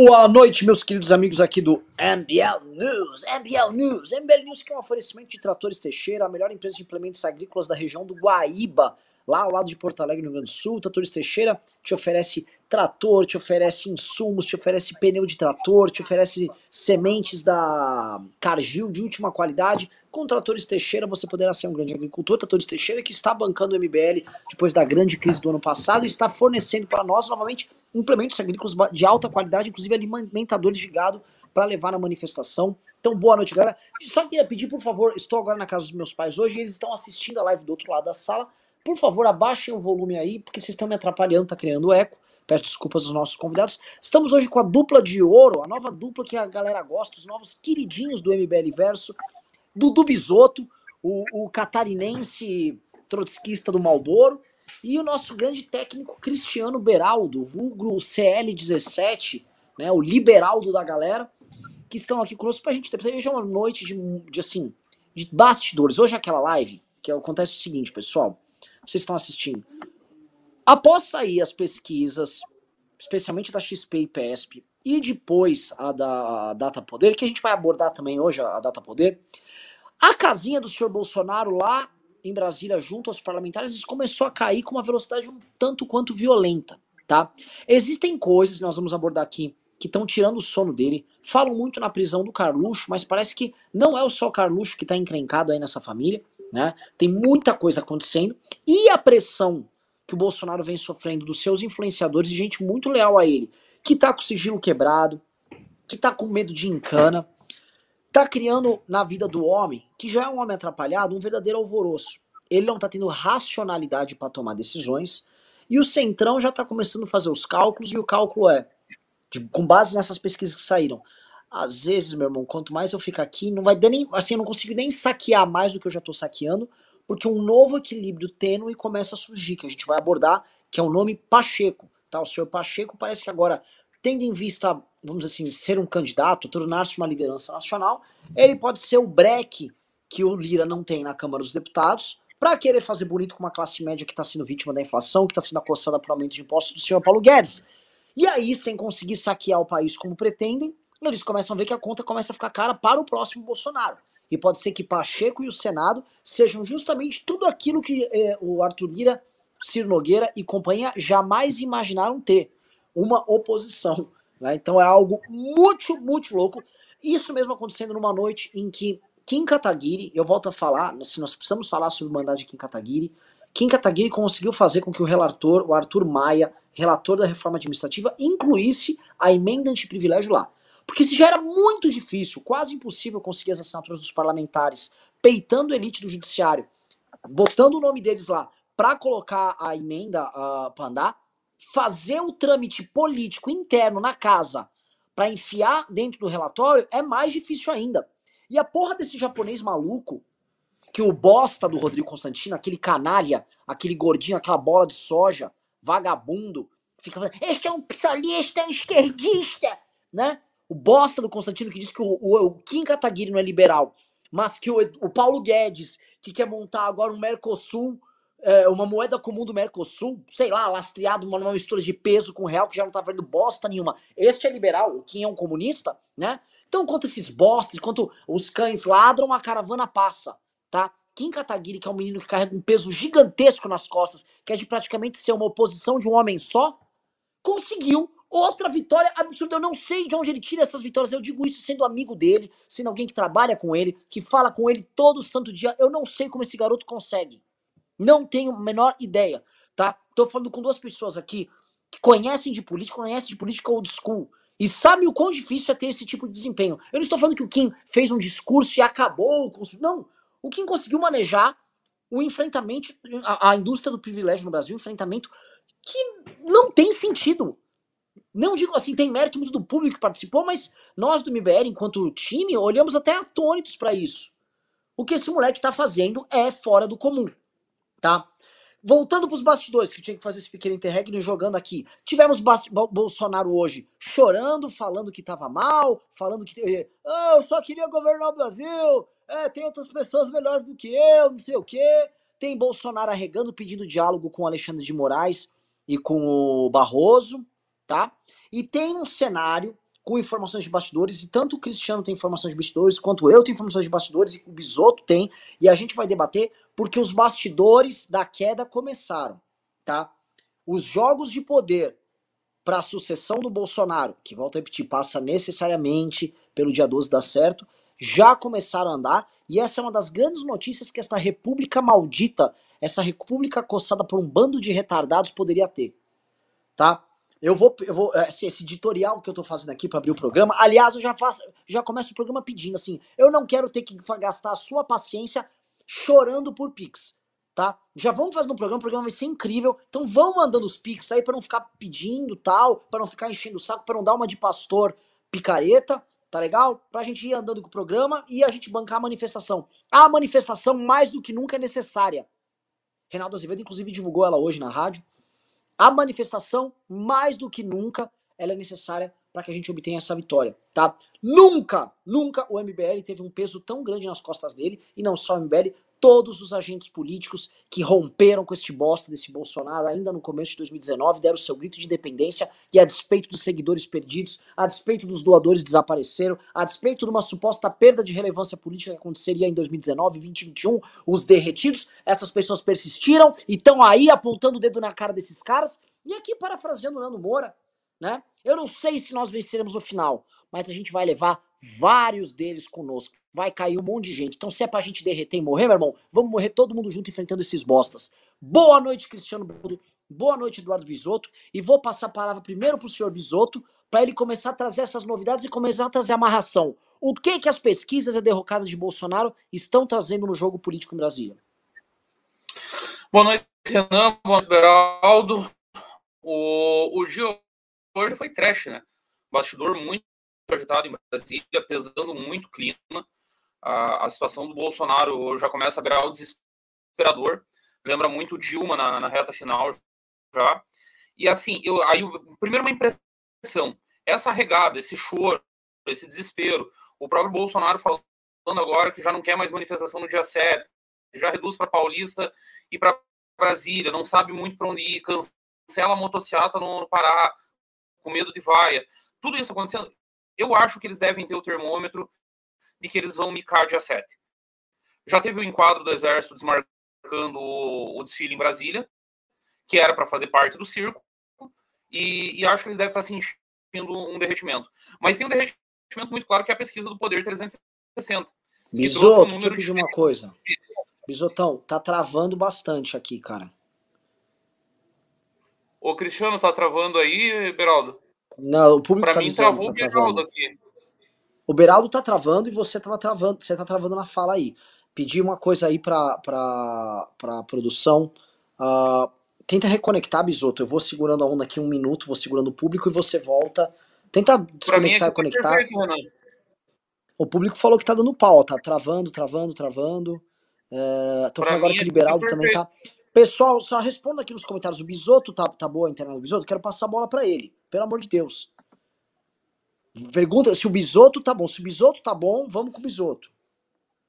Boa noite, meus queridos amigos aqui do MBL News. MBL News. MBL News que é um oferecimento de Tratores Teixeira, a melhor empresa de implementos agrícolas da região do Guaíba, lá ao lado de Porto Alegre, no Rio Grande do Sul. Tratores Teixeira te oferece trator, te oferece insumos, te oferece pneu de trator, te oferece sementes da Cargill de última qualidade. Com Tratores Teixeira você poderá ser um grande agricultor. Tratores Teixeira que está bancando o MBL depois da grande crise do ano passado e está fornecendo para nós novamente implementos agrícolas de alta qualidade, inclusive alimentadores de gado para levar na manifestação. Então, boa noite, galera. Só queria pedir, por favor, estou agora na casa dos meus pais hoje e eles estão assistindo a live do outro lado da sala. Por favor, abaixem o volume aí, porque vocês estão me atrapalhando, tá criando eco. Peço desculpas aos nossos convidados. Estamos hoje com a dupla de ouro, a nova dupla que a galera gosta, os novos queridinhos do MBL Verso, Dudu Bisotto, o, o catarinense trotskista do Malboro, e o nosso grande técnico Cristiano Beraldo, vulgo CL17, né, o liberaldo da galera, que estão aqui conosco pra gente. Hoje é uma noite de, de, assim, de bastidores. Hoje é aquela live, que acontece o seguinte, pessoal, vocês estão assistindo. Após sair as pesquisas, especialmente da XP e PESP, e depois a da Data Poder, que a gente vai abordar também hoje, a Data Poder, a casinha do senhor Bolsonaro lá em Brasília, junto aos parlamentares, começou a cair com uma velocidade um tanto quanto violenta, tá? Existem coisas, nós vamos abordar aqui, que estão tirando o sono dele. Falam muito na prisão do Carluxo, mas parece que não é o só Carluxo que está encrencado aí nessa família, né? Tem muita coisa acontecendo. E a pressão que o Bolsonaro vem sofrendo dos seus influenciadores e gente muito leal a ele, que tá com o sigilo quebrado, que tá com medo de encana, tá criando na vida do homem, que já é um homem atrapalhado, um verdadeiro alvoroço. Ele não tá tendo racionalidade para tomar decisões, e o Centrão já tá começando a fazer os cálculos, e o cálculo é, de, com base nessas pesquisas que saíram, às vezes, meu irmão, quanto mais eu ficar aqui, não vai dar nem, assim, eu não consigo nem saquear mais do que eu já tô saqueando, porque um novo equilíbrio tênue começa a surgir, que a gente vai abordar, que é o nome Pacheco, tá? O senhor Pacheco parece que agora, tendo em vista vamos dizer assim, ser um candidato, tornar-se uma liderança nacional, ele pode ser o breque que o Lira não tem na Câmara dos Deputados, para querer fazer bonito com uma classe média que está sendo vítima da inflação, que está sendo acossada por aumento de impostos do senhor Paulo Guedes. E aí, sem conseguir saquear o país como pretendem, eles começam a ver que a conta começa a ficar cara para o próximo Bolsonaro. E pode ser que Pacheco e o Senado sejam justamente tudo aquilo que eh, o Arthur Lira, Ciro Nogueira e companhia jamais imaginaram ter. Uma oposição né? Então é algo muito, muito louco. Isso mesmo acontecendo numa noite em que Kim Kataguiri, eu volto a falar, se nós precisamos falar sobre o mandato de Kim Kataguiri, Kim Kataguiri conseguiu fazer com que o relator, o Arthur Maia, relator da reforma administrativa, incluísse a emenda antiprivilégio lá. Porque já era muito difícil, quase impossível conseguir as assinaturas dos parlamentares, peitando a elite do judiciário, botando o nome deles lá para colocar a emenda uh, para andar, fazer o trâmite político interno na casa para enfiar dentro do relatório é mais difícil ainda. E a porra desse japonês maluco, que o bosta do Rodrigo Constantino, aquele canalha, aquele gordinho, aquela bola de soja, vagabundo, fica falando, este é um psolista, é um esquerdista, né? O bosta do Constantino que diz que o, o, o Kim Kataguiri não é liberal, mas que o, o Paulo Guedes, que quer montar agora um Mercosul é, uma moeda comum do Mercosul, sei lá, lastreado uma, mistura de peso com real que já não tá valendo bosta nenhuma. Este é liberal, o Kim é um comunista, né? Então, enquanto esses bostas, enquanto os cães ladram, a caravana passa, tá? Kim Kataguiri, que é um menino que carrega um peso gigantesco nas costas, que é de praticamente ser uma oposição de um homem só, conseguiu outra vitória absurda. Eu não sei de onde ele tira essas vitórias. Eu digo isso sendo amigo dele, sendo alguém que trabalha com ele, que fala com ele todo santo dia. Eu não sei como esse garoto consegue. Não tenho a menor ideia, tá? Tô falando com duas pessoas aqui que conhecem de política, conhecem de política old school e sabem o quão difícil é ter esse tipo de desempenho. Eu não estou falando que o Kim fez um discurso e acabou. Não, o Kim conseguiu manejar o enfrentamento, a, a indústria do privilégio no Brasil, um enfrentamento que não tem sentido. Não digo assim, tem mérito muito do público que participou, mas nós do MBL, enquanto time, olhamos até atônitos para isso. O que esse moleque tá fazendo é fora do comum tá? Voltando para os bastidores, que tinha que fazer esse pequeno interregno jogando aqui. Tivemos Bolsonaro hoje chorando, falando que estava mal, falando que oh, eu só queria governar o Brasil, é, tem outras pessoas melhores do que eu, não sei o quê. Tem Bolsonaro arregando, pedindo diálogo com Alexandre de Moraes e com o Barroso, tá? E tem um cenário com informações de bastidores, e tanto o Cristiano tem informações de bastidores, quanto eu tenho informações de bastidores, e o Bisoto tem, e a gente vai debater porque os bastidores da queda começaram, tá? Os jogos de poder para a sucessão do Bolsonaro, que volta a repetir, passa necessariamente pelo dia 12 dar certo, já começaram a andar, e essa é uma das grandes notícias que essa república maldita, essa república coçada por um bando de retardados poderia ter, tá? Eu vou, eu vou esse, esse editorial que eu tô fazendo aqui para abrir o programa, aliás, eu já faço, já começo o programa pedindo assim, eu não quero ter que gastar a sua paciência chorando por Pix, tá? Já vamos fazendo um programa, o programa vai ser incrível, então vão mandando os Pix aí para não ficar pedindo tal, para não ficar enchendo o saco, para não dar uma de pastor picareta, tá legal? Pra gente ir andando com o programa e a gente bancar a manifestação. A manifestação mais do que nunca é necessária. Reinaldo Azevedo inclusive divulgou ela hoje na rádio. A manifestação, mais do que nunca, ela é necessária para que a gente obtenha essa vitória, tá? Nunca, nunca o MBL teve um peso tão grande nas costas dele, e não só o MBL, todos os agentes políticos que romperam com este bosta desse Bolsonaro ainda no começo de 2019 deram seu grito de independência e a despeito dos seguidores perdidos, a despeito dos doadores desapareceram, a despeito de uma suposta perda de relevância política que aconteceria em 2019 e 2021, os derretidos, essas pessoas persistiram e estão aí apontando o dedo na cara desses caras. E aqui parafraseando o Nando Moura, né? Eu não sei se nós venceremos o final, mas a gente vai levar vários deles conosco vai cair um monte de gente. Então, se é pra gente derreter e morrer, meu irmão, vamos morrer todo mundo junto enfrentando esses bostas. Boa noite, Cristiano Bruno. Boa noite, Eduardo Bisotto. E vou passar a palavra primeiro pro senhor Bisotto, para ele começar a trazer essas novidades e começar a trazer amarração. O que que as pesquisas e a derrocada de Bolsonaro estão trazendo no jogo político em Brasília? Boa noite, Renan. Boa noite, Beraldo. O, o dia hoje foi trash, né? Bastidor muito agitado em Brasília, pesando muito o clima a, a situação do Bolsonaro já começa a virar o desesperador. Lembra muito Dilma na, na reta final já. E assim, eu, aí, primeiro uma impressão, essa regada, esse choro, esse desespero, o próprio Bolsonaro falando agora que já não quer mais manifestação no dia 7, já reduz para Paulista e para Brasília, não sabe muito para onde ir, cancela a no, no Pará, com medo de vaia. Tudo isso acontecendo. Eu acho que eles devem ter o termômetro de que eles vão micar dia 7. Já teve o enquadro do Exército desmarcando o, o desfile em Brasília, que era para fazer parte do circo, e, e, acho que ele deve estar sentindo um derretimento. Mas tem um derretimento muito claro que é a pesquisa do Poder 360. Bisoto, um deixa eu pedir uma coisa. Bisotão, tá travando bastante aqui, cara. O Cristiano tá travando aí, Beraldo? Não, o público pra tá mim dizendo, travou tá o Beraldo aqui. O Beraldo tá travando e você tava travando, você tá travando na fala aí. Pedi uma coisa aí pra, pra, pra produção. Uh, tenta reconectar, Bisoto. Eu vou segurando a onda aqui um minuto, vou segurando o público e você volta. Tenta desconectar e conectar. Perfeito, o público falou que tá dando pau, tá travando, travando, travando. Estão é, falando agora que o Beraldo também tá. Pessoal, só responda aqui nos comentários. O Bisoto tá, tá boa a internet do Bisoto? Quero passar a bola para ele. Pelo amor de Deus. Pergunta se o bisoto tá bom. Se o bisoto tá bom, vamos com o bisoto.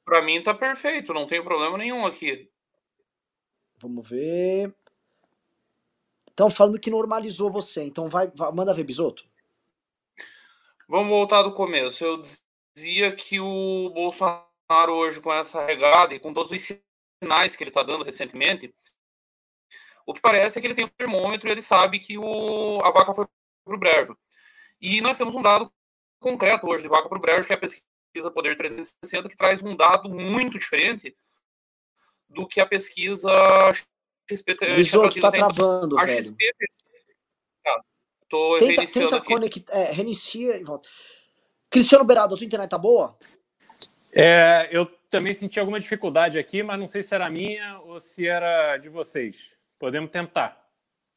Pra mim tá perfeito, não tem problema nenhum aqui. Vamos ver. Estão falando que normalizou você, então vai, vai, manda ver, bisoto. Vamos voltar do começo. Eu dizia que o Bolsonaro hoje com essa regada e com todos os sinais que ele está dando recentemente, o que parece é que ele tem um termômetro e ele sabe que o, a vaca foi pro brejo. E nós temos um dado concreto hoje de vaca para o brejo, que é a pesquisa Poder 360, que traz um dado muito diferente do que a pesquisa XP. O está travando, a velho. XP, tá, tô tenta, reiniciando tenta conectar, é, reinicia e volta. Cristiano Beraldo, a tua internet tá boa? É, eu também senti alguma dificuldade aqui, mas não sei se era minha ou se era de vocês. Podemos tentar.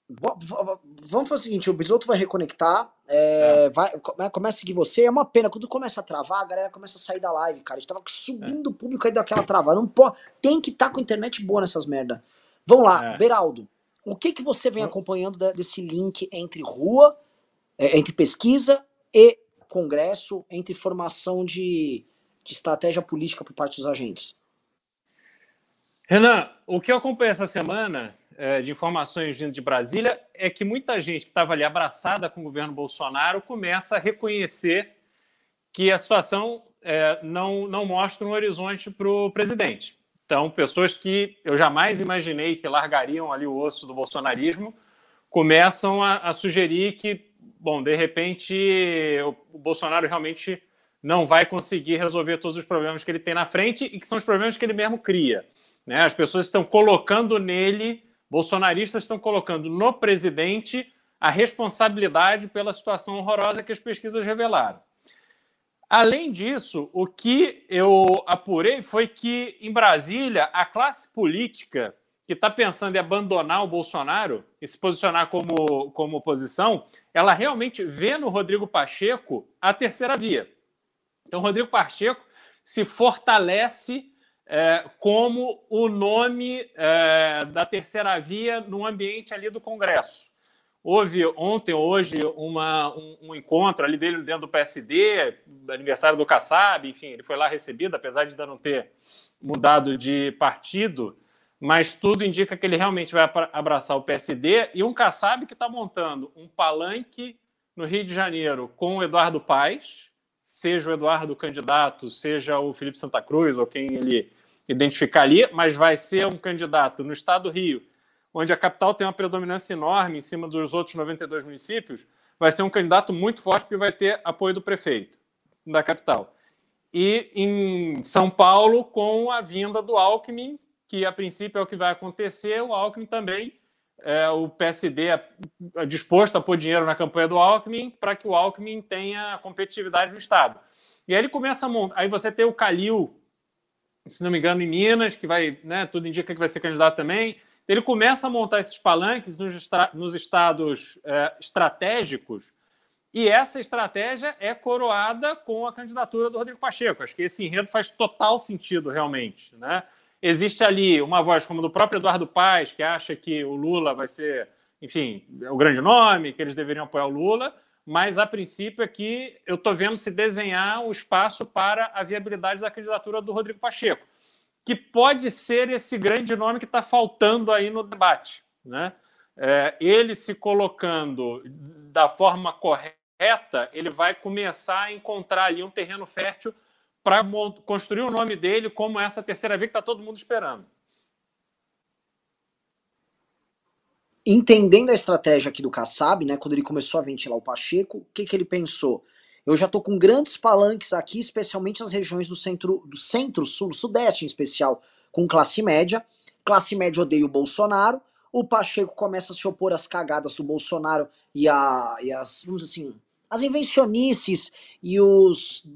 Vamos fazer o seguinte, o Bisoto vai reconectar, é, é. Vai, né, começa a seguir você, é uma pena, quando começa a travar, a galera começa a sair da live, cara, a gente tava subindo é. o público aí daquela travada, não pode, tem que estar tá com internet boa nessas merda. Vamos lá, é. Beraldo, o que que você vem acompanhando desse link entre rua, é, entre pesquisa e congresso, entre formação de, de estratégia política por parte dos agentes? Renan, o que eu acompanhei essa semana é, de informações vindo de Brasília é que muita gente que estava ali abraçada com o governo Bolsonaro começa a reconhecer que a situação é, não, não mostra um horizonte para o presidente. Então, pessoas que eu jamais imaginei que largariam ali o osso do bolsonarismo começam a, a sugerir que, bom, de repente o, o Bolsonaro realmente não vai conseguir resolver todos os problemas que ele tem na frente e que são os problemas que ele mesmo cria. Né? As pessoas estão colocando nele, bolsonaristas estão colocando no presidente a responsabilidade pela situação horrorosa que as pesquisas revelaram. Além disso, o que eu apurei foi que, em Brasília, a classe política que está pensando em abandonar o Bolsonaro e se posicionar como, como oposição, ela realmente vê no Rodrigo Pacheco a terceira via. Então, Rodrigo Pacheco se fortalece é, como o nome é, da terceira via no ambiente ali do Congresso. Houve ontem, hoje, uma, um, um, encontro ali dele dentro do PSD, aniversário do Kassab, enfim, ele foi lá recebido, apesar de ainda não ter mudado de partido, mas tudo indica que ele realmente vai abraçar o PSD e um Kassab que está montando um palanque no Rio de Janeiro com o Eduardo Paes, seja o Eduardo candidato, seja o Felipe Santa Cruz ou quem ele identificar ali, mas vai ser um candidato no estado do Rio onde a capital tem uma predominância enorme em cima dos outros 92 municípios, vai ser um candidato muito forte que vai ter apoio do prefeito da capital. E em São Paulo, com a vinda do Alckmin, que a princípio é o que vai acontecer, o Alckmin também, é, o PSD é, é disposto a pôr dinheiro na campanha do Alckmin para que o Alckmin tenha competitividade no Estado. E aí ele começa a montar. Aí você tem o Calil, se não me engano, em Minas, que vai, né, tudo indica que vai ser candidato também. Ele começa a montar esses palanques nos, nos estados é, estratégicos e essa estratégia é coroada com a candidatura do Rodrigo Pacheco. Acho que esse enredo faz total sentido, realmente. Né? Existe ali uma voz como do próprio Eduardo Paes, que acha que o Lula vai ser, enfim, o grande nome, que eles deveriam apoiar o Lula, mas a princípio aqui eu estou vendo se desenhar o espaço para a viabilidade da candidatura do Rodrigo Pacheco que pode ser esse grande nome que está faltando aí no debate. Né? É, ele se colocando da forma correta, ele vai começar a encontrar ali um terreno fértil para construir o nome dele como essa terceira via que está todo mundo esperando. Entendendo a estratégia aqui do Kassab, né, quando ele começou a ventilar o Pacheco, o que, que ele pensou? Eu já estou com grandes palanques aqui, especialmente nas regiões do centro, do centro-sul, sudeste em especial, com classe média. Classe média odeia o Bolsonaro. O Pacheco começa a se opor às cagadas do Bolsonaro e, a, e as, vamos dizer assim, as invencionices e os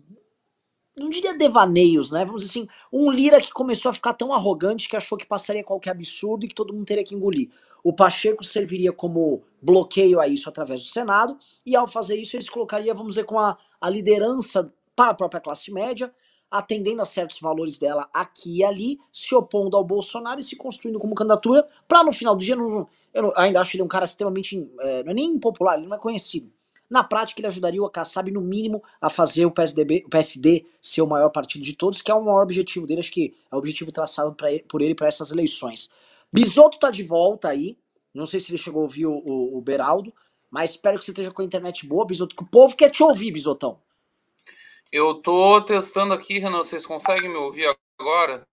não diria devaneios, né? Vamos dizer assim, um Lira que começou a ficar tão arrogante que achou que passaria qualquer absurdo e que todo mundo teria que engolir. O Pacheco serviria como bloqueio a isso através do Senado, e ao fazer isso, eles colocariam, vamos dizer, com a, a liderança para a própria classe média, atendendo a certos valores dela aqui e ali, se opondo ao Bolsonaro e se construindo como candidatura, para no final do dia, não, eu ainda acho ele um cara extremamente, é, não é nem impopular, ele não é conhecido. Na prática, ele ajudaria o Kassab, no mínimo, a fazer o, PSDB, o PSD ser o maior partido de todos, que é o maior objetivo dele, acho que é o objetivo traçado pra, por ele para essas eleições. Bisoto tá de volta aí. Não sei se ele chegou a ouvir o, o, o Beraldo, mas espero que você esteja com a internet boa, Bisoto, que o povo quer te ouvir, Bisotão. Eu tô testando aqui, Renan, vocês conseguem me ouvir agora?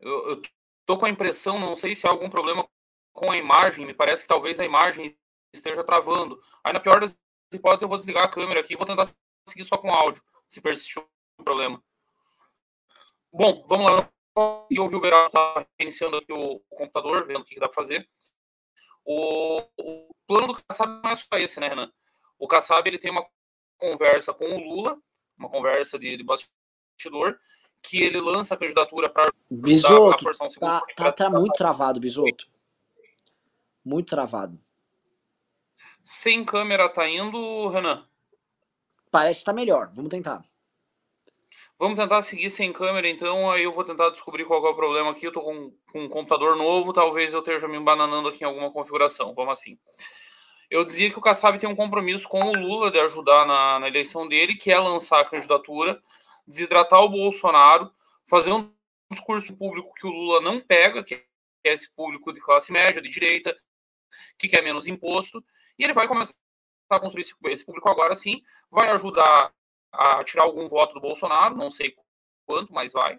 Eu, eu tô com a impressão, não sei se há algum problema com a imagem, me parece que talvez a imagem esteja travando. Aí, na pior das hipóteses, eu vou desligar a câmera aqui e vou tentar seguir só com áudio, se persistir o problema. Bom, vamos lá e ouvir o Beraldo tá iniciando aqui o, computador, vendo o que, dá para fazer. O, o, plano do Kassab não é só esse, né, Renan? O Kassab ele tem uma conversa com o Lula, uma conversa de, de bastidor, que ele lança a candidatura para Bisoto, um tá, tá, tá muito travado, Bisoto. Muito travado. Sem câmera tá indo, Renan? Parece que tá melhor. Vamos tentar. Vamos tentar seguir sem câmera, então. Aí eu vou tentar descobrir qual é o problema aqui. Eu tô com, com um computador novo, talvez eu esteja me embananando aqui em alguma configuração. Vamos assim. Eu dizia que o Kassab tem um compromisso com o Lula de ajudar na, na eleição dele, que é lançar a candidatura, desidratar o Bolsonaro, fazer um discurso público que o Lula não pega, que é esse público de classe média, de direita, que quer menos imposto, e ele vai começar a construir esse, esse público agora sim, vai ajudar a tirar algum voto do Bolsonaro, não sei quanto, mas vai,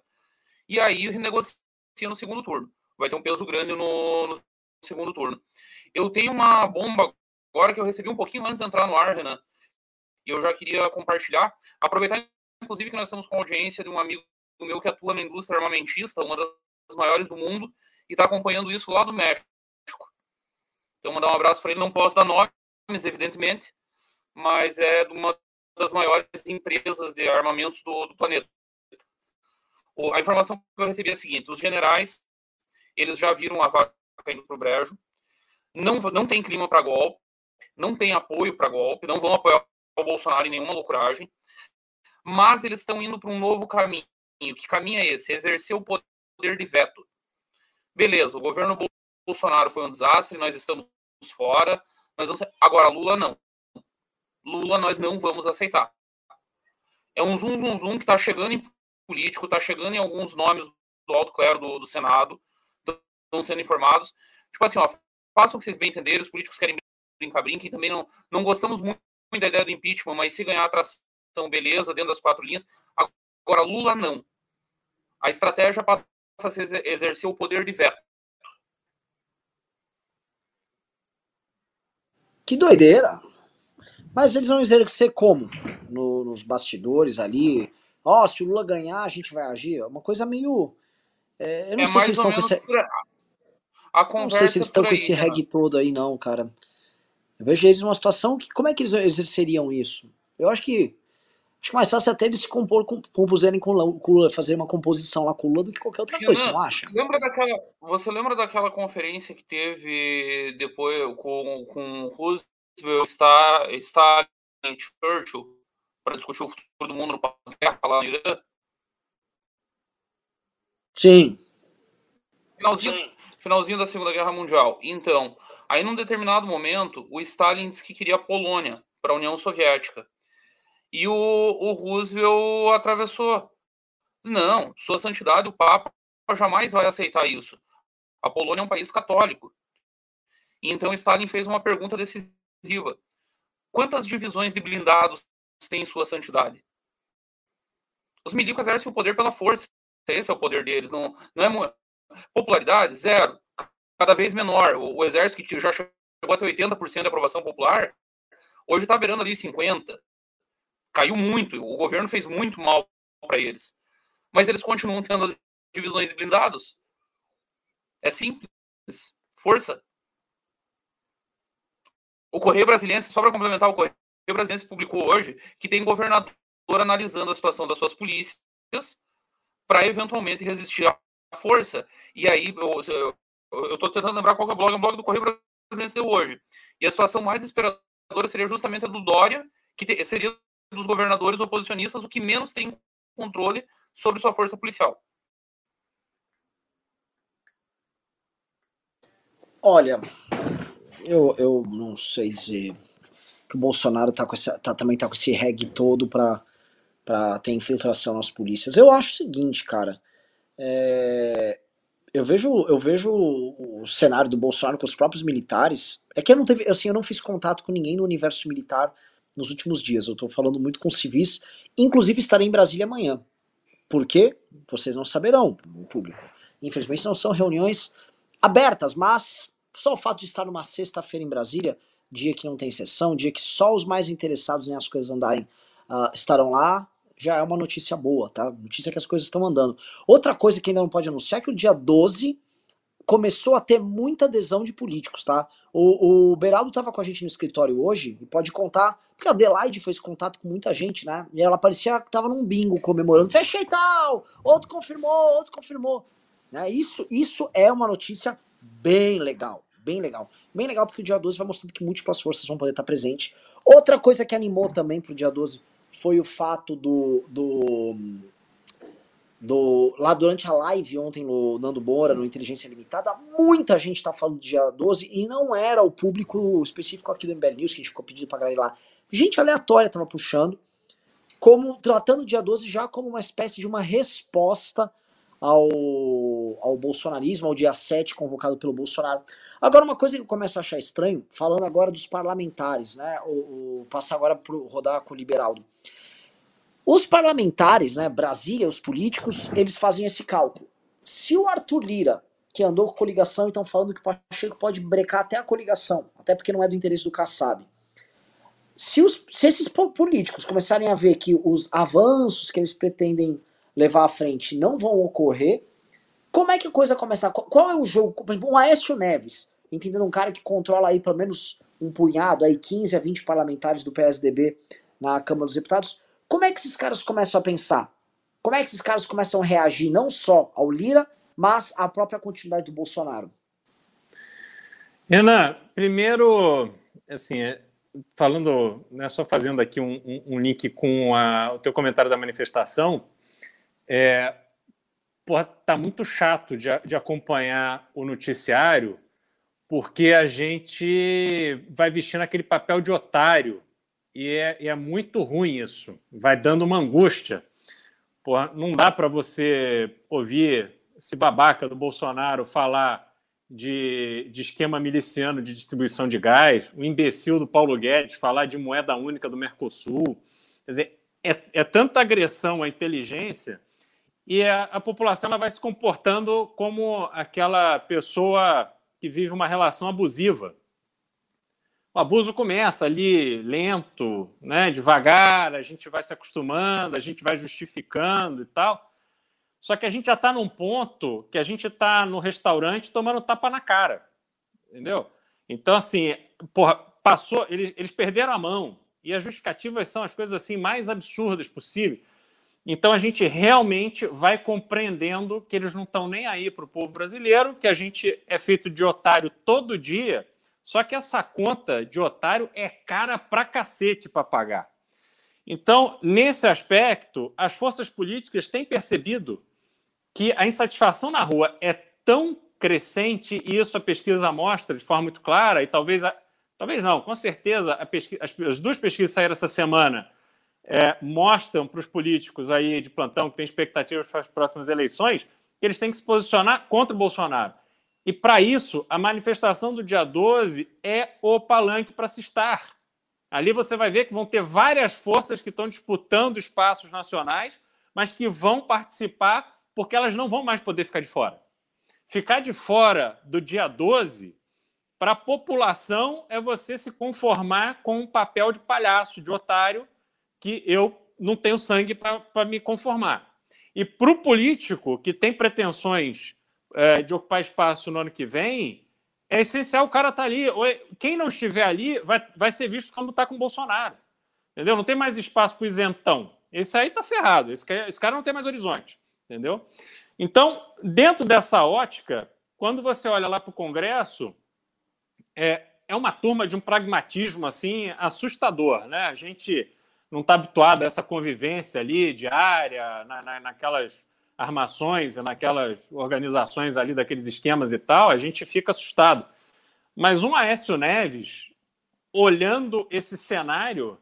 e aí renegocia no segundo turno. Vai ter um peso grande no, no segundo turno. Eu tenho uma bomba agora que eu recebi um pouquinho antes de entrar no ar, Renan, e eu já queria compartilhar, aproveitar inclusive que nós estamos com a audiência de um amigo meu que atua na indústria armamentista, uma das maiores do mundo, e está acompanhando isso lá do México. Então, mandar um abraço para ele. Não posso dar nomes, evidentemente, mas é de uma das maiores empresas de armamentos do, do planeta. A informação que eu recebi é a seguinte: os generais eles já viram a vaca indo para o brejo, não, não tem clima para golpe, não tem apoio para golpe, não vão apoiar o Bolsonaro em nenhuma loucuragem, mas eles estão indo para um novo caminho. Que caminho é esse? Exercer o poder de veto. Beleza, o governo Bolsonaro foi um desastre, nós estamos fora, nós vamos... agora Lula não. Lula nós não vamos aceitar. É um zum zum zum que está chegando em político, está chegando em alguns nomes do alto clero do, do Senado, estão sendo informados. Tipo assim, ó, façam que vocês bem entenderem, os políticos querem brincar, brinquem, também não, não gostamos muito da ideia do impeachment, mas se ganhar atração, beleza, dentro das quatro linhas. Agora, Lula não. A estratégia passa a exercer o poder de veto. Que doideira! Mas eles vão exercer como? No, nos bastidores ali? Ó, oh, se o Lula ganhar, a gente vai agir? É uma coisa meio. É, eu não é sei se eles estão com esse. A conversa não sei se eles estão com esse né? reggae todo aí, não, cara. Eu vejo eles numa situação que. Como é que eles exerceriam isso? Eu acho que. Acho que mais fácil até eles se compor, compuserem com Lula, fazer uma composição lá com Lula do que qualquer outra coisa, você não acha? Lembra daquela, você lembra daquela conferência que teve depois com, com Roosevelt, Stalin, Churchill, para discutir o futuro do mundo no pós-guerra lá no Irã? Sim. Finalzinho, Sim. finalzinho da Segunda Guerra Mundial. Então, aí num determinado momento, o Stalin disse que queria a Polônia para a União Soviética. E o, o Roosevelt atravessou. Não, Sua Santidade, o Papa jamais vai aceitar isso. A Polônia é um país católico. Então Stalin fez uma pergunta decisiva: quantas divisões de blindados tem Sua Santidade? Os milicos exercem o poder pela força. Esse é o poder deles. Não, não é popularidade zero, cada vez menor. O, o exército que já chegou até 80% de aprovação popular, hoje está beirando ali 50 caiu muito, o governo fez muito mal para eles. Mas eles continuam tendo as divisões de blindados. É simples. Força. O Correio Brasiliense, só para complementar, o Correio Brasiliense publicou hoje que tem governador analisando a situação das suas polícias para eventualmente resistir à força. E aí, eu estou tentando lembrar qual é o blog, é o blog do Correio Brasiliense deu hoje. E a situação mais desesperadora seria justamente a do Dória, que te, seria dos governadores oposicionistas o que menos tem controle sobre sua força policial. Olha, eu, eu não sei dizer que o Bolsonaro tá com essa, tá, também tá com esse reggae todo para para ter infiltração nas polícias. Eu acho o seguinte, cara. É, eu vejo eu vejo o cenário do Bolsonaro com os próprios militares. É que eu não teve, assim, eu não fiz contato com ninguém no universo militar nos últimos dias. Eu estou falando muito com civis, inclusive estarei em Brasília amanhã. Por quê? Vocês não saberão, o público. Infelizmente não são reuniões abertas, mas só o fato de estar numa sexta-feira em Brasília, dia que não tem sessão, dia que só os mais interessados em as coisas andarem uh, estarão lá, já é uma notícia boa, tá? Notícia que as coisas estão andando. Outra coisa que ainda não pode anunciar é que o dia 12 começou a ter muita adesão de políticos, tá? O, o Beraldo estava com a gente no escritório hoje e pode contar, porque a Adelaide fez contato com muita gente, né? E ela parecia que estava num bingo comemorando, fechei tal, outro confirmou, outro confirmou. Né? Isso, isso é uma notícia bem legal, bem legal. Bem legal porque o dia 12 vai mostrando que múltiplas forças vão poder estar presentes. Outra coisa que animou também para o dia 12 foi o fato do, do do lá durante a live ontem no Nando Moura, no Inteligência Limitada, muita gente tá falando de dia 12 e não era o público específico aqui do MBL News que a gente ficou pedindo pra galera lá. Gente aleatória tava puxando, como tratando o dia 12 já como uma espécie de uma resposta ao ao, bolsonarismo, ao dia 7 convocado pelo Bolsonaro. Agora, uma coisa que eu começo a achar estranho, falando agora dos parlamentares, né? O, o passar agora para rodar com o Liberaldo. Os parlamentares, né, Brasília, os políticos, eles fazem esse cálculo. Se o Arthur Lira, que andou com coligação e estão falando que o Pacheco pode brecar até a coligação, até porque não é do interesse do Kassab. Se, os, se esses políticos começarem a ver que os avanços que eles pretendem levar à frente não vão ocorrer, como é que a coisa começa? Qual é o jogo? Um Aécio Neves, entendendo um cara que controla aí pelo menos um punhado, aí 15 a 20 parlamentares do PSDB na Câmara dos Deputados, como é que esses caras começam a pensar? Como é que esses caras começam a reagir não só ao Lira, mas à própria continuidade do Bolsonaro? Renan, primeiro, assim, é, falando, né, só fazendo aqui um, um, um link com a, o teu comentário da manifestação, é, porra, tá muito chato de, de acompanhar o noticiário, porque a gente vai vestindo aquele papel de otário e é, e é muito ruim isso. Vai dando uma angústia. Porra, não dá para você ouvir esse babaca do Bolsonaro falar de, de, esquema miliciano de distribuição de gás, o imbecil do Paulo Guedes falar de moeda única do Mercosul. Quer dizer, é, é tanta agressão à inteligência e a, a, população ela vai se comportando como aquela pessoa que vive uma relação abusiva o abuso começa ali lento, né, devagar, a gente vai se acostumando, a gente vai justificando e tal. Só que a gente já está num ponto que a gente está no restaurante tomando tapa na cara, entendeu? Então, assim, porra, passou, eles, eles perderam a mão e as justificativas são as coisas assim mais absurdas possível. Então a gente realmente vai compreendendo que eles não estão nem aí para o povo brasileiro, que a gente é feito de otário todo dia só que essa conta de otário é cara pra cacete para pagar. Então, nesse aspecto, as forças políticas têm percebido que a insatisfação na rua é tão crescente, e isso a pesquisa mostra de forma muito clara, e talvez, a, talvez não, com certeza, as, as, duas pesquisas saíram essa semana é, mostram para os políticos aí de plantão que têm expectativas para as próximas eleições que eles têm que se posicionar contra o Bolsonaro. E para isso, a manifestação do dia 12 é o palanque para se estar. Ali você vai ver que vão ter várias forças que estão disputando espaços nacionais, mas que vão participar porque elas não vão mais poder ficar de fora. Ficar de fora do dia 12, para a população, é você se conformar com um papel de palhaço, de otário, que eu não tenho sangue para me conformar. E para o político que tem pretensões é, de ocupar espaço no ano que vem, é essencial o cara estar tá ali. Quem não estiver ali vai, vai ser visto como está com o Bolsonaro. Entendeu? Não tem mais espaço para isentão. Esse aí está ferrado. Esse, esse cara não tem mais horizonte. Entendeu? Então, dentro dessa ótica, quando você olha lá para o Congresso, é, é uma turma de um pragmatismo assim assustador. Né? A gente não está habituado a essa convivência ali diária, na, na, naquelas armações, naquelas organizações ali, daqueles esquemas e tal, a gente fica assustado. Mas um Aécio Neves, olhando esse cenário,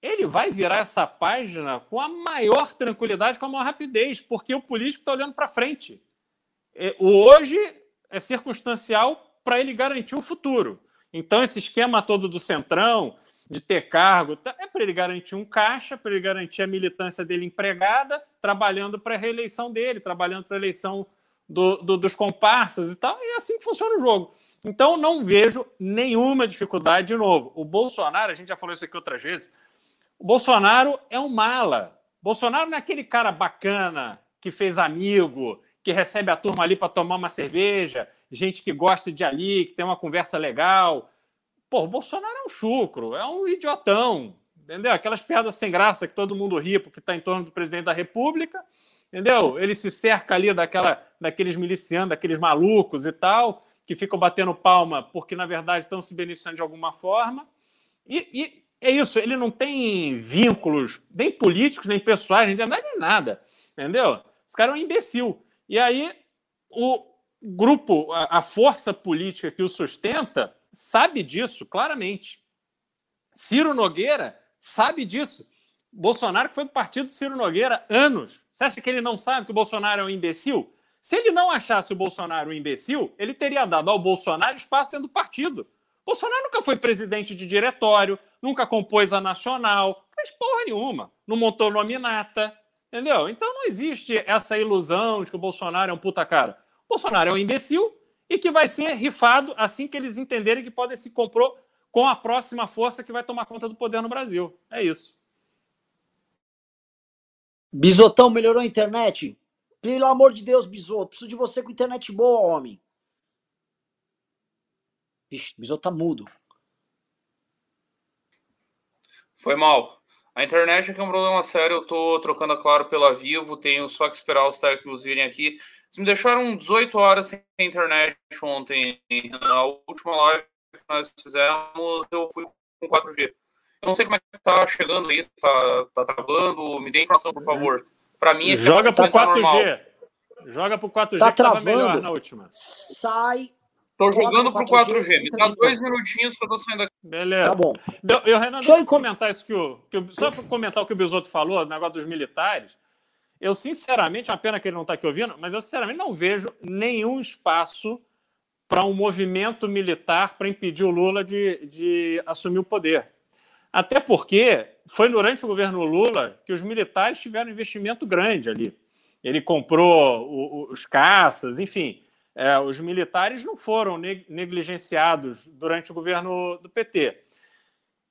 ele vai virar essa página com a maior tranquilidade, com a maior rapidez, porque o político está olhando para frente. É, o hoje é circunstancial para ele garantir o futuro. Então, esse esquema todo do Centrão, de ter cargo, tá, é para ele garantir um caixa, para ele garantir a militância dele empregada, trabalhando para a reeleição dele, trabalhando para a eleição do, do, dos comparsas e tal, e é assim que funciona o jogo. Então, não vejo nenhuma dificuldade de novo. O Bolsonaro, a gente já falou isso aqui outras vezes, o Bolsonaro é um mala. Bolsonaro não é aquele cara bacana que fez amigo, que recebe a turma ali para tomar uma cerveja, gente que gosta de ali, que tem uma conversa legal, Pô, o Bolsonaro é um chucro, é um idiotão, entendeu? Aquelas piadas sem graça que todo mundo ri porque está em torno do presidente da República, entendeu? Ele se cerca ali daquela, daqueles milicianos, daqueles malucos e tal, que ficam batendo palma porque, na verdade, estão se beneficiando de alguma forma. E, e é isso, ele não tem vínculos nem políticos, nem pessoais, nem nada, nem nada, entendeu? Esse cara é um imbecil. E aí, o grupo, a, a força política que o sustenta, sabe disso claramente. Ciro Nogueira sabe disso. Bolsonaro que foi do partido do Ciro Nogueira anos. Você acha que ele não sabe que o Bolsonaro é um imbecil? Se ele não achasse o Bolsonaro um imbecil, ele teria dado ao Bolsonaro espaço dentro do partido. Bolsonaro nunca foi presidente de diretório, nunca compôs a nacional, fez porra nenhuma, não montou nominata, entendeu? Então não existe essa ilusão de que o Bolsonaro é um puta cara. O Bolsonaro é um imbecil e que vai ser rifado assim que eles entenderem que podem se compor com a próxima força que vai tomar conta do poder no Brasil. É isso. Bisotão melhorou a internet? Pelo amor de Deus, Bisoto, preciso de você com internet boa, homem. Vixe, Bisoto tá mudo. Foi mal. A internet aqui é um problema sério. Eu tô trocando a Claro pela Vivo. Tenho só que esperar os técnicos virem aqui. Vocês me deixaram 18 horas sem internet ontem. Na última live que nós fizemos, eu fui com 4G. Eu não sei como é que tá chegando aí. Tá, tá travando. Me dê informação, por favor. Para mim, é joga pro 4G. Normal. Joga pro 4G tá travando. na última. Sai. Tô jogando pro 4G. 4G. Me dá dois minutinhos que eu tô saindo aqui. Beleza. Tá bom. Eu, eu Renan, deixa eu comentar isso que o, que o, só para comentar o que o Bisoto falou, o negócio dos militares. Eu, sinceramente, é uma pena que ele não está aqui ouvindo, mas eu, sinceramente, não vejo nenhum espaço para um movimento militar para impedir o Lula de, de assumir o poder. Até porque foi durante o governo Lula que os militares tiveram investimento grande ali. Ele comprou o, o, os caças, enfim. É, os militares não foram negligenciados durante o governo do PT.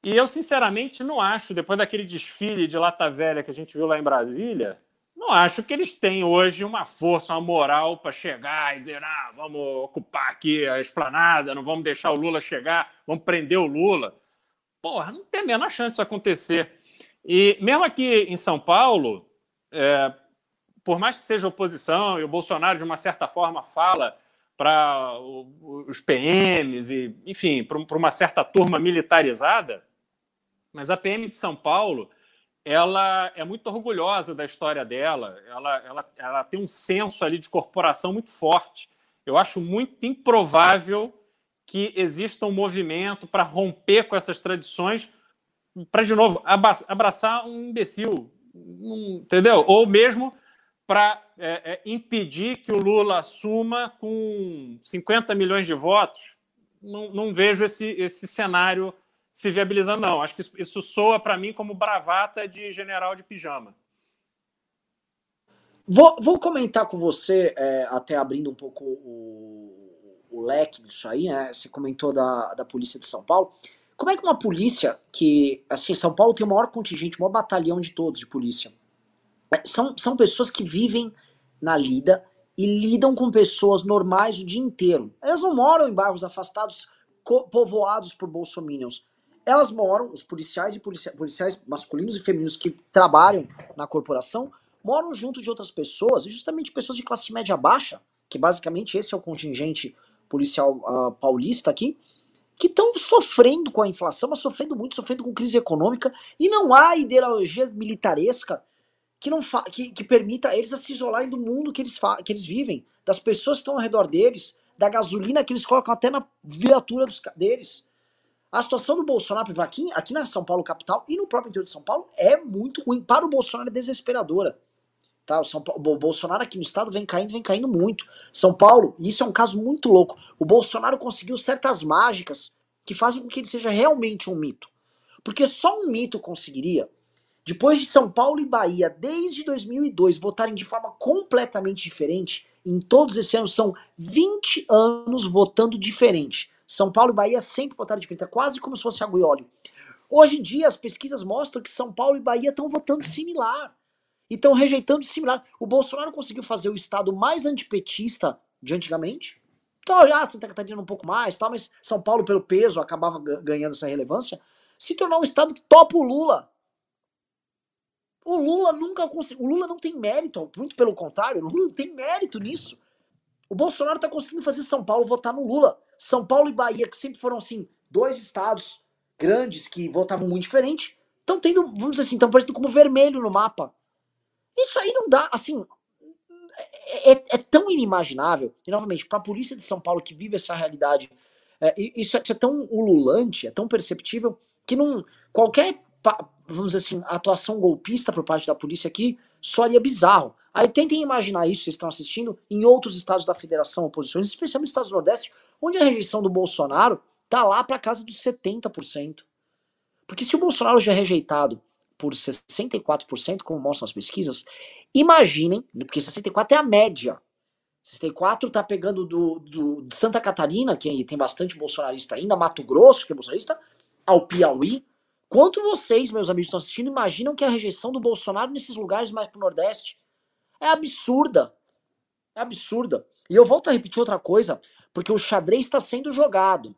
E eu, sinceramente, não acho, depois daquele desfile de lata velha que a gente viu lá em Brasília, não acho que eles têm hoje uma força, uma moral para chegar e dizer: ah, vamos ocupar aqui a esplanada, não vamos deixar o Lula chegar, vamos prender o Lula. Porra, não tem a menor chance disso acontecer. E mesmo aqui em São Paulo, é, por mais que seja oposição, e o Bolsonaro, de uma certa forma, fala para os PMs, e, enfim, para uma certa turma militarizada, mas a PM de São Paulo ela é muito orgulhosa da história dela, ela, ela, ela tem um senso ali de corporação muito forte. Eu acho muito improvável que exista um movimento para romper com essas tradições, para, de novo, abraçar um imbecil, entendeu? Ou mesmo para é, é, impedir que o Lula assuma com 50 milhões de votos, não, não vejo esse, esse cenário se viabilizando, não. Acho que isso, soa para mim como bravata de general de pijama. Vou, vou comentar com você, é, até abrindo um pouco o, o, leque disso aí, né? Você comentou da, da polícia de São Paulo. Como é que uma polícia que, assim, São Paulo tem o maior contingente, o maior batalhão de todos de polícia são, são pessoas que vivem na lida e lidam com pessoas normais o dia inteiro. Elas não moram em bairros afastados, povoados por bolsominions. Elas moram, os policiais e policia, policiais masculinos e femininos que trabalham na corporação, moram junto de outras pessoas, justamente pessoas de classe média baixa, que basicamente esse é o contingente policial uh, paulista aqui, que estão sofrendo com a inflação, mas sofrendo muito, sofrendo com crise econômica, e não há ideologia militaresca que não que, que permita eles a se isolarem do mundo que eles, que eles vivem, das pessoas que estão ao redor deles, da gasolina que eles colocam até na viatura dos, deles. A situação do Bolsonaro, aqui, aqui na São Paulo capital e no próprio interior de São Paulo, é muito ruim. Para o Bolsonaro é desesperadora. Tá? O, São Paulo, o Bolsonaro aqui no estado vem caindo, vem caindo muito. São Paulo, isso é um caso muito louco. O Bolsonaro conseguiu certas mágicas que fazem com que ele seja realmente um mito. Porque só um mito conseguiria depois de São Paulo e Bahia, desde 2002, votarem de forma completamente diferente, em todos esses anos são 20 anos votando diferente. São Paulo e Bahia sempre votaram diferente, é quase como se fosse água e óleo. Hoje em dia, as pesquisas mostram que São Paulo e Bahia estão votando similar. E estão rejeitando similar. O Bolsonaro conseguiu fazer o estado mais antipetista de antigamente. Então, ah, Santa Catarina um pouco mais, tá, mas São Paulo, pelo peso, acabava ganhando essa relevância. Se tornar um estado que topa o Lula. O Lula nunca conseguiu. O Lula não tem mérito, muito pelo contrário, o Lula não tem mérito nisso. O Bolsonaro está conseguindo fazer São Paulo votar no Lula. São Paulo e Bahia, que sempre foram assim, dois estados grandes que votavam muito diferente, estão tendo, vamos dizer assim, estão parecendo como vermelho no mapa. Isso aí não dá, assim, é, é, é tão inimaginável. E novamente, para a polícia de São Paulo que vive essa realidade, é, isso, é, isso, é, tão ululante, é tão perceptível que não qualquer vamos dizer assim, atuação golpista por parte da polícia aqui soaria bizarro. Aí tentem imaginar isso, vocês estão assistindo, em outros estados da federação oposições, especialmente estados do Nordeste, onde a rejeição do Bolsonaro tá lá para casa dos 70%. Porque se o Bolsonaro já é rejeitado por 64%, como mostram as pesquisas, imaginem, porque 64% é a média. 64 tá pegando do, do, de Santa Catarina, que tem bastante bolsonarista ainda, Mato Grosso, que é bolsonarista, ao Piauí. Quanto vocês, meus amigos, estão assistindo, imaginam que a rejeição do Bolsonaro nesses lugares mais pro Nordeste é absurda. É absurda. E eu volto a repetir outra coisa, porque o xadrez está sendo jogado.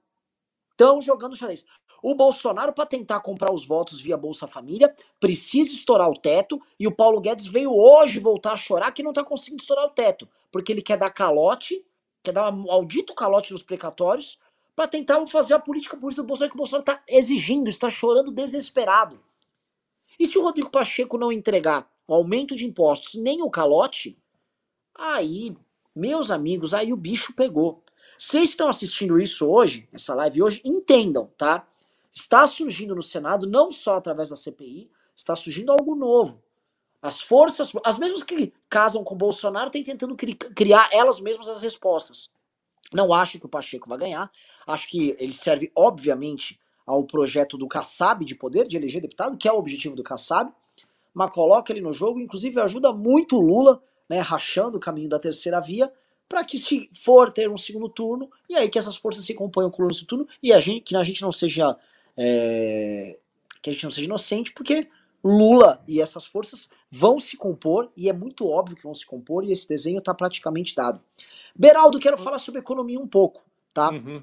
Estão jogando xadrez. O Bolsonaro, para tentar comprar os votos via Bolsa Família, precisa estourar o teto. E o Paulo Guedes veio hoje voltar a chorar que não está conseguindo estourar o teto. Porque ele quer dar calote, quer dar um maldito calote nos precatórios, para tentar fazer a política política do Bolsonaro que o Bolsonaro está exigindo, está chorando desesperado. E se o Rodrigo Pacheco não entregar o aumento de impostos nem o calote, aí, meus amigos, aí o bicho pegou. Vocês estão assistindo isso hoje, essa live hoje, entendam, tá? Está surgindo no Senado, não só através da CPI, está surgindo algo novo. As forças, as mesmas que casam com Bolsonaro, têm tentando cri criar elas mesmas as respostas. Não acho que o Pacheco vai ganhar. Acho que ele serve, obviamente, ao projeto do Kassab de poder, de eleger deputado, que é o objetivo do Kassab, mas coloca ele no jogo, inclusive ajuda muito o Lula, né, rachando o caminho da terceira via, para que se for ter um segundo turno, e aí que essas forças se componham com o no turno, e a gente, que a gente não seja é, que a gente não seja inocente, porque Lula e essas forças vão se compor, e é muito óbvio que vão se compor, e esse desenho está praticamente dado. Beraldo, quero falar sobre economia um pouco, tá? Uhum.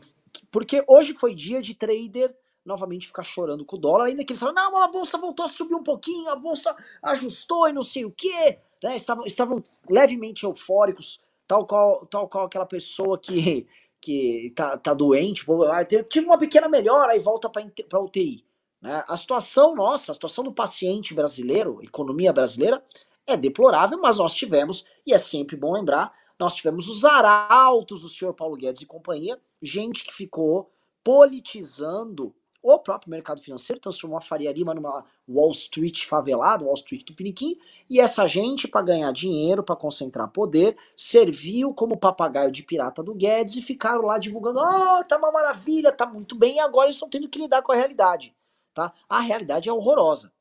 Porque hoje foi dia de trader novamente ficar chorando com o dólar, ainda que eles falam, não, a bolsa voltou a subir um pouquinho, a bolsa ajustou e não sei o quê, né? Estavam, estavam levemente eufóricos, tal qual, tal qual aquela pessoa que, que tá, tá doente, ah, tive uma pequena melhora e volta para UTI. Né? A situação nossa, a situação do paciente brasileiro, economia brasileira, é deplorável, mas nós tivemos, e é sempre bom lembrar, nós tivemos os arautos do senhor Paulo Guedes e companhia, gente que ficou politizando o próprio mercado financeiro transformou a Faria Lima numa Wall Street favelada, Wall Street do Piniquim, e essa gente, para ganhar dinheiro, para concentrar poder, serviu como papagaio de pirata do Guedes e ficaram lá divulgando: oh, tá uma maravilha, tá muito bem, e agora eles estão tendo que lidar com a realidade. Tá? A realidade é horrorosa.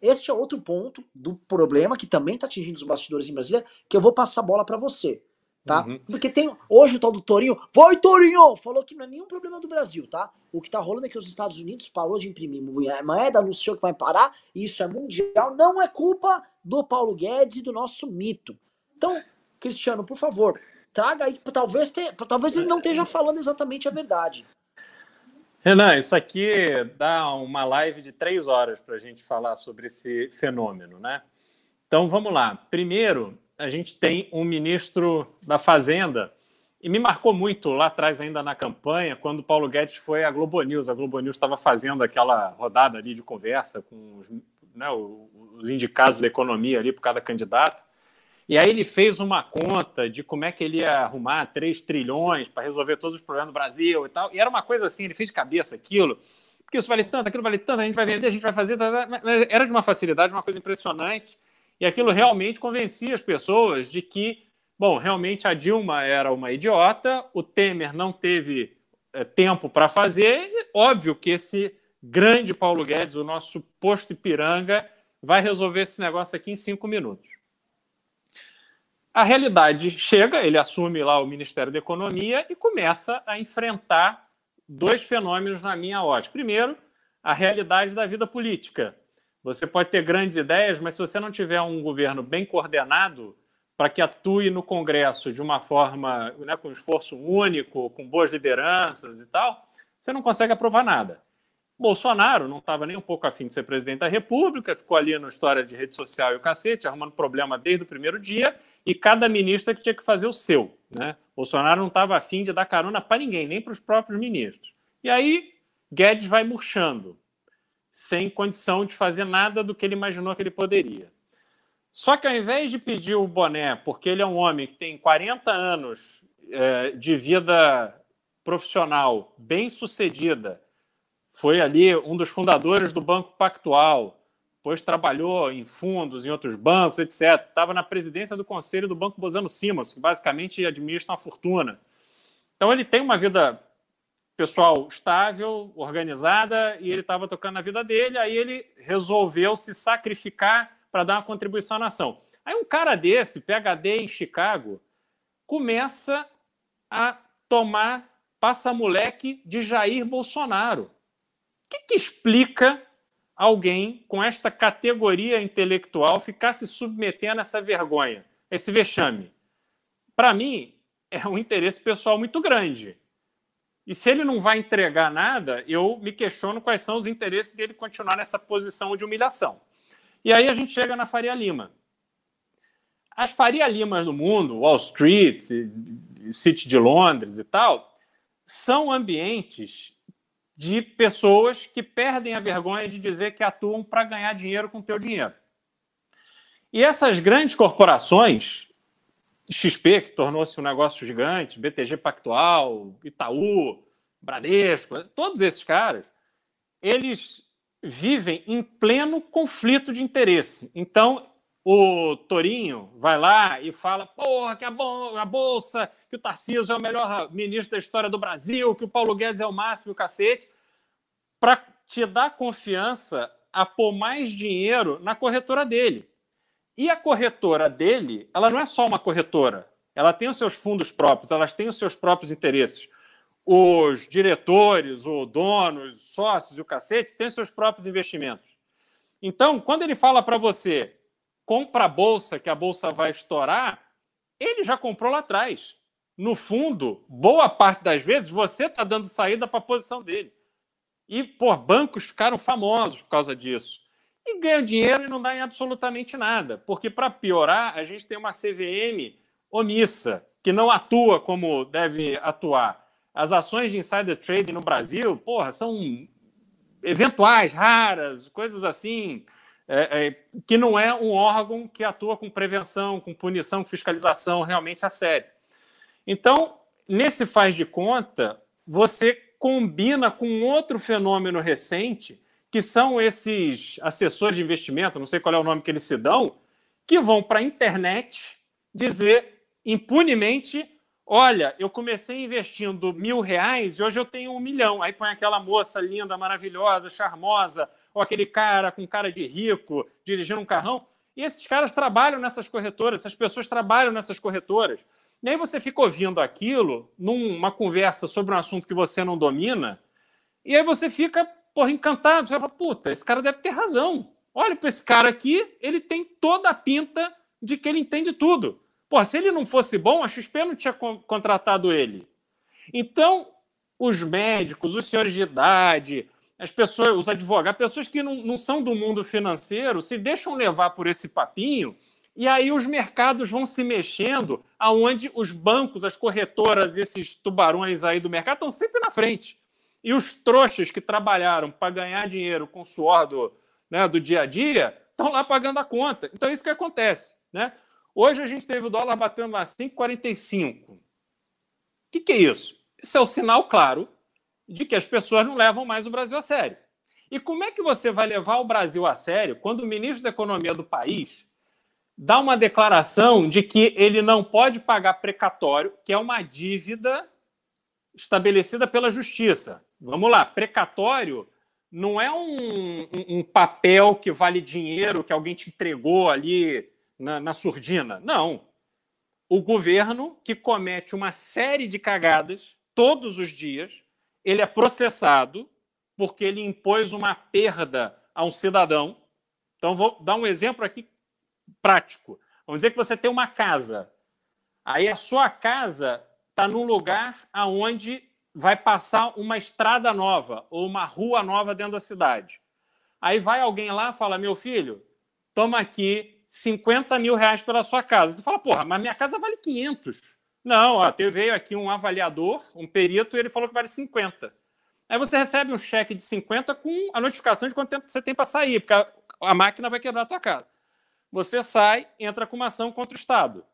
Este é outro ponto do problema que também está atingindo os bastidores em Brasília, que eu vou passar a bola para você tá? Uhum. Porque tem hoje o tal do Torinho, vai Torinho, falou que não é nenhum problema do Brasil, tá? O que tá rolando é que os Estados Unidos parou de imprimir moeda, anunciou que vai parar, e isso é mundial, não é culpa do Paulo Guedes e do nosso mito. Então, Cristiano, por favor, traga aí, talvez, ter, talvez ele não esteja falando exatamente a verdade. Renan, isso aqui dá uma live de três horas para a gente falar sobre esse fenômeno, né? Então vamos lá. Primeiro, a gente tem um ministro da Fazenda, e me marcou muito lá atrás, ainda na campanha, quando Paulo Guedes foi à Globo News. A Globo News estava fazendo aquela rodada ali de conversa com os, né, os indicados da economia ali por cada candidato. E aí ele fez uma conta de como é que ele ia arrumar 3 trilhões para resolver todos os problemas do Brasil e tal. E era uma coisa assim, ele fez de cabeça aquilo, porque isso vale tanto, aquilo vale tanto, a gente vai vender, a gente vai fazer. Tá, tá, era de uma facilidade, uma coisa impressionante. E aquilo realmente convencia as pessoas de que, bom, realmente a Dilma era uma idiota, o Temer não teve é, tempo para fazer, e óbvio que esse grande Paulo Guedes, o nosso posto Ipiranga, vai resolver esse negócio aqui em cinco minutos. A realidade chega, ele assume lá o Ministério da Economia e começa a enfrentar dois fenômenos na minha ótica. Primeiro, a realidade da vida política. Você pode ter grandes ideias, mas se você não tiver um governo bem coordenado para que atue no Congresso de uma forma, né, com esforço único, com boas lideranças e tal, você não consegue aprovar nada. Bolsonaro não estava nem um pouco afim de ser presidente da República, ficou ali na história de rede social e o cacete, arrumando problema desde o primeiro dia, e cada ministro é que tinha que fazer o seu. Né? Bolsonaro não estava afim de dar carona para ninguém, nem para os próprios ministros. E aí Guedes vai murchando sem condição de fazer nada do que ele imaginou que ele poderia. Só que ao invés de pedir o boné, porque ele é um homem que tem 40 anos é, de vida profissional bem sucedida, foi ali um dos fundadores do Banco Pactual, depois trabalhou em fundos, em outros bancos, etc. Estava na presidência do conselho do Banco Bozano Simas, que basicamente administra uma fortuna. Então ele tem uma vida pessoal estável, organizada, e ele estava tocando na vida dele, aí ele resolveu se sacrificar para dar uma contribuição à nação. Aí um cara desse, PhD em Chicago, começa a tomar passa-moleque de Jair Bolsonaro. O que, que explica alguém com esta categoria intelectual ficar se submetendo a essa vergonha, esse vexame? Para mim, é um interesse pessoal muito grande. E se ele não vai entregar nada, eu me questiono quais são os interesses dele continuar nessa posição de humilhação. E aí a gente chega na Faria Lima. As Faria Limas do mundo, Wall Street, City de Londres e tal, são ambientes de pessoas que perdem a vergonha de dizer que atuam para ganhar dinheiro com o teu dinheiro. E essas grandes corporações, XP, que tornou-se um negócio gigante, BTG Pactual, Itaú, Bradesco, todos esses caras, eles vivem em pleno conflito de interesse. Então, o Torinho vai lá e fala: porra, que a, Bolsa, que o Tarcísio é o melhor ministro da história do Brasil, que o Paulo Guedes é o máximo, o cacete, para te dar confiança a pôr mais dinheiro na corretora dele. E a corretora dele, ela não é só uma corretora, ela tem os seus fundos próprios, elas têm os seus próprios interesses. Os diretores, os sócios e o cacete têm os seus próprios investimentos. Então, quando ele fala para você, compra a bolsa, que a bolsa vai estourar, ele já comprou lá atrás. No fundo, boa parte das vezes, você está dando saída para a posição dele. E, pô, bancos ficaram famosos por causa disso. E ganham dinheiro e não dá em absolutamente nada. Porque, para piorar, a gente tem uma CVM omissa, que não atua como deve atuar. As ações de insider trading no Brasil, porra, são eventuais, raras, coisas assim é, é, que não é um órgão que atua com prevenção, com punição, fiscalização realmente a sério. Então, nesse faz de conta, você combina com outro fenômeno recente, que são esses assessores de investimento, não sei qual é o nome que eles se dão, que vão para a internet dizer impunemente: olha, eu comecei investindo mil reais e hoje eu tenho um milhão. Aí põe aquela moça linda, maravilhosa, charmosa, ou aquele cara com cara de rico dirigindo um carrão. E esses caras trabalham nessas corretoras, essas pessoas trabalham nessas corretoras. E aí você fica ouvindo aquilo numa conversa sobre um assunto que você não domina, e aí você fica, porra, encantado. Você fala, puta, esse cara deve ter razão. Olha para esse cara aqui, ele tem toda a pinta de que ele entende tudo. Pô, se ele não fosse bom, a XP não tinha contratado ele. Então, os médicos, os senhores de idade, as pessoas, os advogados, pessoas que não, não são do mundo financeiro, se deixam levar por esse papinho, e aí os mercados vão se mexendo, aonde os bancos, as corretoras, esses tubarões aí do mercado estão sempre na frente. E os trouxas que trabalharam para ganhar dinheiro com o suor do, né, do dia a dia estão lá pagando a conta. Então é isso que acontece. Né? Hoje a gente teve o dólar batendo lá 5,45. O que, que é isso? Isso é o sinal claro de que as pessoas não levam mais o Brasil a sério. E como é que você vai levar o Brasil a sério quando o ministro da Economia do país dá uma declaração de que ele não pode pagar precatório, que é uma dívida estabelecida pela justiça? Vamos lá, precatório não é um, um, um papel que vale dinheiro que alguém te entregou ali na, na surdina. Não. O governo que comete uma série de cagadas todos os dias ele é processado porque ele impôs uma perda a um cidadão. Então, vou dar um exemplo aqui prático. Vamos dizer que você tem uma casa. Aí a sua casa está num lugar aonde vai passar uma estrada nova ou uma rua nova dentro da cidade. Aí vai alguém lá e fala: Meu filho, toma aqui 50 mil reais pela sua casa. Você fala: Porra, mas minha casa vale 500. Não, ó, veio aqui um avaliador, um perito, e ele falou que vale 50. Aí você recebe um cheque de 50 com a notificação de quanto tempo você tem para sair, porque a, a, máquina vai quebrar a tua casa. Você sai, entra com uma ação contra o Estado.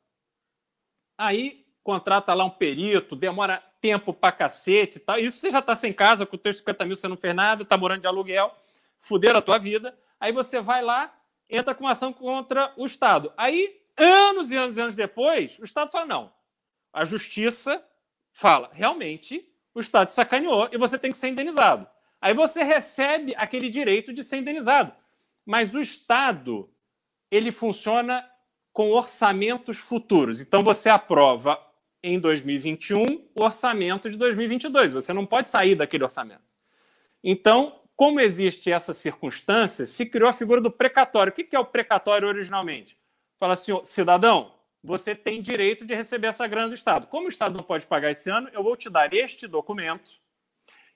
Aí contrata lá um perito, demora tempo para cacete tal. Isso você já está sem casa, com os teus 50 mil você não fez nada, está morando de aluguel, fuderam a tua vida. Aí você vai lá, entra com uma ação contra o Estado. Aí, anos e anos e anos depois, o Estado fala: não. A justiça fala, realmente, o Estado sacaneou e você tem que ser indenizado. Aí você recebe aquele direito de ser indenizado. Mas o Estado, ele funciona com orçamentos futuros. Então você aprova em 2021 o orçamento de 2022. Você não pode sair daquele orçamento. Então, como existe essa circunstância, se criou a figura do precatório. O que é o precatório originalmente? Fala assim, cidadão, você tem direito de receber essa grana do Estado. Como o Estado não pode pagar esse ano, eu vou te dar este documento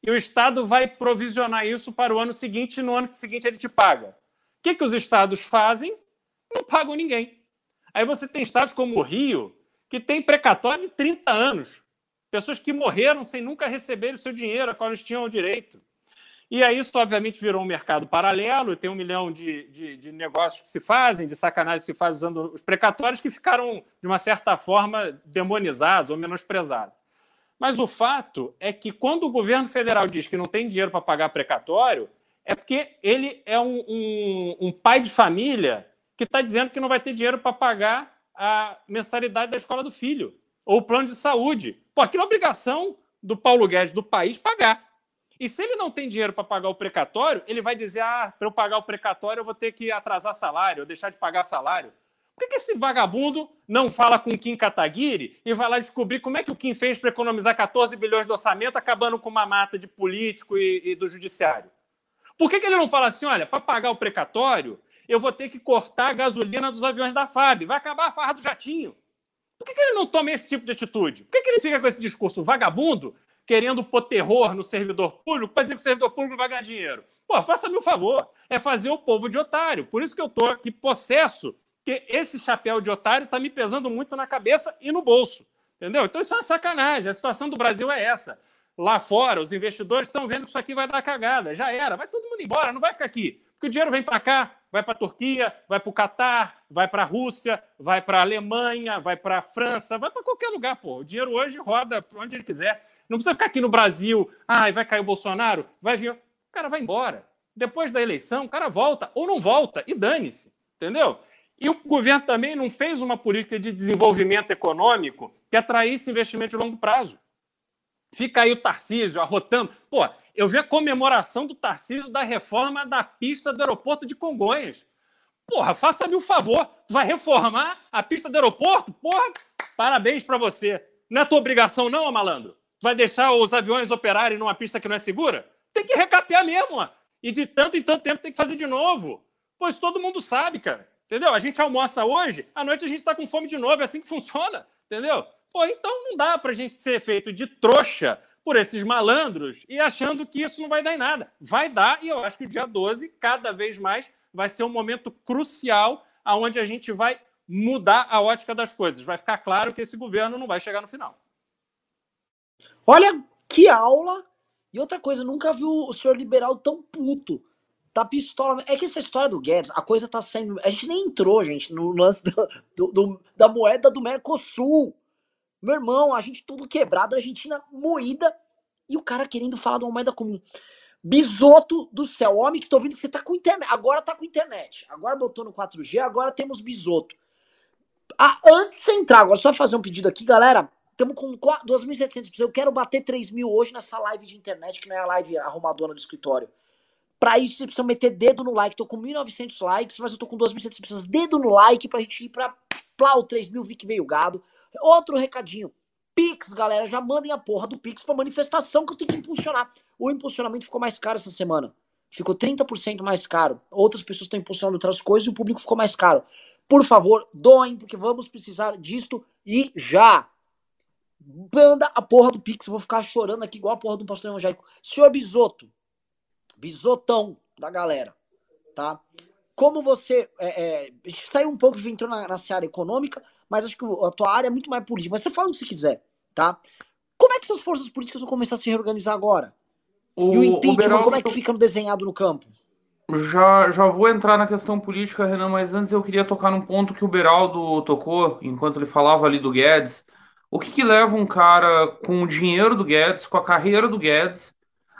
e o Estado vai provisionar isso para o ano seguinte e no ano seguinte ele te paga. O que, que os estados fazem? Não pagam ninguém. Aí você tem estados como o Rio, que tem precatório de 30 anos. Pessoas que morreram sem nunca receber o seu dinheiro a qual eles tinham direito. E aí isso, obviamente, virou um mercado paralelo, tem um milhão de, de, de, negócios que se fazem, de sacanagem que se faz usando os precatórios, que ficaram, de uma certa forma, demonizados ou menosprezados. Mas o fato é que quando o governo federal diz que não tem dinheiro para pagar precatório, é porque ele é um, um, um pai de família que está dizendo que não vai ter dinheiro para pagar a mensalidade da escola do filho ou o plano de saúde. Pô, aquilo é obrigação do Paulo Guedes, do país, pagar. E se ele não tem dinheiro para pagar o precatório, ele vai dizer: ah, para eu pagar o precatório, eu vou ter que atrasar salário, ou deixar de pagar salário. Por que, que esse vagabundo não fala com o Kim Kataguiri e vai lá descobrir como é que o Kim fez para economizar 14 bilhões de orçamento, acabando com uma mata de político e, e do judiciário? Por que, que ele não fala assim: olha, para pagar o precatório, eu vou ter que cortar a gasolina dos aviões da FAB, vai acabar a farra do jatinho? Por que, que ele não toma esse tipo de atitude? Por que, que ele fica com esse discurso vagabundo querendo pôr terror no servidor público para dizer que o servidor público vai ganhar dinheiro. Pô, faça-me o favor. É fazer o povo de otário. Por isso que eu estou aqui possesso, que esse chapéu de otário está me pesando muito na cabeça e no bolso. Entendeu? Então isso é uma sacanagem. A situação do Brasil é essa. Lá fora, os investidores estão vendo que isso aqui vai dar cagada. Já era. Vai todo mundo embora, não vai ficar aqui. Porque o dinheiro vem para cá, vai para a Turquia, vai para o Catar, vai para a Rússia, vai para a Alemanha, vai para a França, vai para qualquer lugar, pô. O dinheiro hoje roda para onde ele quiser. Não precisa ficar aqui no Brasil, ai, vai cair o Bolsonaro, vai vir. O cara vai embora. Depois da eleição, o cara volta ou não volta e dane-se, entendeu? E o governo também não fez uma política de desenvolvimento econômico que atraísse investimento de longo prazo. Fica aí o Tarcísio arrotando. Pô, eu vi a comemoração do Tarcísio da reforma da pista do aeroporto de Congonhas. Porra, faça-me o um favor. Tu vai reformar a pista do aeroporto? Porra, parabéns para você. Não é tua obrigação, não, malandro? vai deixar os aviões operarem numa pista que não é segura? Tem que recapear mesmo. Ó. E de tanto em tanto tempo tem que fazer de novo. Pois todo mundo sabe, cara. Entendeu? A gente almoça hoje, à noite a gente está com fome de novo, é assim que funciona. Entendeu? Pô, então não dá para a gente ser feito de trouxa por esses malandros e achando que isso não vai dar em nada. Vai dar, e eu acho que o dia 12, cada vez mais, vai ser um momento crucial aonde a gente vai mudar a ótica das coisas. Vai ficar claro que esse governo não vai chegar no final. Olha que aula! E outra coisa, nunca vi o senhor liberal tão puto. Tá pistola. É que essa história do Guedes, a coisa tá sendo. A gente nem entrou, gente, no lance do, do, do, da moeda do Mercosul. Meu irmão, a gente tudo quebrado, a Argentina moída e o cara querendo falar de uma moeda comum. Bisoto do céu, homem que tô ouvindo que você tá com internet. Agora tá com internet. Agora botou no 4G, agora temos bisoto. Ah, antes de entrar, agora só fazer um pedido aqui, galera. Estamos com 2.700 pessoas. Eu quero bater 3 mil hoje nessa live de internet, que não é a live arrumadona do escritório. Pra isso, você precisa meter dedo no like. Tô com 1.900 likes, mas eu tô com 2.700 pessoas. Dedo no like pra gente ir pra Plau 3 mil, vi que veio gado. Outro recadinho. Pix, galera, já mandem a porra do Pix pra manifestação que eu tenho que impulsionar. O impulsionamento ficou mais caro essa semana. Ficou 30% mais caro. Outras pessoas estão impulsionando outras coisas e o público ficou mais caro. Por favor, doem, porque vamos precisar disto e já. Manda a porra do Pix, vou ficar chorando aqui igual a porra do pastor evangélico. Senhor Bisoto, bisotão da galera, tá? Como você é, é, saiu um pouco, já entrou na, na seara econômica, mas acho que a tua área é muito mais política. Mas você fala o que você quiser, tá? Como é que essas forças políticas vão começar a se reorganizar agora? O, e o impeachment, o Beraldo, como é que fica no desenhado no campo? Já, já vou entrar na questão política, Renan, mas antes eu queria tocar num ponto que o Beraldo tocou, enquanto ele falava ali do Guedes, o que, que leva um cara com o dinheiro do Guedes, com a carreira do Guedes,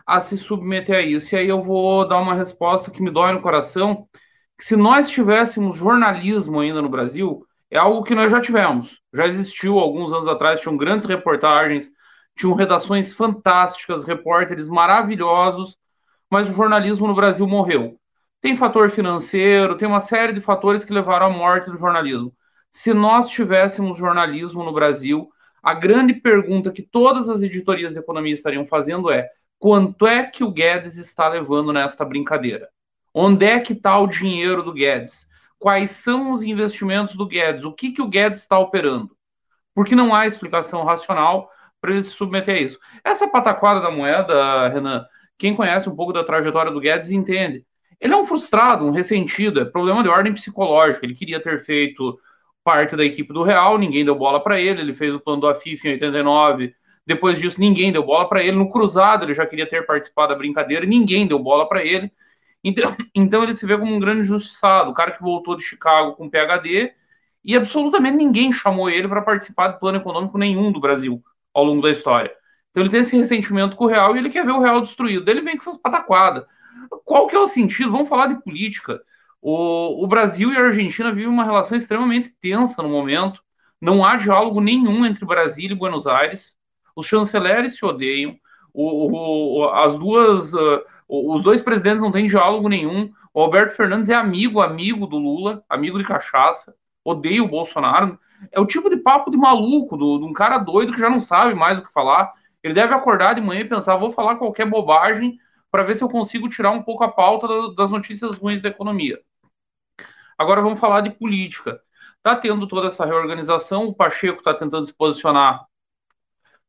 a se submeter a isso. E aí eu vou dar uma resposta que me dói no coração, se nós tivéssemos jornalismo ainda no Brasil, é algo que nós já tivemos. Já existiu alguns anos atrás, tinham grandes reportagens, tinham redações fantásticas, repórteres maravilhosos, mas o jornalismo no Brasil morreu. Tem fator financeiro, tem uma série de fatores que levaram à morte do jornalismo. Se nós tivéssemos jornalismo no Brasil, a grande pergunta que todas as editorias de economia estariam fazendo é: quanto é que o Guedes está levando nesta brincadeira? Onde é que está o dinheiro do Guedes? Quais são os investimentos do Guedes? O que, que o Guedes está operando? Porque não há explicação racional para ele se submeter a isso. Essa pataquada da moeda, Renan, quem conhece um pouco da trajetória do Guedes entende. Ele é um frustrado, um ressentido, é problema de ordem psicológica. Ele queria ter feito parte da equipe do Real, ninguém deu bola para ele. Ele fez o plano do Afif em 89. Depois disso, ninguém deu bola para ele. No Cruzado, ele já queria ter participado da brincadeira, ninguém deu bola para ele. Então, então ele se vê como um grande injustiçado, o cara que voltou de Chicago com PhD e absolutamente ninguém chamou ele para participar do plano econômico nenhum do Brasil ao longo da história. Então ele tem esse ressentimento com o real e ele quer ver o real destruído. Ele vem com essas pataquadas. Qual que é o sentido? Vamos falar de política. O, o Brasil e a Argentina vivem uma relação extremamente tensa no momento. Não há diálogo nenhum entre Brasília e Buenos Aires. Os chanceleres se odeiam. O, o, as duas, uh, os dois presidentes não têm diálogo nenhum. O Alberto Fernandes é amigo, amigo do Lula, amigo de cachaça, odeia o Bolsonaro. É o tipo de papo de maluco, do, de um cara doido que já não sabe mais o que falar. Ele deve acordar de manhã e pensar: vou falar qualquer bobagem para ver se eu consigo tirar um pouco a pauta das notícias ruins da economia. Agora vamos falar de política. Está tendo toda essa reorganização, o Pacheco está tentando se posicionar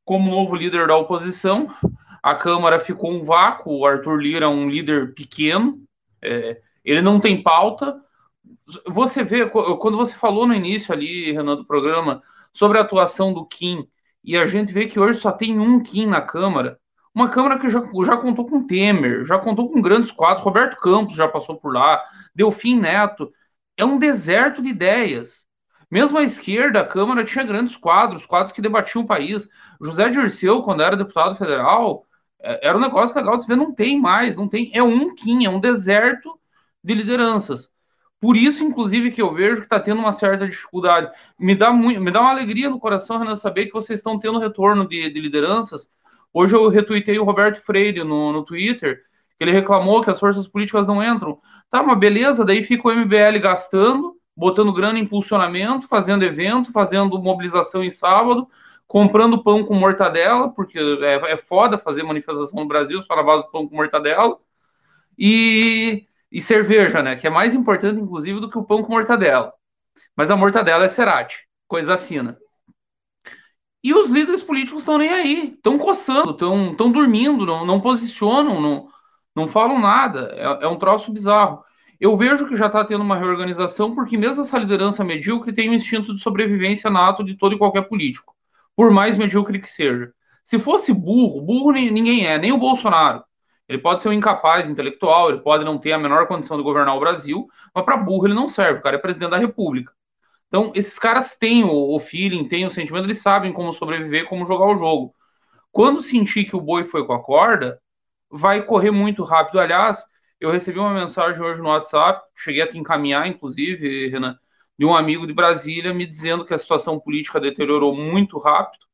como novo líder da oposição. A Câmara ficou um vácuo, o Arthur Lira é um líder pequeno, é, ele não tem pauta. Você vê, quando você falou no início ali, Renan, do programa, sobre a atuação do Kim, e a gente vê que hoje só tem um Kim na Câmara, uma Câmara que já, já contou com Temer, já contou com grandes quadros, Roberto Campos já passou por lá, Delfim Neto, é um deserto de ideias. Mesmo a esquerda, a Câmara tinha grandes quadros, quadros que debatiam o país. José Dirceu, quando era deputado federal, era um negócio legal de ver, não tem mais, não tem, é um Kim, é um deserto de lideranças. Por isso, inclusive, que eu vejo que está tendo uma certa dificuldade. Me dá, muito, me dá uma alegria no coração, Renan, saber que vocês estão tendo retorno de, de lideranças. Hoje eu retuitei o Roberto Freire no, no Twitter, ele reclamou que as forças políticas não entram. Tá, uma beleza, daí fica o MBL gastando, botando grana em impulsionamento, fazendo evento, fazendo mobilização em sábado, comprando pão com mortadela, porque é, é foda fazer manifestação no Brasil só na base do pão com mortadela. E e cerveja, né? Que é mais importante, inclusive, do que o pão com mortadela. Mas a mortadela é cerate, coisa fina. E os líderes políticos estão nem aí, estão coçando, estão dormindo, não, não posicionam, não, não falam nada. É, é um troço bizarro. Eu vejo que já está tendo uma reorganização, porque mesmo essa liderança medíocre tem um instinto de sobrevivência nato de todo e qualquer político, por mais medíocre que seja. Se fosse burro, burro ninguém é, nem o Bolsonaro. Ele pode ser um incapaz intelectual, ele pode não ter a menor condição de governar o Brasil, mas para burro ele não serve, o cara é presidente da República. Então, esses caras têm o, feeling, têm o sentimento, eles sabem como sobreviver, como jogar o jogo. Quando sentir que o boi foi com a corda, vai correr muito rápido. Aliás, eu recebi uma mensagem hoje no WhatsApp, cheguei a te encaminhar, inclusive, Renan, de um amigo de Brasília me dizendo que a situação política deteriorou muito rápido,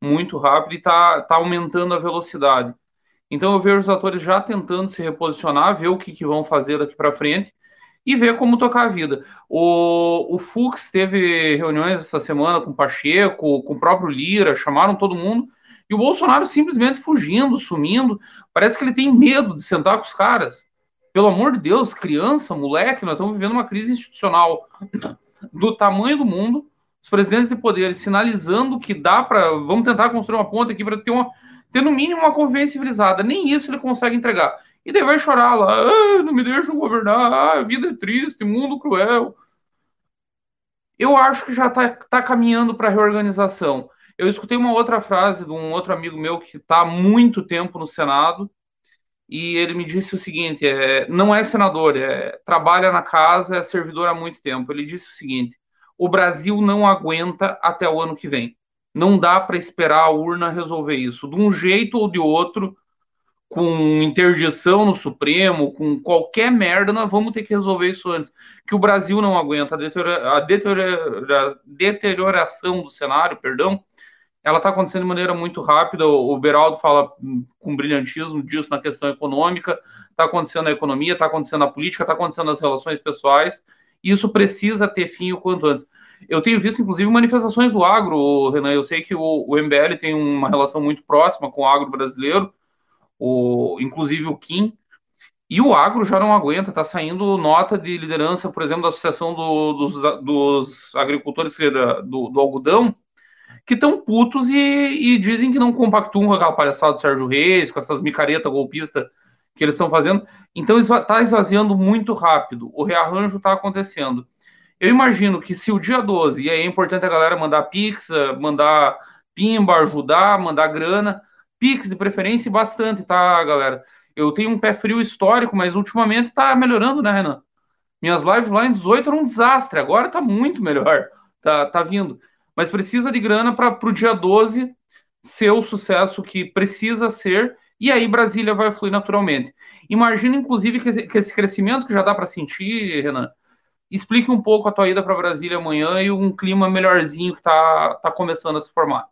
muito rápido, e está tá aumentando a velocidade. Então eu vejo os atores já tentando se reposicionar, ver o que, que vão fazer daqui para frente e ver como tocar a vida. O, o Fux teve reuniões essa semana com o Pacheco, com o próprio Lira, chamaram todo mundo, e o Bolsonaro simplesmente fugindo, sumindo. Parece que ele tem medo de sentar com os caras. Pelo amor de Deus, criança, moleque, nós estamos vivendo uma crise institucional do tamanho do mundo. Os presidentes de poderes sinalizando que dá para. Vamos tentar construir uma ponte aqui para ter ter no mínimo uma convivência civilizada. Nem isso ele consegue entregar. E daí vai chorar lá, ah, não me deixam governar, ah, a vida é triste, mundo cruel. Eu acho que já está tá caminhando para a reorganização. Eu escutei uma outra frase de um outro amigo meu que está há muito tempo no Senado, e ele me disse o seguinte: é, não é senador, é, trabalha na casa, é servidor há muito tempo. Ele disse o seguinte: o Brasil não aguenta até o ano que vem. Não dá para esperar a urna resolver isso. De um jeito ou de outro, com interdição no Supremo, com qualquer merda, nós vamos ter que resolver isso antes. Que o Brasil não aguenta a, deteriora, a deteriora, deterioração do cenário, perdão, ela está acontecendo de maneira muito rápida. O, Beraldo fala com brilhantismo disso na questão econômica, está acontecendo na economia, está acontecendo na política, está acontecendo nas relações pessoais. Isso precisa ter fim o quanto antes. Eu tenho visto, inclusive, manifestações do agro, Renan. Eu sei que o, o MBL tem uma relação muito próxima com o agro brasileiro, o, inclusive o Kim. E o agro já não aguenta, está saindo nota de liderança, por exemplo, da Associação do, dos, dos, Agricultores do, do Algodão, que estão putos e, e, dizem que não compactuam com aquela palhaçada do Sérgio Reis, com essas micaretas golpistas que eles estão fazendo. Então está esvaziando muito rápido. O rearranjo está acontecendo. Eu imagino que se o dia 12, e aí é importante a galera mandar pix, mandar pimba, ajudar, mandar grana, pix de preferência bastante, tá, galera? Eu tenho um pé frio histórico, mas ultimamente tá melhorando, né, Renan? Minhas lives lá em 18 eram um desastre, agora tá muito melhor, tá, tá vindo. Mas precisa de grana para o dia 12 ser o sucesso que precisa ser, e aí Brasília vai fluir naturalmente. Imagina, inclusive, que esse, que esse crescimento que já dá para sentir, Renan, explique um pouco a tua ida para Brasília amanhã e um clima melhorzinho que está tá começando a se formar.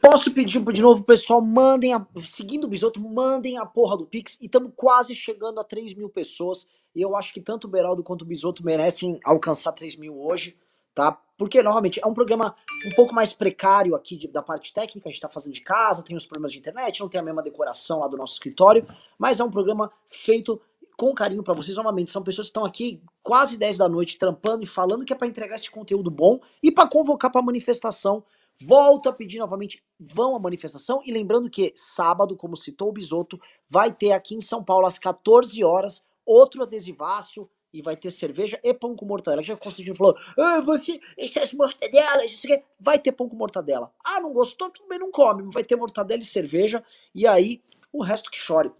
Posso pedir de novo, pessoal, mandem, a, seguindo o Bisoto, mandem a porra do Pix. E estamos quase chegando a 3 mil pessoas. E eu acho que tanto o Beraldo quanto o Bisoto merecem alcançar 3 mil hoje, tá? Porque, novamente, é um programa um pouco mais precário aqui de, da parte técnica. A gente está fazendo de casa, tem os problemas de internet, não tem a mesma decoração lá do nosso escritório. Mas é um programa feito com carinho para vocês. Novamente, são pessoas que estão aqui quase 10 da noite trampando e falando que é para entregar esse conteúdo bom e para convocar para manifestação Volto a pedir novamente, vão à manifestação e lembrando que sábado, como citou o Bisoto, vai ter aqui em São Paulo às 14 horas outro adesivaço e vai ter cerveja e pão com mortadela. Já conseguiu falou, ah, você, essas mortadelas, isso aqui. vai ter pão com mortadela. Ah, não gostou? Tudo bem, não come. Vai ter mortadela e cerveja e aí o resto que chore.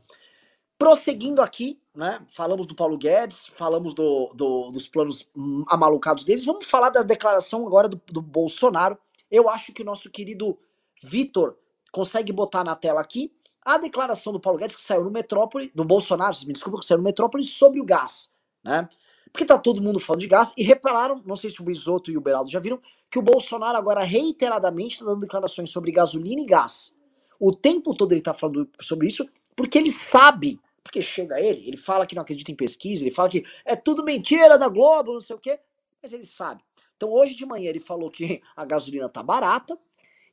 Prosseguindo aqui, né? Falamos do Paulo Guedes, falamos do, do, dos planos amalucados deles. Vamos falar da declaração agora do, do Bolsonaro eu acho que o nosso querido Vitor consegue botar na tela aqui a declaração do Paulo Guedes que saiu no Metrópole, do Bolsonaro, me desculpa, que saiu no Metrópole sobre o gás, né? Porque tá todo mundo falando de gás e repararam, não sei se o Bisoto e o Beraldo já viram, que o Bolsonaro agora reiteradamente está dando declarações sobre gasolina e gás. O tempo todo ele tá falando sobre isso porque ele sabe, porque chega ele, ele fala que não acredita em pesquisa, ele fala que é tudo mentira da Globo, não sei o quê, mas ele sabe. Então hoje de manhã ele falou que a gasolina tá barata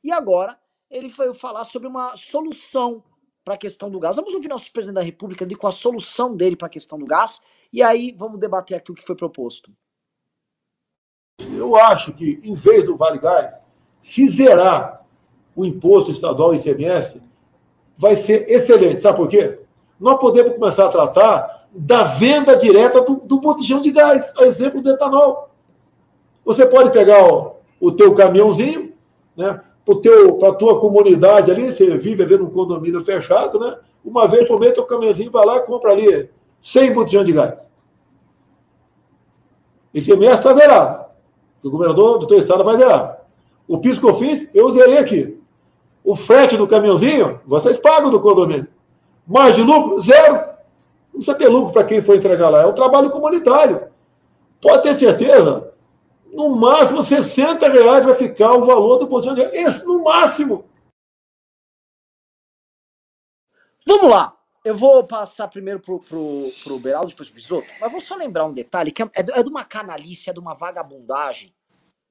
e agora ele foi falar sobre uma solução para a questão do gás. Vamos ouvir nosso presidente da República com a solução dele para a questão do gás e aí vamos debater aqui o que foi proposto. Eu acho que em vez do Vale Gás se zerar o imposto estadual ICMS, vai ser excelente. Sabe por quê? Nós podemos começar a tratar da venda direta do, do botijão de gás, a exemplo do etanol. Você pode pegar o, o teu caminhãozinho, né? Para a tua comunidade ali, você vive vendo um condomínio fechado, né? Uma vez por mês, teu caminhãozinho vai lá compra ali 100 botijão de gás. Esse mês está zerado. O governador do teu estado vai zerar. O PIS que eu zerei aqui. O frete do caminhãozinho, vocês pagam do condomínio. Mais de lucro, zero. Não precisa ter lucro para quem for entregar lá. É um trabalho comunitário. Pode ter certeza no máximo 60 reais vai ficar o valor do bolsão de Esse no máximo. Vamos lá. Eu vou passar primeiro pro, pro, pro Beraldo, depois pro Bisoto, mas vou só lembrar um detalhe, que é, é, é de uma canalice, é de uma vagabundagem,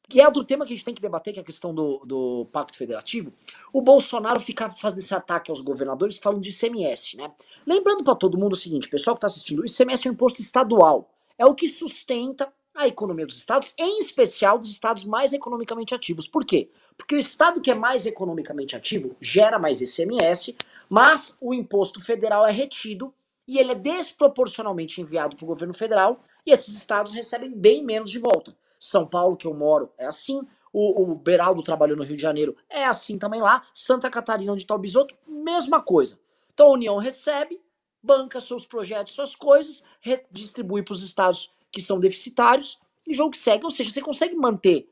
que é outro tema que a gente tem que debater, que é a questão do, do Pacto Federativo. O Bolsonaro fica fazendo esse ataque aos governadores falando de ICMS, né? Lembrando para todo mundo o seguinte, pessoal que está assistindo, o ICMS é um imposto estadual. É o que sustenta a economia dos estados, em especial dos estados mais economicamente ativos. Por quê? Porque o estado que é mais economicamente ativo gera mais ICMS, mas o imposto federal é retido e ele é desproporcionalmente enviado para o governo federal e esses estados recebem bem menos de volta. São Paulo, que eu moro, é assim. O, o Beraldo trabalhou no Rio de Janeiro, é assim também lá. Santa Catarina, onde está o Bisoto, mesma coisa. Então a União recebe, banca seus projetos, suas coisas, redistribui para os estados que são deficitários e jogo que segue. Ou seja, você consegue manter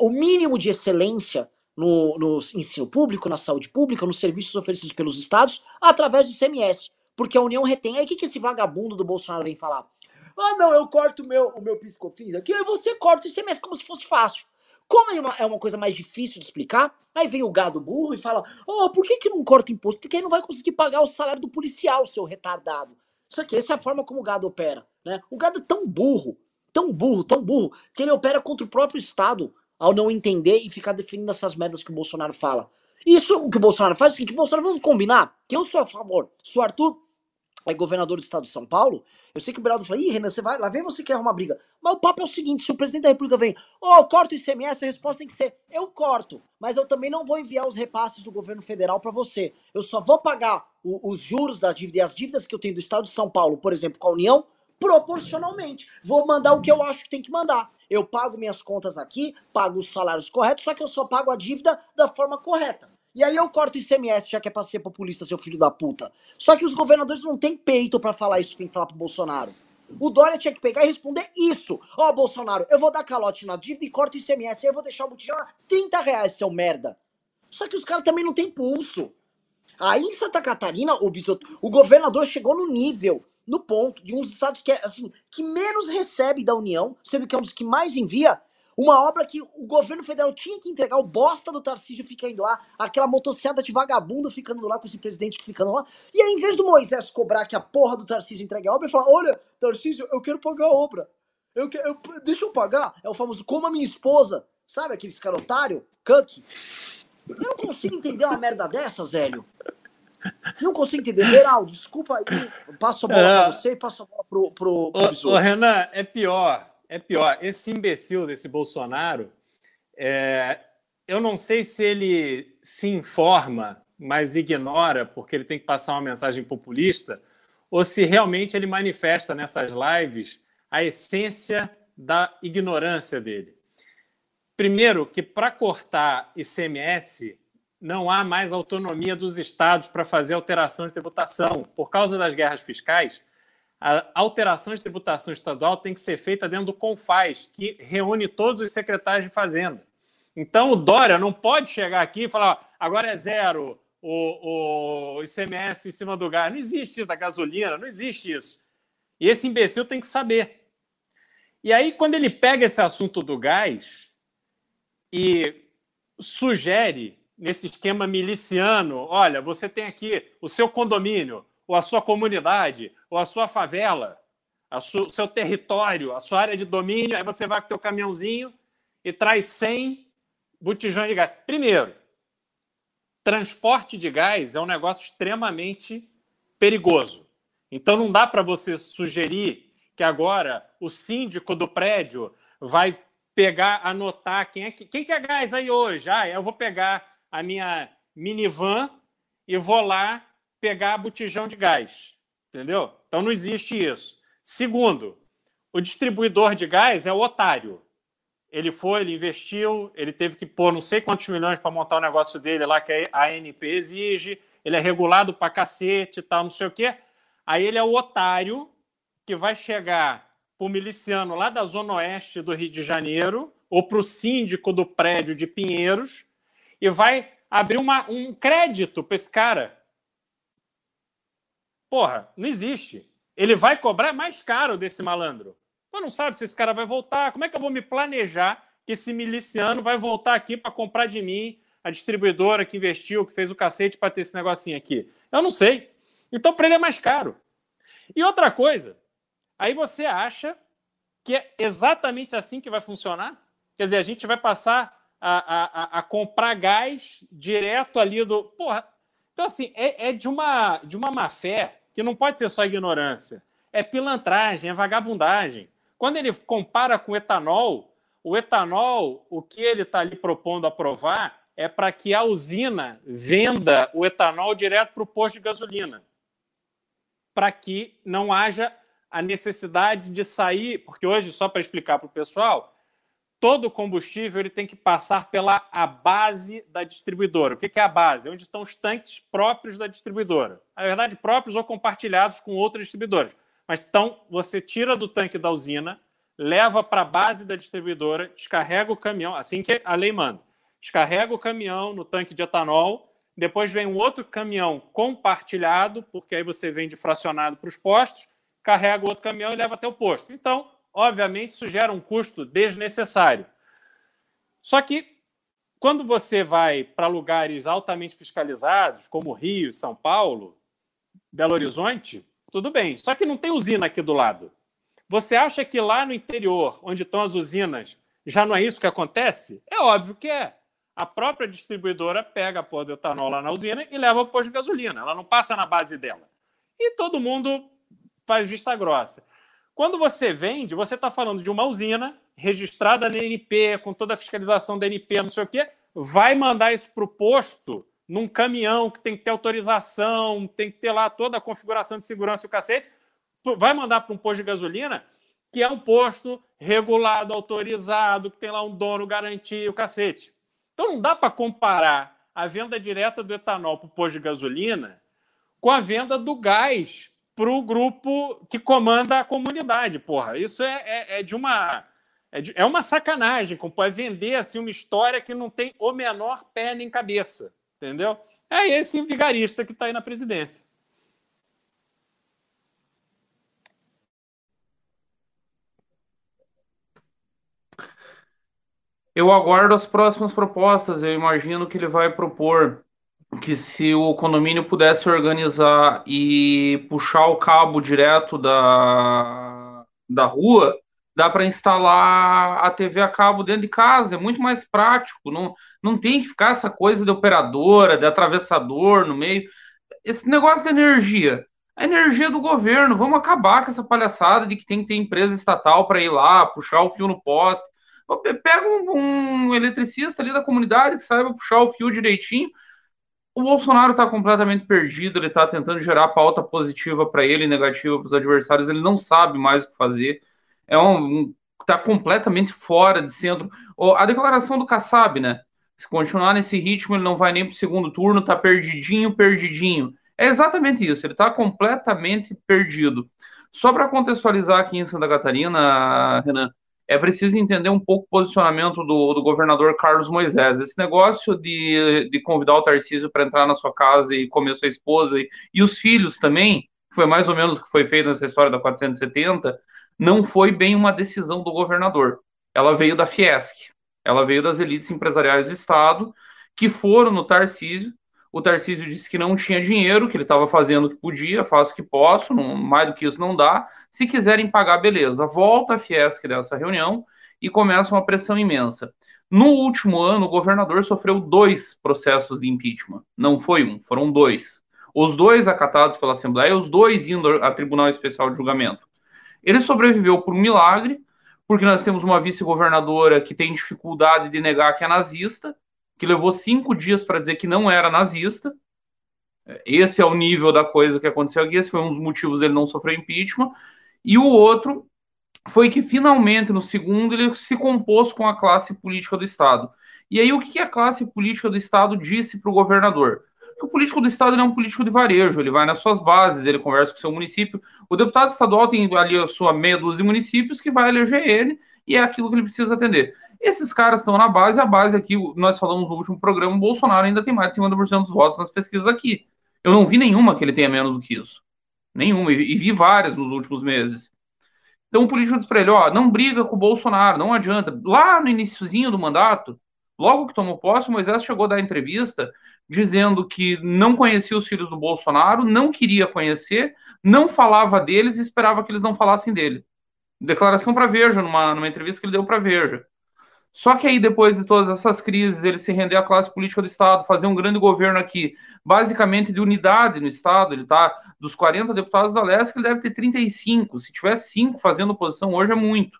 o mínimo de excelência no, no ensino público, na saúde pública, nos serviços oferecidos pelos estados, através do ICMS. Porque a União retém. Aí o que, que esse vagabundo do Bolsonaro vem falar? Ah, não, eu corto meu, o meu piscofins aqui, aí você corta o ICMS como se fosse fácil. Como é uma, é uma coisa mais difícil de explicar, aí vem o gado burro e fala: Oh, por que, que não corta imposto? Porque aí não vai conseguir pagar o salário do policial, seu retardado. Só que essa é a forma como o gado opera. Né? O gado é tão burro, tão burro, tão burro, que ele opera contra o próprio Estado ao não entender e ficar definindo essas merdas que o Bolsonaro fala. Isso o que o Bolsonaro faz é o seguinte: Bolsonaro, vamos combinar que eu sou a favor. Se o Arthur é governador do estado de São Paulo, eu sei que o Beraldo fala, ih, Renan, você vai, lá vem você quer arrumar briga. Mas o papo é o seguinte, se o presidente da república vem, ô, oh, corta o ICMS, a resposta tem que ser, eu corto, mas eu também não vou enviar os repasses do governo federal para você. Eu só vou pagar o, os juros da dívida e as dívidas que eu tenho do estado de São Paulo, por exemplo, com a União, proporcionalmente. Vou mandar o que eu acho que tem que mandar. Eu pago minhas contas aqui, pago os salários corretos, só que eu só pago a dívida da forma correta. E aí eu corto ICMS, já que é pra ser populista, seu filho da puta. Só que os governadores não têm peito para falar isso tem que falar pro Bolsonaro. O Dória tinha que pegar e responder isso. Ó, oh, Bolsonaro, eu vou dar calote na dívida e corto ICMS. Aí eu vou deixar o botijão a 30 reais, seu merda. Só que os caras também não têm pulso. Aí em Santa Catarina, o, bisoto, o governador chegou no nível, no ponto, de uns estados que, é, assim, que menos recebe da União, sendo que é um dos que mais envia, uma obra que o governo federal tinha que entregar, o bosta do Tarcísio fica indo lá, aquela motocicleta de vagabundo ficando lá com esse presidente que ficando lá. E aí, em vez do Moisés cobrar que a porra do Tarcísio entregue a obra, ele fala: Olha, Tarcísio, eu quero pagar a obra. Eu, quero, eu deixa eu pagar. É o famoso como a minha esposa. Sabe aquele carotário? Cuck. Eu não consigo entender uma merda dessa, Zélio. Não consigo entender. Geraldo, desculpa aí. Passo a bola é... pra você e passo a bola pro, pro, pro ô, ô, Renan, é pior é pior. Esse imbecil desse Bolsonaro, é, eu não sei se ele se informa, mas ignora porque ele tem que passar uma mensagem populista, ou se realmente ele manifesta nessas lives a essência da ignorância dele. Primeiro, que para cortar ICMS não há mais autonomia dos estados para fazer alteração de tributação. Por causa das guerras fiscais, a alteração de tributação estadual tem que ser feita dentro do CONFAS, que reúne todos os secretários de Fazenda. Então, o Dória não pode chegar aqui e falar agora é zero o, o ICMS em cima do gás. Não existe isso da gasolina, não existe isso. E esse imbecil tem que saber. E aí, quando ele pega esse assunto do gás e sugere, nesse esquema miliciano, olha, você tem aqui o seu condomínio, ou a sua comunidade, ou a sua favela, o seu território, a sua área de domínio, aí você vai com o teu caminhãozinho e traz 100 botijões de gás. Primeiro, transporte de gás é um negócio extremamente perigoso. Então não dá para você sugerir que agora o síndico do prédio vai pegar, anotar quem é que quem quer gás aí hoje. Ah, eu vou pegar a minha minivan e vou lá pegar botijão de gás. Entendeu? Então não existe isso. Segundo, o distribuidor de gás é o otário. Ele foi, ele investiu, ele teve que pôr não sei quantos milhões para montar o negócio dele lá, que a ANP exige, ele é regulado para cacete e tal, não sei o quê. Aí ele é o otário que vai chegar para o miliciano lá da Zona Oeste do Rio de Janeiro, ou para o síndico do prédio de Pinheiros, e vai abrir uma, um crédito para esse cara. Porra, não existe. Ele vai cobrar mais caro desse malandro. Eu não sabe se esse cara vai voltar. Como é que eu vou me planejar que esse miliciano vai voltar aqui para comprar de mim a distribuidora que investiu, que fez o cacete para ter esse negocinho aqui? Eu não sei. Então, para ele é mais caro. E outra coisa, aí você acha que é exatamente assim que vai funcionar? Quer dizer, a gente vai passar a, a, a comprar gás direto ali do. Porra. Então, assim, é, é de, uma, de uma má fé que não pode ser só ignorância, é pilantragem, é vagabundagem. Quando ele compara com o etanol, o etanol, o que ele está ali propondo aprovar é para que a usina venda o etanol direto para o posto de gasolina, para que não haja a necessidade de sair, porque hoje, só para explicar para o pessoal, todo combustível ele tem que passar pela a base da distribuidora. O que é a base? Onde estão os tanques próprios da distribuidora. Na verdade, próprios ou compartilhados com outras distribuidoras. Mas então, você tira do tanque da usina, leva para a base da distribuidora, descarrega o caminhão, assim que a lei manda. descarrega o caminhão no tanque de etanol, depois vem um outro caminhão compartilhado, porque aí você vende fracionado para os postos, carrega o outro caminhão e leva até o posto. Então, obviamente, isso gera um custo desnecessário. Só que quando você vai para lugares altamente fiscalizados, como Rio, São Paulo, Belo Horizonte, tudo bem. Só que não tem usina aqui do lado. Você acha que lá no interior, onde estão as usinas, já não é isso que acontece? É óbvio que é. A própria distribuidora pega a porra do etanol lá na usina e leva ao posto de gasolina. Ela não passa na base dela. E todo mundo faz vista grossa. Quando você vende, você está falando de uma usina registrada na NP, com toda a fiscalização da NP, não sei o quê, vai mandar isso para o posto num caminhão que tem que ter autorização, tem que ter lá toda a configuração de segurança e o cacete, vai mandar para um posto de gasolina que é um posto regulado, autorizado, que tem lá um dono garantia, o cacete. Então não dá para comparar a venda direta do etanol para o posto de gasolina com a venda do gás para o grupo que comanda a comunidade. Porra, isso é, é, é de uma. É, de, é uma sacanagem, como é vender assim, uma história que não tem o menor pé nem cabeça. Entendeu? É esse vigarista que está aí na presidência. Eu aguardo as próximas propostas. Eu imagino que ele vai propor que se o condomínio pudesse organizar e puxar o cabo direto da, da rua, dá para instalar a TV a cabo dentro de casa. É muito mais prático. Não, não tem que ficar essa coisa de operadora, de atravessador no meio. Esse negócio de energia. A energia do governo. Vamos acabar com essa palhaçada de que tem que ter empresa estatal para ir lá, puxar o fio no poste. Pega um, um, eletricista ali da comunidade que saiba puxar o fio direitinho. O Bolsonaro está completamente perdido, ele está tentando gerar pauta positiva para ele negativa para os adversários, ele não sabe mais o que fazer. É um, um tá completamente fora de centro. A declaração do Kassab, né? Se continuar nesse ritmo, ele não vai nem para o segundo turno, tá perdidinho, perdidinho. É exatamente isso, ele está completamente perdido. Só para contextualizar aqui em Santa Catarina, Renan, é preciso entender um pouco o posicionamento do, do governador Carlos Moisés. Esse negócio de, de convidar o Tarcísio para entrar na sua casa e comer sua esposa e, e os filhos também, foi mais ou menos o que foi feito nessa história da 470, não foi bem uma decisão do governador. Ela veio da Fiesc, ela veio das elites empresariais do Estado, que foram no Tarcísio. O Tarcísio disse que não tinha dinheiro, que ele estava fazendo o que podia, faço o que posso, não, mais do que isso não dá. Se quiserem pagar, beleza. Volta a Fiesc dessa reunião e começa uma pressão imensa. No último ano, o governador sofreu dois processos de impeachment. Não foi um, foram dois. Os dois acatados pela Assembleia, os dois indo a Tribunal Especial de Julgamento. Ele sobreviveu por um milagre, porque nós temos uma vice-governadora que tem dificuldade de negar que é nazista, que levou cinco dias para dizer que não era nazista. Esse é o nível da coisa que aconteceu aqui. Esse foi um dos motivos dele não sofrer impeachment. E o outro foi que finalmente, no segundo, ele se compôs com a classe política do Estado. E aí, o que a classe política do Estado disse para o governador? Que o político do Estado é um político de varejo, ele vai nas suas bases, ele conversa com o seu município. O deputado estadual tem ali a sua meia dúzia de municípios que vai eleger ele, e é aquilo que ele precisa atender. Esses caras estão na base, a base aqui, nós falamos no último programa, o Bolsonaro ainda tem mais de 50% dos votos nas pesquisas aqui. Eu não vi nenhuma que ele tenha menos do que isso. Nenhuma, e vi várias nos últimos meses. Então o político diz para ele, ó, não briga com o Bolsonaro, não adianta. Lá no iníciozinho do mandato, logo que tomou posse, Moisés chegou a dar entrevista dizendo que não conhecia os filhos do Bolsonaro, não queria conhecer, não falava deles e esperava que eles não falassem dele. Declaração para Veja, numa, numa entrevista que ele deu para Veja. Só que aí, depois de todas essas crises, ele se render à classe política do Estado, fazer um grande governo aqui, basicamente de unidade no Estado, ele tá, dos 40 deputados da Leste, ele deve ter 35. Se tiver 5 fazendo oposição hoje, é muito.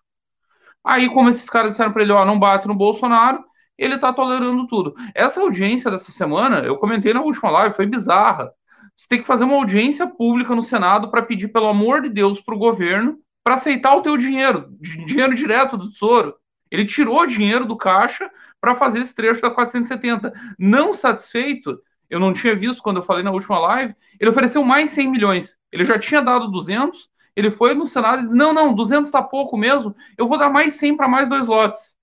Aí, como esses caras disseram para ele, ó, não bate no Bolsonaro, ele tá tolerando tudo. Essa audiência dessa semana, eu comentei na última live, foi bizarra. Você tem que fazer uma audiência pública no Senado para pedir, pelo amor de Deus, para o governo para aceitar o teu dinheiro, dinheiro direto do Tesouro. Ele tirou dinheiro do caixa para fazer esse trecho da 470. Não satisfeito, eu não tinha visto quando eu falei na última live, ele ofereceu mais 100 milhões. Ele já tinha dado 200, ele foi no Senado e disse: não, não, 200 está pouco mesmo, eu vou dar mais 100 para mais dois lotes.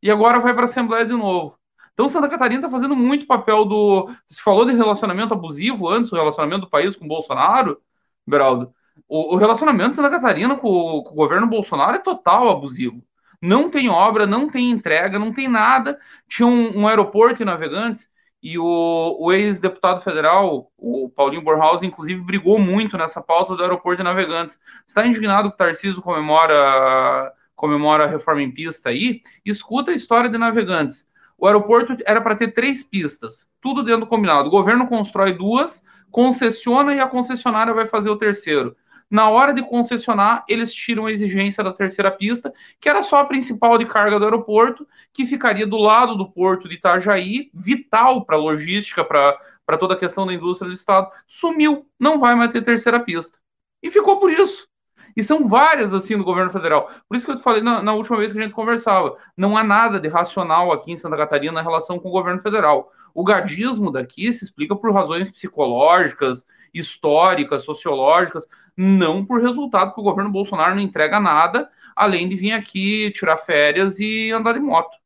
E agora vai para a Assembleia de novo. Então Santa Catarina está fazendo muito papel do. Você falou de relacionamento abusivo antes, o relacionamento do país com o Bolsonaro, Beraldo. O, relacionamento de Santa Catarina com o governo Bolsonaro é total abusivo. Não tem obra, não tem entrega, não tem nada. Tinha um, um aeroporto em Navegantes e o, o ex-deputado federal, o Paulinho Borhaus, inclusive, brigou muito nessa pauta do aeroporto de Navegantes. Está indignado que o Tarcísio comemora, comemora a reforma em pista aí? Escuta a história de Navegantes. O aeroporto era para ter três pistas, tudo dentro do combinado. O governo constrói duas, concessiona e a concessionária vai fazer o terceiro. Na hora de concessionar, eles tiram a exigência da terceira pista, que era só a principal de carga do aeroporto, que ficaria do lado do porto de Itajaí, vital para a logística, para toda a questão da indústria do Estado. Sumiu, não vai mais ter terceira pista. E ficou por isso. E são várias assim do governo federal. Por isso que eu te falei na, na, última vez que a gente conversava. Não há nada de racional aqui em Santa Catarina na relação com o governo federal. O gadismo daqui se explica por razões psicológicas, históricas, sociológicas, não por resultado que o governo Bolsonaro não entrega nada, além de vir aqui tirar férias e andar de moto.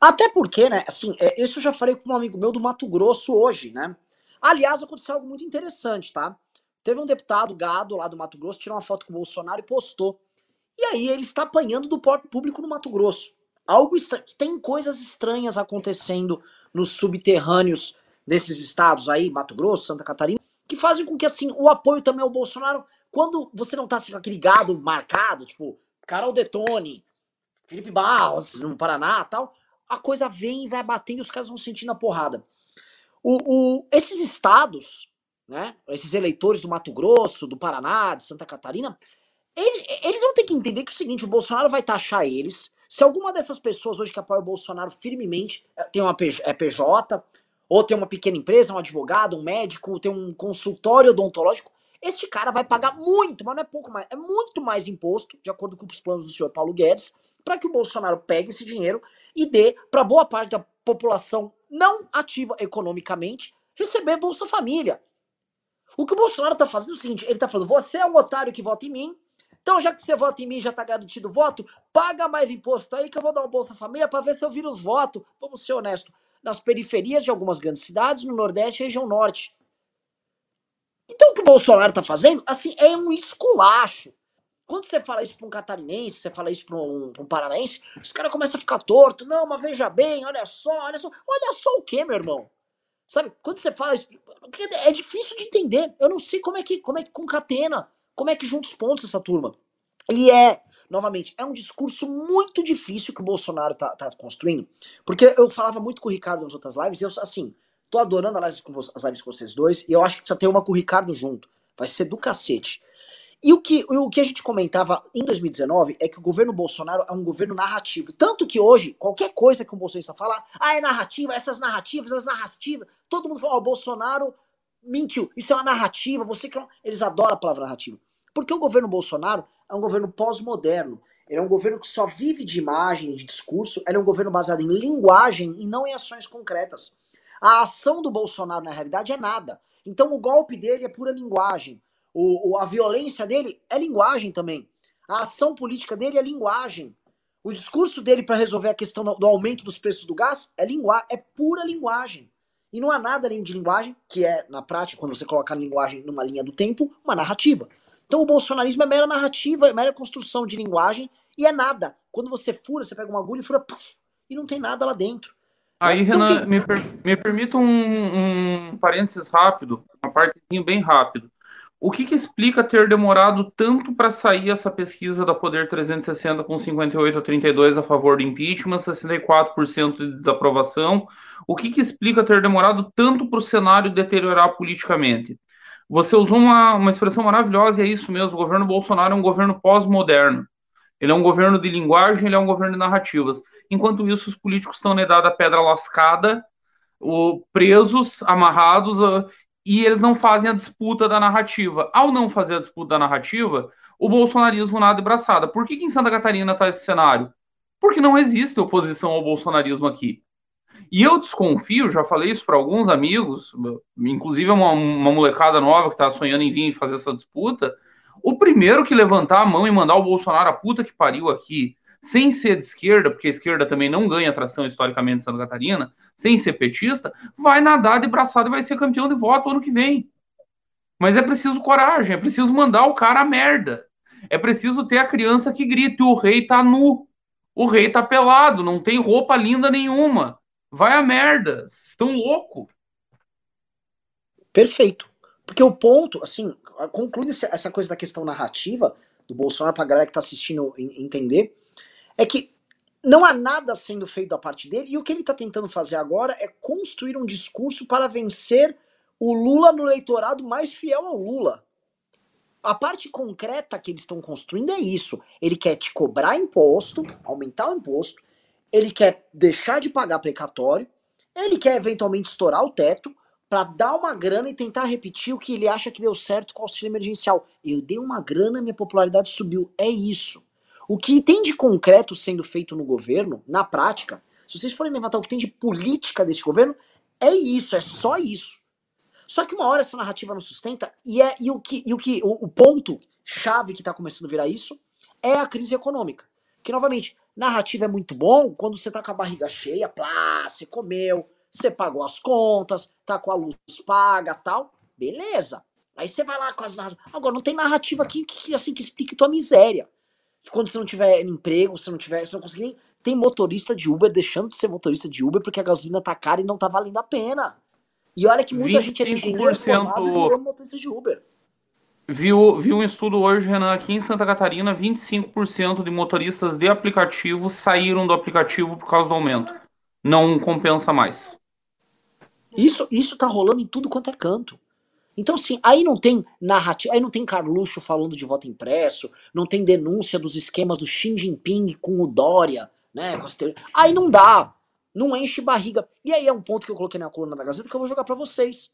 Até porque, né, assim, é, isso eu já falei com um amigo meu do Mato Grosso hoje, né? Aliás, aconteceu algo muito interessante, tá? Teve um deputado gado lá do Mato Grosso, tirou uma foto com o Bolsonaro e postou. E aí ele está apanhando do porto público no Mato Grosso. Algo estranho. Tem coisas estranhas acontecendo nos subterrâneos desses estados aí, Mato Grosso, Santa Catarina, que fazem com que assim o apoio também ao Bolsonaro, quando você não tá assim, com aquele gado marcado, tipo Carol Detone, Felipe Barros no Paraná tal, a coisa vem e vai batendo e os caras vão sentindo a porrada. O, o, esses estados, né, esses eleitores do Mato Grosso, do Paraná, de Santa Catarina, eles, eles vão ter que entender que é o seguinte, o Bolsonaro vai taxar eles. Se alguma dessas pessoas hoje que apoia o Bolsonaro firmemente eh, tem uma PJ, é PJ, ou tem uma pequena empresa, um advogado, um médico, tem um consultório odontológico, este cara vai pagar muito, mas não é pouco mais, é muito mais imposto, de acordo com os planos do senhor Paulo Guedes, para que o Bolsonaro pegue esse dinheiro e dê para boa parte da população não ativa economicamente receber Bolsa Família. O que o Bolsonaro tá fazendo é o seguinte, ele tá falando, você é um otário que vota em mim, então já que você vota em mim já tá garantido voto, paga mais imposto aí que eu vou dar uma Bolsa Família para ver se eu viro os votos. Vamos ser honestos nas periferias de algumas grandes cidades, no Nordeste e região Norte. Então o que o Bolsonaro está fazendo, assim, é um esculacho. Quando você fala isso para um catarinense, você fala isso para um, um, paranaense, os caras começam a ficar torto. Não, mas veja bem, olha só, olha só. Olha só o que, meu irmão? Sabe, quando você fala isso, é difícil de entender. Eu não sei como é que, como é que concatena, como é que junta os pontos essa turma. E é novamente, é um discurso muito difícil que o Bolsonaro tá, tá construindo. Porque eu falava muito com o Ricardo nas outras lives, e eu, assim, tô adorando as lives, com as lives com vocês dois, e eu acho que precisa ter uma com o Ricardo junto. Vai ser do cacete. E o que, o que a gente comentava em 2019 é que o governo Bolsonaro é um governo narrativo. Tanto que hoje, qualquer coisa que um bolsonarista falar, ah, é narrativa, essas narrativas, as narrativas, todo mundo fala, ó, oh, Bolsonaro mentiu, isso é uma narrativa, você que Eles adoram a palavra narrativa. Porque o governo Bolsonaro é um governo pós-moderno. Ele é um governo que só vive de imagem, de discurso. Ele é um governo baseado em linguagem e não em ações concretas. A ação do Bolsonaro, na realidade, é nada. Então o golpe dele é pura linguagem. O, o, a violência dele é linguagem também. A ação política dele é linguagem. O discurso dele para resolver a questão do aumento dos preços do gás é, lingu é pura linguagem. E não há nada além de linguagem, que é, na prática, quando você coloca a linguagem numa linha do tempo, uma narrativa. Então o bolsonarismo é mera narrativa, é mera construção de linguagem e é nada. Quando você fura, você pega uma agulha e fura, puff, e não tem nada lá dentro. Aí, então, Renan, que... me, per me permita um, um parênteses rápido, uma partezinha bem rápido. O que, que, explica ter demorado tanto para sair essa pesquisa da Poder 360 com 58 a 32 a favor do impeachment, 64% de desaprovação? O que, que explica ter demorado tanto para o cenário deteriorar politicamente? Você usou uma, uma expressão maravilhosa e é isso mesmo. O governo Bolsonaro é um governo pós-moderno. Ele é um governo de linguagem, ele é um governo de narrativas. Enquanto isso, os políticos estão na idade da pedra lascada, o, presos, amarrados, e eles não fazem a disputa da narrativa. Ao não fazer a disputa da narrativa, o bolsonarismo nada de braçada. Por que, que em Santa Catarina está esse cenário? Porque não existe oposição ao bolsonarismo aqui. E eu desconfio, já falei isso para alguns amigos, inclusive uma, uma molecada nova que está sonhando em vir fazer essa disputa. O primeiro que levantar a mão e mandar o Bolsonaro a puta que pariu aqui, sem ser de esquerda, porque a esquerda também não ganha atração historicamente em Santa Catarina, sem ser petista, vai nadar de braçada e vai ser campeão de voto ano que vem. Mas é preciso coragem, é preciso mandar o cara a merda. É preciso ter a criança que grita: o rei tá nu, o rei tá pelado, não tem roupa linda nenhuma. Vai a merda, estão louco. Perfeito. Porque o ponto, assim, concluindo essa coisa da questão narrativa do Bolsonaro para a galera que está assistindo entender, é que não há nada sendo feito da parte dele e o que ele está tentando fazer agora é construir um discurso para vencer o Lula no eleitorado mais fiel ao Lula. A parte concreta que eles estão construindo é isso. Ele quer te cobrar imposto, aumentar o imposto, ele quer deixar de pagar precatório, ele quer eventualmente estourar o teto, para dar uma grana e tentar repetir o que ele acha que deu certo com o auxílio emergencial. Eu dei uma grana, minha popularidade subiu. É isso. O que tem de concreto sendo feito no governo, na prática, se vocês forem levantar o que tem de política desse governo, é isso, é só isso. Só que uma hora essa narrativa não sustenta, e, é, e o que, e o, que o, o ponto chave que está começando a virar isso é a crise econômica. Que, novamente, narrativa é muito bom quando você tá com a barriga cheia, plá, você comeu, você pagou as contas, tá com a luz paga tal, beleza. Aí você vai lá com as Agora, não tem narrativa aqui que, assim, que explique tua miséria. Que quando você não tiver emprego, você não tiver. Você não conseguir nem. Tem motorista de Uber deixando de ser motorista de Uber porque a gasolina tá cara e não tá valendo a pena. E olha que muita gente é engenheiro formado e virou motorista de Uber. Viu, viu um estudo hoje, Renan, aqui em Santa Catarina, 25% de motoristas de aplicativo saíram do aplicativo por causa do aumento. Não compensa mais. Isso, isso tá rolando em tudo quanto é canto. Então, assim, aí não tem narrativa, aí não tem Carluxo falando de voto impresso, não tem denúncia dos esquemas do Xi Jinping com o Dória, né? Aí não dá, não enche barriga. E aí é um ponto que eu coloquei na coluna da Gazeta que eu vou jogar para vocês.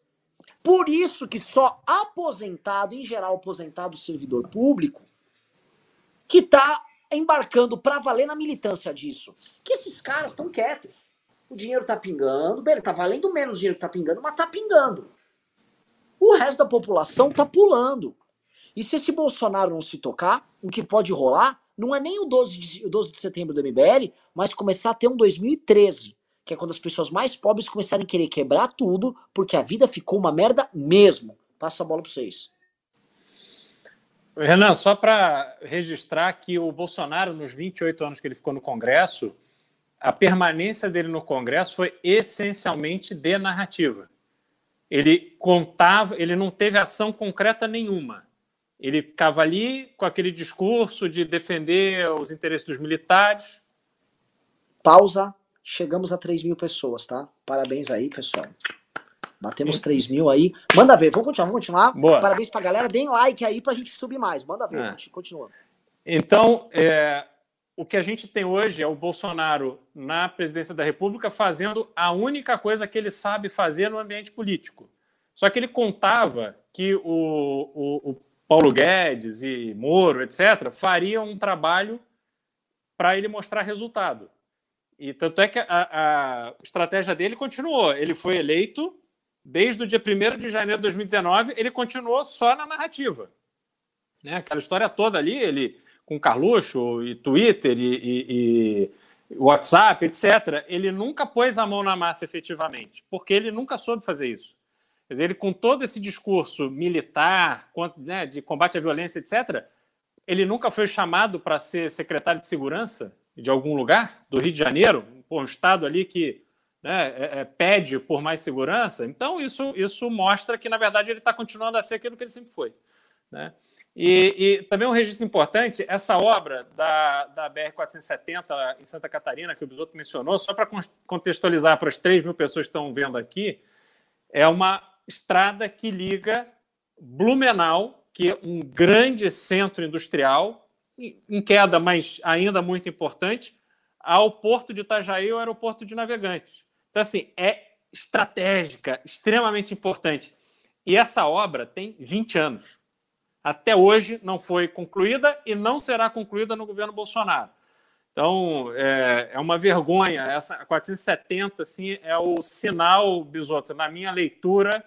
Por isso que só aposentado, em geral aposentado servidor público, que tá embarcando para valer na militância disso. Que esses caras estão quietos o dinheiro tá pingando, bem, tá valendo menos dinheiro que tá pingando, mas tá pingando. O resto da população tá pulando. E se esse Bolsonaro não se tocar, o que pode rolar não é nem o 12 de, o 12 de setembro do MBL, mas começar a ter um 2013, que é quando as pessoas mais pobres começarem a querer quebrar tudo, porque a vida ficou uma merda mesmo. Passa a bola para vocês. Renan, só para registrar que o Bolsonaro, nos 28 anos que ele ficou no Congresso, a permanência dele no Congresso foi essencialmente de narrativa. Ele contava, ele não teve ação concreta nenhuma. Ele ficava ali com aquele discurso de defender os interesses dos militares. Pausa. Chegamos a 3 mil pessoas, tá? Parabéns aí, pessoal. Batemos 3 mil aí. Manda ver, vamos continuar, vamos continuar. Boa. Parabéns pra galera. Deem like aí pra gente subir mais. Manda ver, é. continua. Então, é, o que a gente tem hoje é o Bolsonaro na presidência da República fazendo a única coisa que ele sabe fazer no ambiente político. Só que ele contava que o, o, o Paulo Guedes e Moro, etc., fariam um trabalho para ele mostrar resultado. E tanto é que a, a, estratégia dele continuou. Ele foi eleito desde o dia 1 de janeiro de 2019, ele continuou só na narrativa. Né? Aquela história toda ali, ele com Carluxo e Twitter e, e, e, WhatsApp, etc., ele nunca pôs a mão na massa efetivamente, porque ele nunca soube fazer isso. Quer dizer, ele, com todo esse discurso militar, né, de combate à violência, etc., ele nunca foi chamado para ser secretário de segurança de algum lugar, do Rio de Janeiro, um estado ali que né, é, é, pede por mais segurança. Então, isso, isso mostra que, na verdade, ele está continuando a ser aquilo que ele sempre foi. Né? E, e, também um registro importante, essa obra da, da BR-470 em Santa Catarina, que o Bisoto mencionou, só para contextualizar para as 3 mil pessoas que estão vendo aqui, é uma estrada que liga Blumenau, que é um grande centro industrial, em queda, mas ainda muito importante, ao porto de Itajaí, o aeroporto de Navegantes. Então, assim, é estratégica, extremamente importante. E essa obra tem 20 anos até hoje não foi concluída e não será concluída no governo Bolsonaro. Então, é, é uma vergonha. Essa 470 assim, é o sinal, Bisoto, na minha leitura,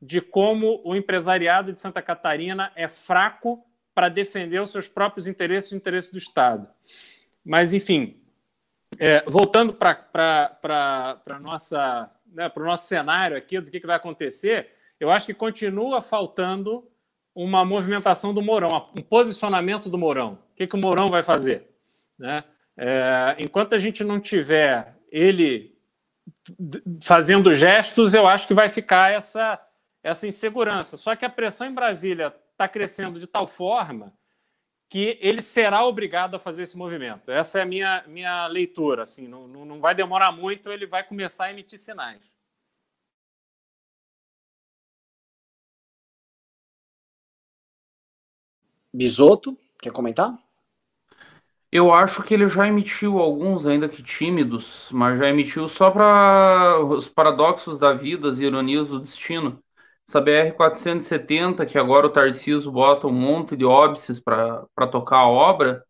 de como o empresariado de Santa Catarina é fraco para defender os seus próprios interesses e os interesses do Estado. Mas, enfim, é, voltando para né, o nosso cenário aqui do que, que vai acontecer, eu acho que continua faltando uma movimentação do Mourão, um posicionamento do Mourão. O que, que o Mourão vai fazer? Né? É, enquanto a gente não tiver ele fazendo gestos, eu acho que vai ficar essa, essa insegurança. Só que a pressão em Brasília está crescendo de tal forma que ele será obrigado a fazer esse movimento. Essa é a minha, minha leitura. Assim, não, não vai demorar muito, ele vai começar a emitir sinais. Bisoto, quer comentar? Eu acho que ele já emitiu alguns, ainda que tímidos, mas já emitiu só para os paradoxos da vida, as ironias do destino. Essa BR-470, que agora o Tarcísio bota um monte de óbices para tocar a obra,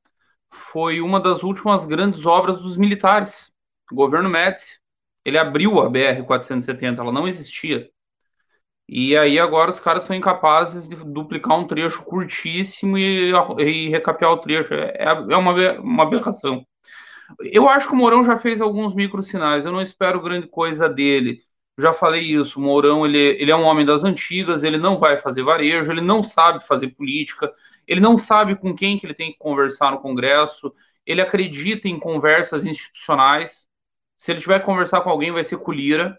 foi uma das últimas grandes obras dos militares. O governo Médici, ele abriu a BR-470, ela não existia. E aí agora os caras são incapazes de duplicar um trecho curtíssimo e, e recapear o trecho. É, é uma, uma aberração. Eu acho que o Mourão já fez alguns micro sinais. Eu não espero grande coisa dele. Já falei isso. O Mourão ele, ele é um homem das antigas. Ele não vai fazer varejo. Ele não sabe fazer política. Ele não sabe com quem que ele tem que conversar no Congresso. Ele acredita em conversas institucionais. Se ele tiver que conversar com alguém, vai ser com Lira,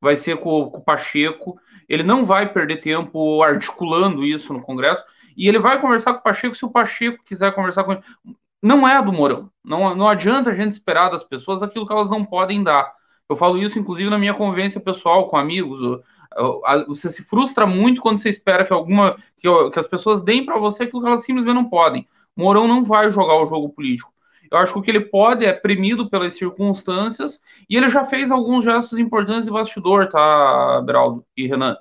vai ser com, com o Pacheco ele não vai perder tempo articulando isso no Congresso, e ele vai conversar com o Pacheco se o Pacheco quiser conversar com ele. Não é do Mourão. Não, não adianta a gente esperar das pessoas aquilo que elas não podem dar. Eu falo isso, inclusive, na minha convivência pessoal com amigos. Você se frustra muito quando você espera que alguma que, que as pessoas deem para você aquilo que elas simplesmente não podem. Mourão não vai jogar o jogo político. Eu acho que o que ele pode é premido pelas circunstâncias e ele já fez alguns gestos importantes de bastidor, tá, Beraldo e Renan?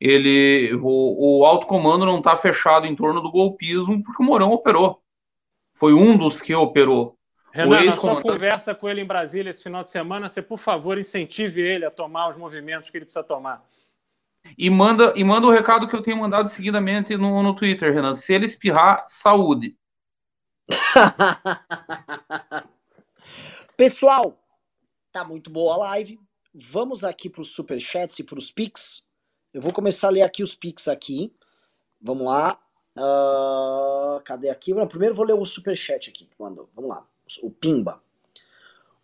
Ele, o, o alto comando não está fechado em torno do golpismo porque o Mourão operou. Foi um dos que operou. Renan, na sua conversa com ele em Brasília esse final de semana, você, por favor, incentive ele a tomar os movimentos que ele precisa tomar. E manda, e manda o recado que eu tenho mandado seguidamente no, no Twitter, Renan. Se ele espirrar, saúde. Pessoal, tá muito boa a live. Vamos aqui para os superchats e para os pics. Eu vou começar a ler aqui os pics aqui. Vamos lá. Uh, cadê aqui? Não, primeiro vou ler o superchat aqui que mandou. Vamos lá. O Pimba.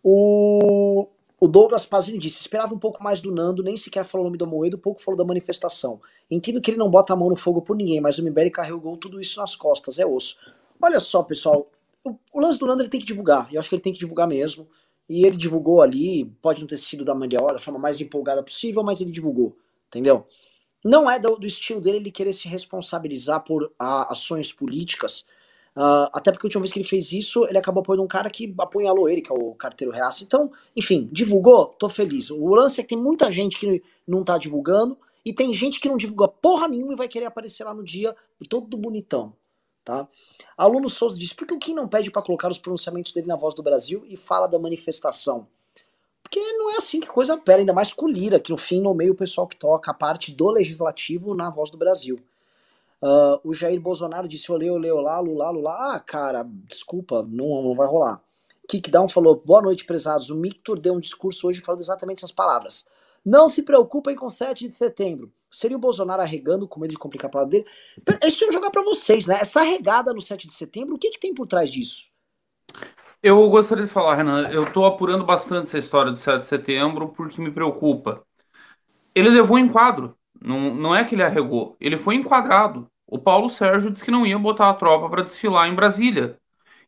O, o Douglas Pazini disse: esperava um pouco mais do Nando, nem sequer falou o nome do Moedo, pouco falou da manifestação. Entendo que ele não bota a mão no fogo por ninguém, mas o Mbele carregou tudo isso nas costas, é osso. Olha só, pessoal, o, o lance do Nando ele tem que divulgar, eu acho que ele tem que divulgar mesmo. E ele divulgou ali, pode não ter sido da melhor, da forma mais empolgada possível, mas ele divulgou, entendeu? Não é do, do estilo dele ele querer se responsabilizar por a, ações políticas, uh, até porque a última vez que ele fez isso, ele acabou apoiando um cara que apunhalou ele, que é o carteiro reaça. Então, enfim, divulgou, tô feliz. O lance é que tem muita gente que não tá divulgando, e tem gente que não divulga porra nenhuma e vai querer aparecer lá no dia todo bonitão. Tá? Aluno Souza diz: por que o Kim não pede para colocar os pronunciamentos dele na voz do Brasil e fala da manifestação? Porque não é assim que coisa opera, ainda mais com o Lira, que no fim nomeia o pessoal que toca a parte do legislativo na voz do Brasil. Uh, o Jair Bolsonaro disse: olê, olê, olá, lula, lula. Ah, cara, desculpa, não, não vai rolar. Kickdown falou: boa noite, prezados. O Mictor deu um discurso hoje falando exatamente essas palavras. Não se preocupem com 7 de setembro. Seria o Bolsonaro arregando com medo de complicar a palavra dele? Isso eu jogar para vocês, né? Essa arregada no 7 de setembro, o que, que tem por trás disso? Eu gostaria de falar, Renan, eu estou apurando bastante essa história do 7 de setembro porque me preocupa. Ele levou em quadro, não, não é que ele arregou, ele foi enquadrado. O Paulo Sérgio disse que não ia botar a tropa para desfilar em Brasília.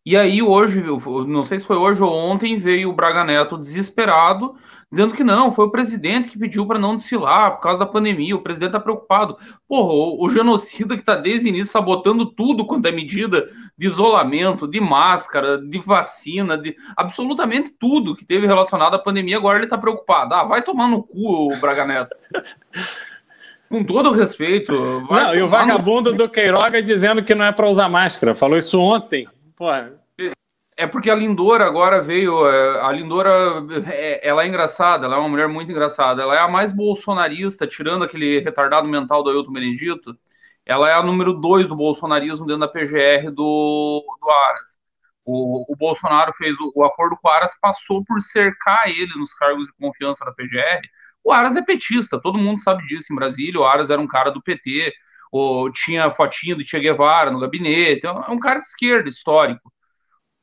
E aí hoje, não sei se foi hoje ou ontem, veio o Braga Neto desesperado dizendo que não, foi o presidente que pediu para não desfilar por causa da pandemia, o presidente está preocupado. Porra, o, o genocida que está desde o início sabotando tudo quanto é medida de isolamento, de máscara, de vacina, de absolutamente tudo que teve relacionado à pandemia, agora ele está preocupado. Ah, vai tomar no cu o Braga Neto. Com todo respeito. Não, e o vagabundo no... do Queiroga dizendo que não é para usar máscara. Falou isso ontem. Porra, é porque a Lindora agora veio. É, a Lindora, é, ela é engraçada, ela é uma mulher muito engraçada. Ela é a mais bolsonarista, tirando aquele retardado mental do Ailton Benedito. Ela é a número dois do bolsonarismo dentro da PGR do, do Aras. o, o Bolsonaro fez o, o, acordo com o Aras, passou por cercar ele nos cargos de confiança da PGR. O Aras é petista, todo mundo sabe disso em Brasília. O Aras era um cara do PT, ou tinha fotinho do Che Guevara no gabinete, é um cara de esquerda, histórico.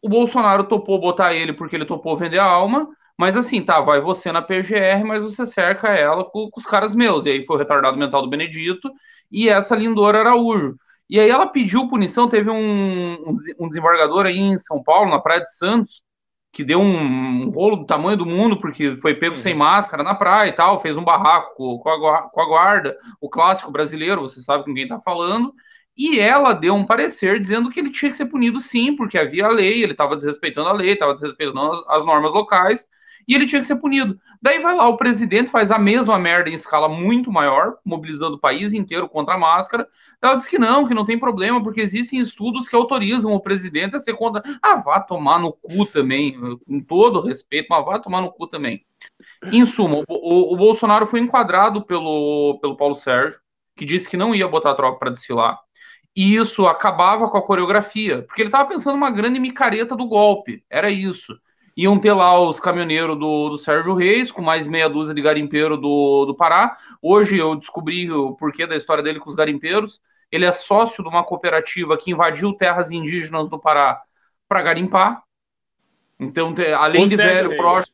O Bolsonaro topou botar ele porque ele topou vender a alma, mas assim, tá, vai você na PGR, mas você cerca ela com, com os caras meus. E aí foi o retardado mental do Benedito e essa lindora Araújo. E aí ela pediu punição, teve um, um desembargador aí em São Paulo, na Praia de Santos, que deu um, um rolo do tamanho do mundo, porque foi pego uhum. sem máscara na praia e tal, fez um barraco com a, com a guarda, o clássico brasileiro, você sabe com quem tá falando, e ela deu um parecer dizendo que ele tinha que ser punido sim, porque havia a lei, ele estava desrespeitando a lei, estava desrespeitando as, as normas locais, e ele tinha que ser punido. Daí vai lá, o presidente faz a mesma merda em escala muito maior, mobilizando o país inteiro contra a máscara. Ela diz que não, que não tem problema, porque existem estudos que autorizam o presidente a ser contra. Ah, vá tomar no cu também, com todo respeito, mas vá tomar no cu também. Em suma, o, o, Bolsonaro foi enquadrado pelo, pelo Paulo Sérgio, que disse que não ia botar a tropa para desfilar. E isso acabava com a coreografia, porque ele estava pensando uma grande micareta do golpe. Era isso iam ter lá os caminhoneiros do, do Sérgio Reis, com mais meia dúzia de garimpeiro do, do Pará. Hoje eu descobri o porquê da história dele com os garimpeiros. Ele é sócio de uma cooperativa que invadiu terras indígenas do Pará para garimpar. Então, além de velho broche,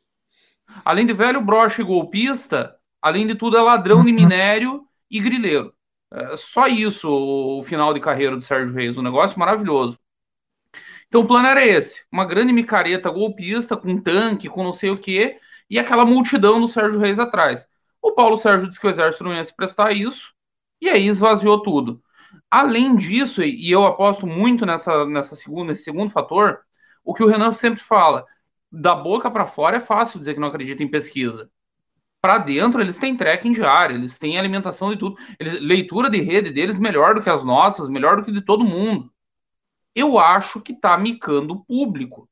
além de velho broche golpista, além de tudo é ladrão de minério e grileiro. É só isso o final de carreira do Sérgio Reis, um negócio maravilhoso. Então o plano era esse: uma grande micareta golpista, com tanque, com não sei o quê, e aquela multidão do Sérgio Reis atrás. O Paulo Sérgio disse que o exército não ia se prestar a isso, e aí esvaziou tudo. Além disso, e eu aposto muito nessa, nessa segunda, nesse segundo fator, o que o Renan sempre fala: da boca para fora é fácil dizer que não acredita em pesquisa. Para dentro, eles têm tracking diário, eles têm alimentação de tudo. Eles, leitura de rede deles melhor do que as nossas, melhor do que de todo mundo eu acho que está micando o público.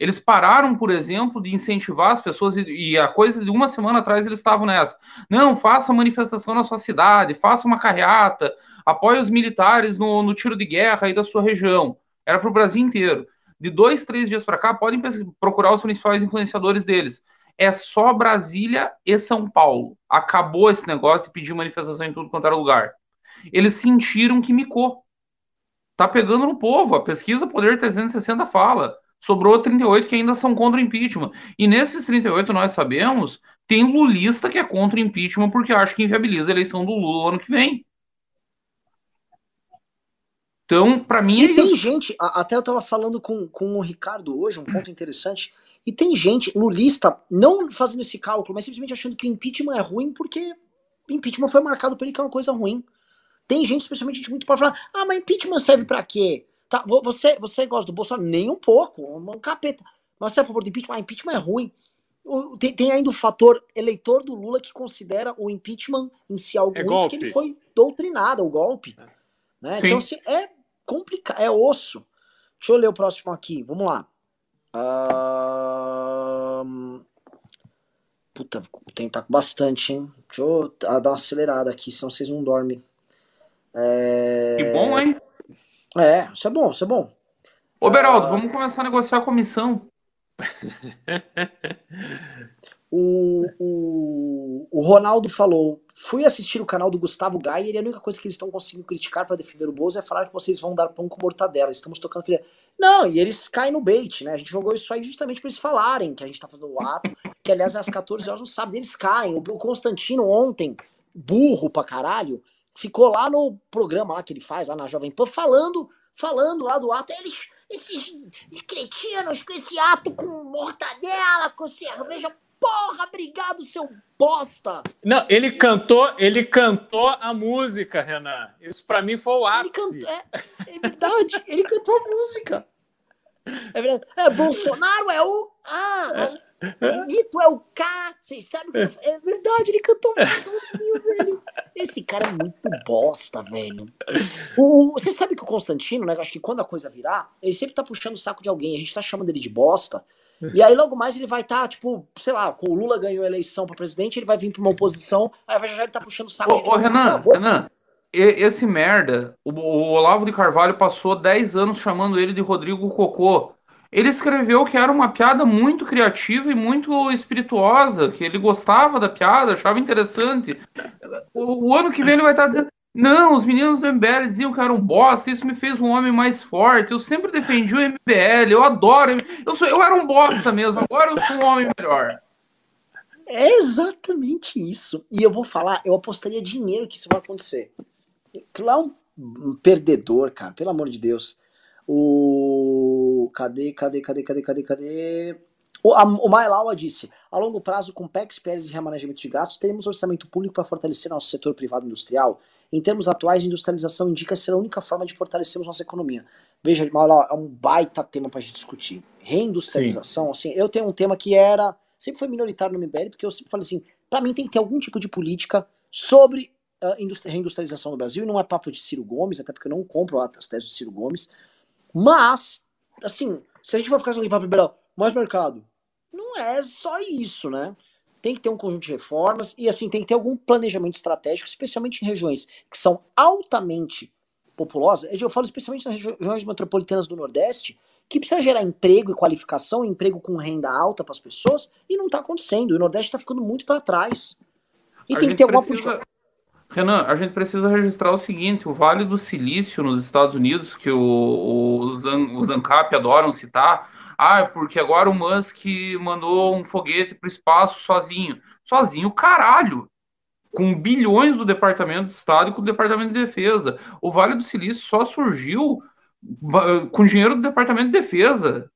Eles pararam, por exemplo, de incentivar as pessoas, e a coisa de uma semana atrás eles estavam nessa. Não, faça manifestação na sua cidade, faça uma carreata, apoie os militares no, no tiro de guerra aí da sua região. Era para o Brasil inteiro. De dois, três dias para cá, podem procurar os principais influenciadores deles. É só Brasília e São Paulo. Acabou esse negócio de pedir manifestação em tudo quanto era lugar. Eles sentiram que micou tá pegando no povo. A pesquisa Poder 360 fala. Sobrou 38 que ainda são contra o impeachment. E nesses 38, nós sabemos, tem lulista que é contra o impeachment porque acha que inviabiliza a eleição do Lula ano que vem. Então, para mim. E é tem isso. gente, até eu tava falando com, com o Ricardo hoje, um ponto interessante. E tem gente, lulista, não fazendo esse cálculo, mas simplesmente achando que o impeachment é ruim porque impeachment foi marcado por ele que é uma coisa ruim. Tem gente, especialmente gente muito pode falar, ah, mas impeachment serve para quê? Tá, você, você gosta do Bolsonaro? Nem um pouco, um capeta. Mas você é a favor do impeachment? Ah, impeachment é ruim. Tem, tem, ainda o fator eleitor do Lula que considera o impeachment em si algo é ruim, golpe. porque ele foi doutrinado, o golpe. É. Né? Então, assim, é complicado, é osso. Deixa eu ler o próximo aqui, vamos lá. Uh... Puta, o tempo tá bastante, hein? Deixa eu dar uma acelerada aqui, senão vocês não dormem. É... Que bom, hein? É, isso é bom, isso é bom. Ô, Beraldo, uh... vamos começar a negociar a comissão. o, o, o Ronaldo falou: fui assistir o canal do Gustavo Gaia e a única coisa que eles estão conseguindo criticar para defender o Bozo é falar que vocês vão dar pão com mortadela. Estamos tocando filha. Não, e eles caem no bait, né? A gente jogou isso aí justamente para eles falarem que a gente tá fazendo o ato, que aliás às 14 horas no sábado, eles caem. O Constantino ontem, burro pra caralho, ficou lá no programa lá que ele faz, lá na Jovem Pan, falando, falando lá do ato. Eles, esses cretinos com esse ato com mortadela, com cerveja. Porra, obrigado, seu bosta! Não, ele cantou, ele cantou a música, Renan. Isso para mim foi o ápice. Ele cantou, é, é verdade, ele cantou a música. É verdade. É, Bolsonaro é o. Ah, o mito é o K. Vocês sabem que. É verdade, ele cantou um velho. Esse cara é muito bosta, velho. O, você sabe que o Constantino, né? Acho que quando a coisa virar, ele sempre tá puxando o saco de alguém. A gente tá chamando ele de bosta. E aí logo mais ele vai estar, tá, tipo, sei lá, com o Lula ganhou a eleição para presidente, ele vai vir para uma oposição, aí já já ele tá puxando o saco ô, de Ô, Renan, Renan, esse merda, o, o Olavo de Carvalho passou 10 anos chamando ele de Rodrigo Cocô. Ele escreveu que era uma piada muito criativa e muito espirituosa, que ele gostava da piada, achava interessante. O, o ano que vem ele vai estar dizendo: não, os meninos do MBL diziam que era um bosta, isso me fez um homem mais forte. Eu sempre defendi o MBL, eu adoro. Eu, sou, eu era um bosta mesmo, agora eu sou um homem melhor. É exatamente isso. E eu vou falar, eu apostaria dinheiro que isso vai acontecer. Lá um, um perdedor, cara, pelo amor de Deus. O. Cadê, cadê, cadê, cadê, cadê, cadê? O, a, o Mailaua disse: a longo prazo, com PECs, PLs e remanejamento de gastos, teremos orçamento público para fortalecer nosso setor privado industrial. Em termos atuais, industrialização indica ser a única forma de fortalecermos nossa economia. Veja, Mailaua, é um baita tema para a gente discutir. Reindustrialização, Sim. assim, eu tenho um tema que era. Sempre foi minoritário no MBL, porque eu sempre falei assim: para mim tem que ter algum tipo de política sobre a reindustrialização no Brasil, e não é papo de Ciro Gomes, até porque eu não compro as teses de Ciro Gomes. Mas, assim, se a gente for ficar só papo liberal, mais mercado. Não é só isso, né? Tem que ter um conjunto de reformas e, assim, tem que ter algum planejamento estratégico, especialmente em regiões que são altamente populosas. Eu falo especialmente nas regiões metropolitanas do Nordeste, que precisa gerar emprego e qualificação, emprego com renda alta para as pessoas, e não está acontecendo. O Nordeste está ficando muito para trás. E a tem que ter precisa... alguma política. Renan, a gente precisa registrar o seguinte: o Vale do Silício nos Estados Unidos, que os, os ANCAP adoram citar, ah, é porque agora o Musk mandou um foguete para o espaço sozinho. Sozinho, caralho! Com bilhões do Departamento de Estado e com o Departamento de Defesa. O Vale do Silício só surgiu com dinheiro do Departamento de Defesa,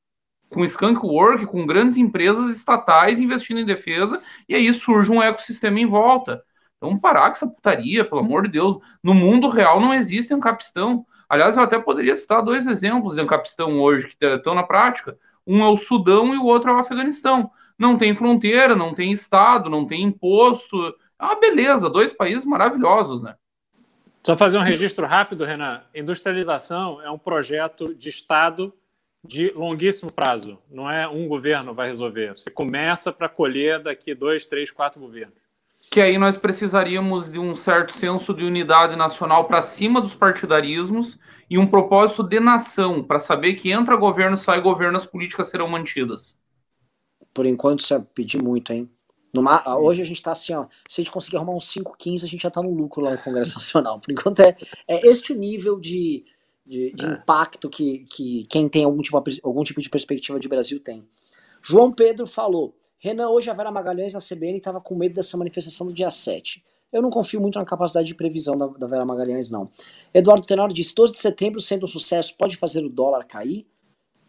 com Skunk Work, com grandes empresas estatais investindo em defesa, e aí surge um ecossistema em volta. Então, parar com essa putaria, pelo amor de Deus. No mundo real não existe ancapistão. Aliás, eu até poderia citar dois exemplos de ancapistão hoje que estão na prática. Um é o Sudão e o outro é o Afeganistão. Não tem fronteira, não tem Estado, não tem imposto. É uma beleza, dois países maravilhosos, né? Só fazer um registro rápido, Renan. Industrialização é um projeto de Estado de longuíssimo prazo. Não é um governo vai resolver. Você começa para colher daqui dois, três, quatro governos que aí nós precisaríamos de um certo senso de unidade nacional para cima dos partidarismos e um propósito de nação, para saber que entra governo, sai governo, as políticas serão mantidas. Por enquanto, você pedir muito, hein? Numa, hoje a gente está assim, ó. Se a gente conseguir arrumar uns 5, 15, a gente já está no lucro lá no Congresso Nacional. Por enquanto, é, é este o nível de, de, de é. impacto que, que quem tem algum tipo, algum tipo de perspectiva de Brasil tem. João Pedro falou: Renan, hoje a Vera Magalhães na CBN estava com medo dessa manifestação do dia 7. Eu não confio muito na capacidade de previsão da, da Vera Magalhães, não. Eduardo Tenório disse: 12 de setembro, sendo um sucesso, pode fazer o dólar cair?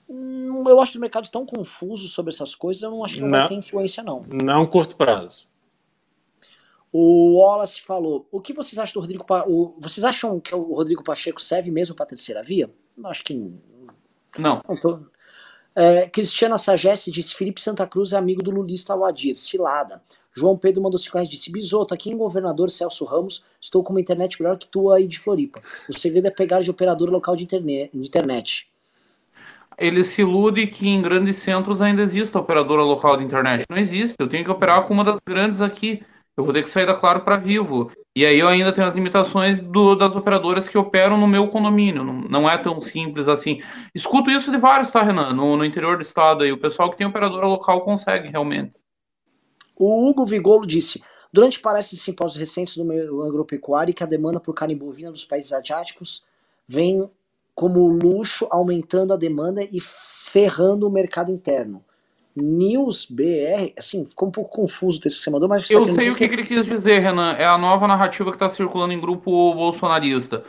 Hum, eu acho os mercados tão confusos sobre essas coisas, eu não acho que não, não vai ter influência, não. Não curto prazo. O Wallace falou: o que vocês acham do Rodrigo pa... o... Vocês acham que o Rodrigo Pacheco serve mesmo para a terceira via? Acho que. Não. não tô... É, Cristiana Sagesse disse: Felipe Santa Cruz é amigo do Lulista Awadir. Cilada. João Pedro mandou 5 reais disse: Bisoto, aqui em governador Celso Ramos, estou com uma internet melhor que tua aí de Floripa. O segredo é pegar de operador local de internet. Ele se ilude que em grandes centros ainda exista operadora local de internet. Não existe. Eu tenho que operar com uma das grandes aqui. Eu vou ter que sair da Claro para Vivo. E aí eu ainda tenho as limitações do, das operadoras que operam no meu condomínio. Não, não, é tão simples assim. Escuto isso de vários, tá, Renan? No, no interior do estado aí. O pessoal que tem operadora local consegue realmente. O Hugo Vigolo disse: durante palestras de simpósios recentes do meio agropecuário, que a demanda por carne bovina dos países asiáticos vem como luxo aumentando a demanda e ferrando o mercado interno. News BR, assim, ficou um pouco confuso o texto que você mandou, mas... Eu tá sei o que, que ele quis dizer, Renan, é a nova narrativa que está circulando em grupo bolsonarista.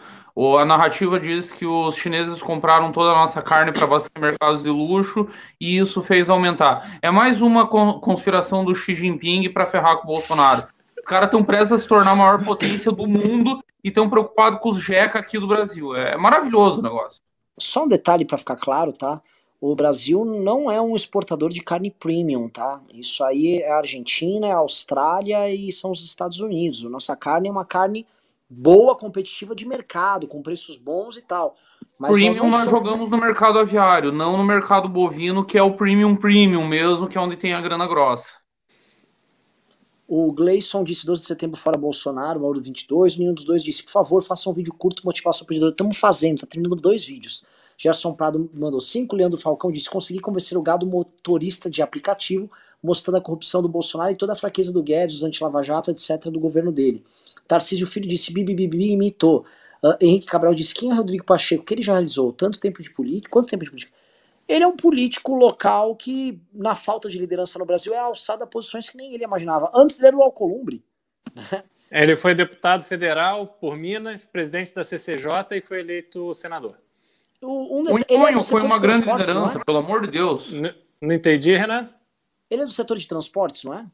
A narrativa diz que os chineses compraram toda a nossa carne para abastecer mercados de luxo e isso fez aumentar. É mais uma conspiração do Xi Jinping para ferrar com o Bolsonaro. Os caras estão prestes a se tornar a maior potência do mundo e estão preocupados com os jeca aqui do Brasil. É maravilhoso o negócio. Só um detalhe para ficar claro, tá? O Brasil não é um exportador de carne premium, tá? Isso aí é a Argentina, é a Austrália e são os Estados Unidos. Nossa carne é uma carne boa, competitiva de mercado, com preços bons e tal. Mas premium nós, nós somos... jogamos no mercado aviário, não no mercado bovino, que é o premium premium mesmo, que é onde tem a grana grossa. O Gleison disse 12 de setembro fora Bolsonaro, Mauro 22. Nenhum dos dois disse, por favor, faça um vídeo curto motivar seu pedidor. Estamos fazendo, tá terminando dois vídeos. Gerson Prado mandou 5. Leandro Falcão disse: consegui convencer o gado motorista de aplicativo, mostrando a corrupção do Bolsonaro e toda a fraqueza do Guedes, os anti-Lava Jato, etc., do governo dele. Tarcísio Filho disse: bibi, bibi, imitou. Uh, Henrique Cabral disse: quem é Rodrigo Pacheco? que ele já realizou? Tanto tempo de política? Quanto tempo de política? Ele é um político local que, na falta de liderança no Brasil, é alçado a posições que nem ele imaginava. Antes ele era o Alcolumbre. Ele foi deputado federal por Minas, presidente da CCJ e foi eleito senador. O, um, o é foi uma grande liderança, é? pelo amor de Deus. Não, não entendi, Renan? Ele é do setor de transportes, não é?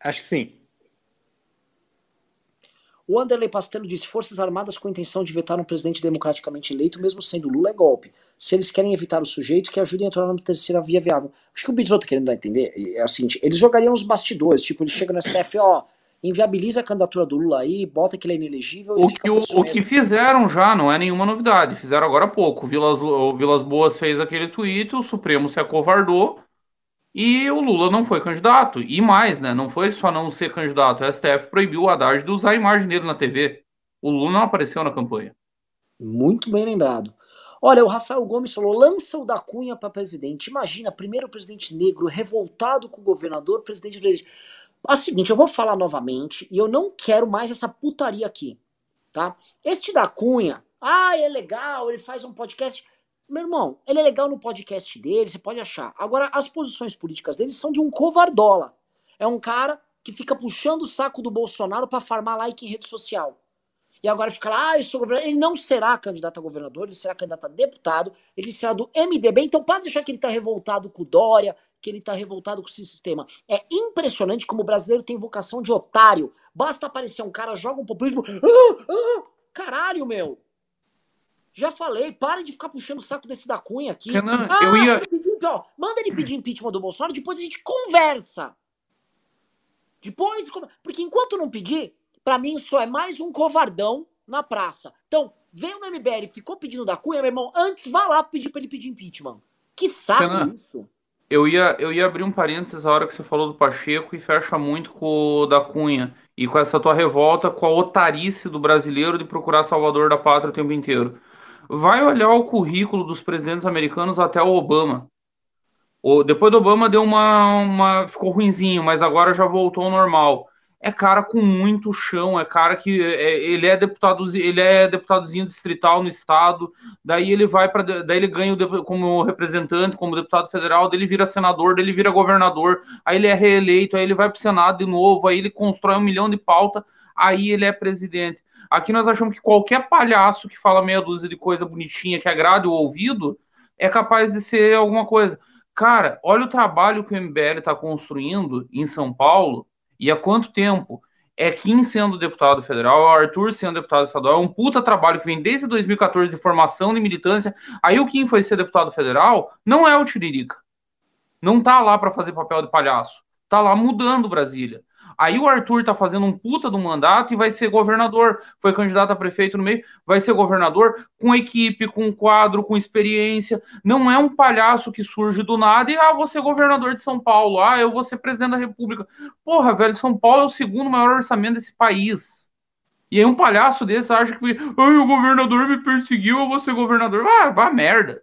Acho que sim. O Anderley Pastelo disse: Forças Armadas com intenção de vetar um presidente democraticamente eleito, mesmo sendo Lula, é golpe. Se eles querem evitar o sujeito, que ajudem a tornar uma terceira via viável. Acho que o Bisoto tá querendo dar a entender é o seguinte: eles jogariam os bastidores, tipo, eles chegam no STF, ó, inviabiliza a candidatura do Lula aí, bota que ele é inelegível. O, que, o, o que fizeram já não é nenhuma novidade, fizeram agora há pouco. O Vilas, o Vilas Boas fez aquele tweet, o Supremo se acovardou e o Lula não foi candidato. E mais, né? Não foi só não ser candidato, o STF proibiu o Haddad de usar a imagem dele na TV. O Lula não apareceu na campanha. Muito bem lembrado. Olha, o Rafael Gomes falou: lança o da Cunha para presidente. Imagina, primeiro presidente negro revoltado com o governador, presidente presidente. A seguinte, eu vou falar novamente e eu não quero mais essa putaria aqui, tá? Este da Cunha, ah, é legal, ele faz um podcast. Meu irmão, ele é legal no podcast dele, você pode achar. Agora, as posições políticas dele são de um covardola. É um cara que fica puxando o saco do Bolsonaro para farmar like em rede social. E agora fica lá, ah, eu sou governador. Ele não será candidato a governador, ele será candidato a deputado, ele será do MDB. Então, para deixar que ele tá revoltado com o Dória, que ele tá revoltado com esse sistema. É impressionante como o brasileiro tem vocação de otário. Basta aparecer um cara, joga um populismo. Ah, ah, caralho, meu! Já falei, para de ficar puxando o saco desse da Cunha aqui. Renan, ah, eu ia... Manda, pedir, ó, manda ele pedir impeachment do Bolsonaro, depois a gente conversa. Depois, porque enquanto não pedir, para mim só é mais um covardão na praça. Então, veio no MBL e ficou pedindo da Cunha, meu irmão, antes vá lá pedir para ele pedir impeachment. Que saco Renan, isso. Eu ia, eu ia abrir um parênteses a hora que você falou do Pacheco e fecha muito com o da Cunha e com essa tua revolta com a otarice do brasileiro de procurar salvador da pátria o tempo inteiro. Vai olhar o currículo dos presidentes americanos até o Obama. O, depois do Obama deu uma, uma. ficou ruinzinho, mas agora já voltou ao normal é cara com muito chão, é cara que é, ele é deputado, ele é deputadozinho distrital no estado, daí ele vai para, daí ele ganha como representante, como deputado federal, daí ele vira senador, daí ele vira governador, aí ele é reeleito, aí ele vai para o senado de novo, aí ele constrói um milhão de pauta, aí ele é presidente. Aqui nós achamos que qualquer palhaço que fala meia dúzia de coisa bonitinha que agrade o ouvido é capaz de ser alguma coisa. Cara, olha o trabalho que o MBL está construindo em São Paulo e há quanto tempo? É Kim sendo deputado federal, é Arthur sendo deputado estadual, é um puta trabalho que vem desde 2014 de formação de militância. Aí o Kim foi ser deputado federal, não é o Tiririca. Não tá lá para fazer papel de palhaço. Tá lá mudando Brasília. Aí o Arthur tá fazendo um puta do mandato e vai ser governador. Foi candidato a prefeito no meio, vai ser governador com equipe, com quadro, com experiência. Não é um palhaço que surge do nada e ah, vou ser governador de São Paulo. Ah, eu vou ser presidente da República. Porra, velho, São Paulo é o segundo maior orçamento desse país. E aí um palhaço desse acha que Ai, o governador me perseguiu, eu vou ser governador. Ah, vá merda.